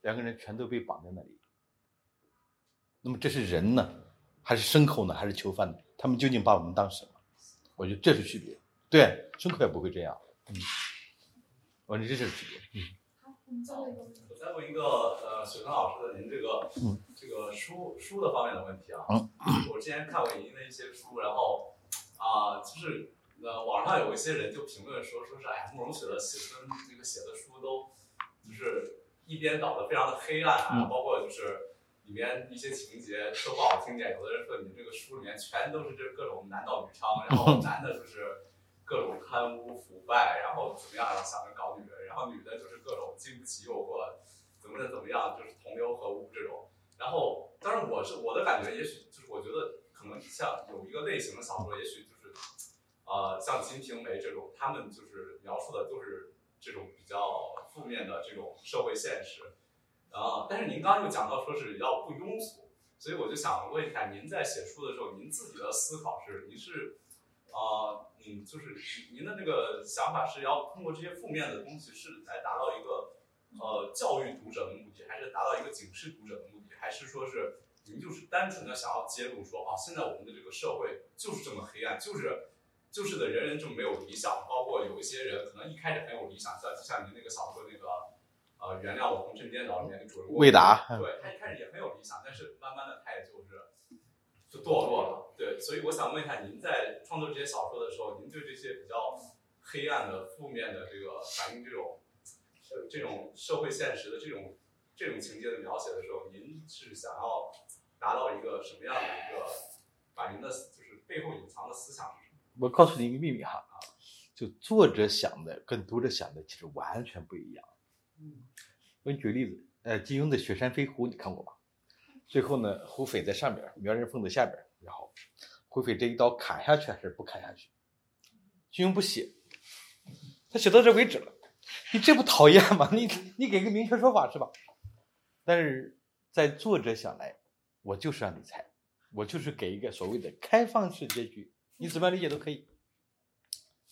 两个人全都被绑在那里。那么这是人呢，还是牲口呢？还是囚犯呢？他们究竟把我们当什么？我觉得这是区别。对，胸口也不会这样。嗯，我觉得这是区别。嗯。好我们再问一个呃，水坑老师的您这个这个书书的方面的问题啊。我之前看过您的一些书，然后啊，就是呃，网上有一些人就评论说，说是哎，慕容雪的写跟这个写的书都就是一边倒的非常的黑暗啊，包括就是里面一些情节说不好听点，有的人说你这个书里面全都是这各种男盗女娼，然后男的就是各种贪污腐败，然后怎么样，想着搞女人，然后女的就是各种经不起诱惑，怎么的怎么样，就是同流合污这种。然后，当然我是我的感觉，也许就是我觉得可能像有一个类型的小说，也许就是，呃，像《金瓶梅》这种，他们就是描述的都是这种比较负面的这种社会现实。啊，但是您刚刚又讲到说是要不庸俗，所以我就想问一下，您在写书的时候，您自己的思考是，您是，啊、嗯，就是您的那个想法是要通过这些负面的东西，是来达到一个呃教育读者的目的，还是达到一个警示读者的目的，还是说是您就是单纯的想要揭露说，啊，现在我们的这个社会就是这么黑暗，就是就是的人人就没有理想，包括有一些人可能一开始很有理想，像就像您那个小说那个。呃，原谅我红尘颠倒里面的主人公魏达对他一开始也很有理想，但是慢慢的他也就是就堕落了。对，所以我想问一下，您在创作这些小说的时候，您对这些比较黑暗的、负面的这个反映这种呃这种社会现实的这种这种情节的描写的时候，您是想要达到一个什么样的一个把您的就是背后隐藏的思想是什么？我告诉你一个秘密哈，就作者想的跟读者想的其实完全不一样。我给你举个例子，呃，金庸的《雪山飞狐》你看过吗？最后呢，胡斐在上边，苗人凤在下边，然后胡斐这一刀砍下去还是不砍下去？金庸不写，他写到这为止了。你这不讨厌吗？你你给个明确说法是吧？但是在作者想来，我就是让你猜，我就是给一个所谓的开放式结局，你怎么样理解都可以。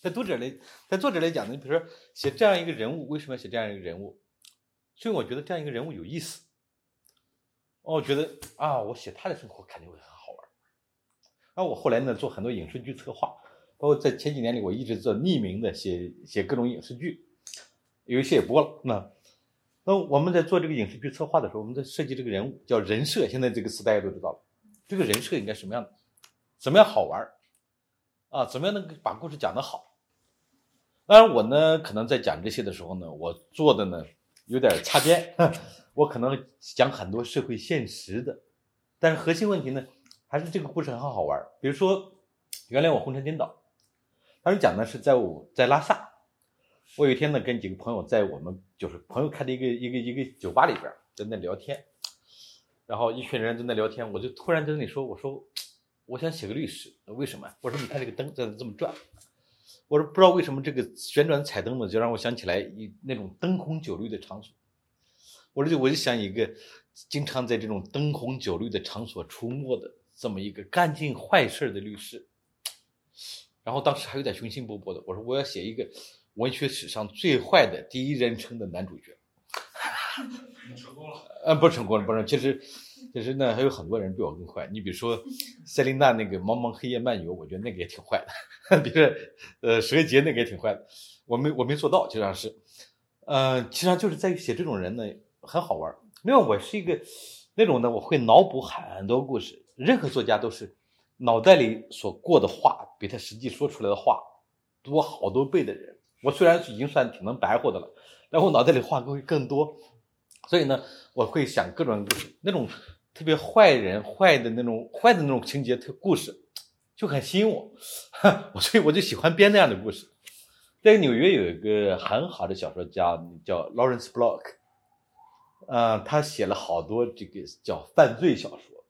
在读者来，在作者来讲呢，你比如说写这样一个人物，为什么要写这样一个人物？所以我觉得这样一个人物有意思。哦，我觉得啊，我写他的生活肯定会很好玩。那我后来呢，做很多影视剧策划，包括在前几年里，我一直做匿名的写写各种影视剧，有一些也播了。那那我们在做这个影视剧策划的时候，我们在设计这个人物叫人设。现在这个词大家都知道了，这个人设应该什么样的？怎么样好玩？啊，怎么样能把故事讲得好？当然，我呢，可能在讲这些的时候呢，我做的呢有点擦边，我可能讲很多社会现实的，但是核心问题呢，还是这个故事很好玩。比如说，原来我红尘颠倒，当时讲的是在我在拉萨，我有一天呢跟几个朋友在我们就是朋友开的一个一个一个酒吧里边在那聊天，然后一群人在那聊天，我就突然在那里说，我说我想写个律师，为什么？我说你看这个灯在这么转。我说不知道为什么这个旋转彩灯呢，就让我想起来一那种灯红酒绿的场所。我说就我就想一个经常在这种灯红酒绿的场所出没的这么一个干尽坏事的律师。然后当时还有点雄心勃勃的，我说我要写一个文学史上最坏的第一人称的男主角。成功了。呃，不成功了，不是，其实其实呢还有很多人比我更坏。你比如说塞琳娜那个《茫茫黑夜漫游》，我觉得那个也挺坏的。比如说呃蛇节那个也挺坏的，我没我没做到，实际上是，呃，其实上就是在于写这种人呢很好玩。另外我是一个那种呢，我会脑补很多故事。任何作家都是脑袋里所过的话比他实际说出来的话多好多倍的人。我虽然已经算挺能白活的了，但我脑袋里话会更多。所以呢，我会想各种，那种特别坏人、坏的那种、坏的那种情节、特故事，就很吸引我。我所以我就喜欢编那样的故事。在纽约有一个很好的小说家叫 Lawrence Block，呃，他写了好多这个叫犯罪小说。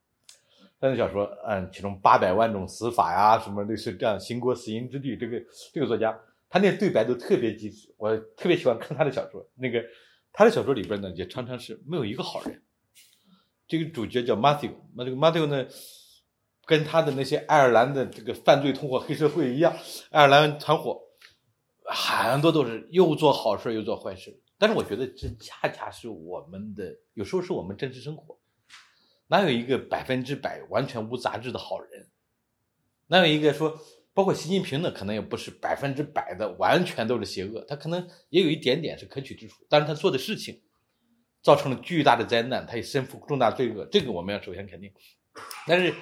犯罪小说，嗯，其中八百万种死法呀，什么类似这样，行国死因之地，这个这个作家，他那对白都特别机智，我特别喜欢看他的小说。那个。他的小说里边呢，也常常是没有一个好人。这个主角叫 Matthew，那这个 Matthew 呢，跟他的那些爱尔兰的这个犯罪同伙黑社会一样，爱尔兰团伙很多都是又做好事又做坏事。但是我觉得这恰恰是我们的，有时候是我们真实生活。哪有一个百分之百完全无杂质的好人？哪有一个说？包括习近平呢，可能也不是百分之百的完全都是邪恶，他可能也有一点点是可取之处。但是他做的事情造成了巨大的灾难，他也身负重大罪恶，这个我们要首先肯定。但是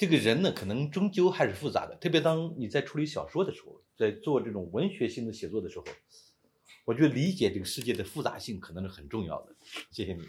这个人呢，可能终究还是复杂的，特别当你在处理小说的时候，在做这种文学性的写作的时候，我觉得理解这个世界的复杂性可能是很重要的。谢谢你。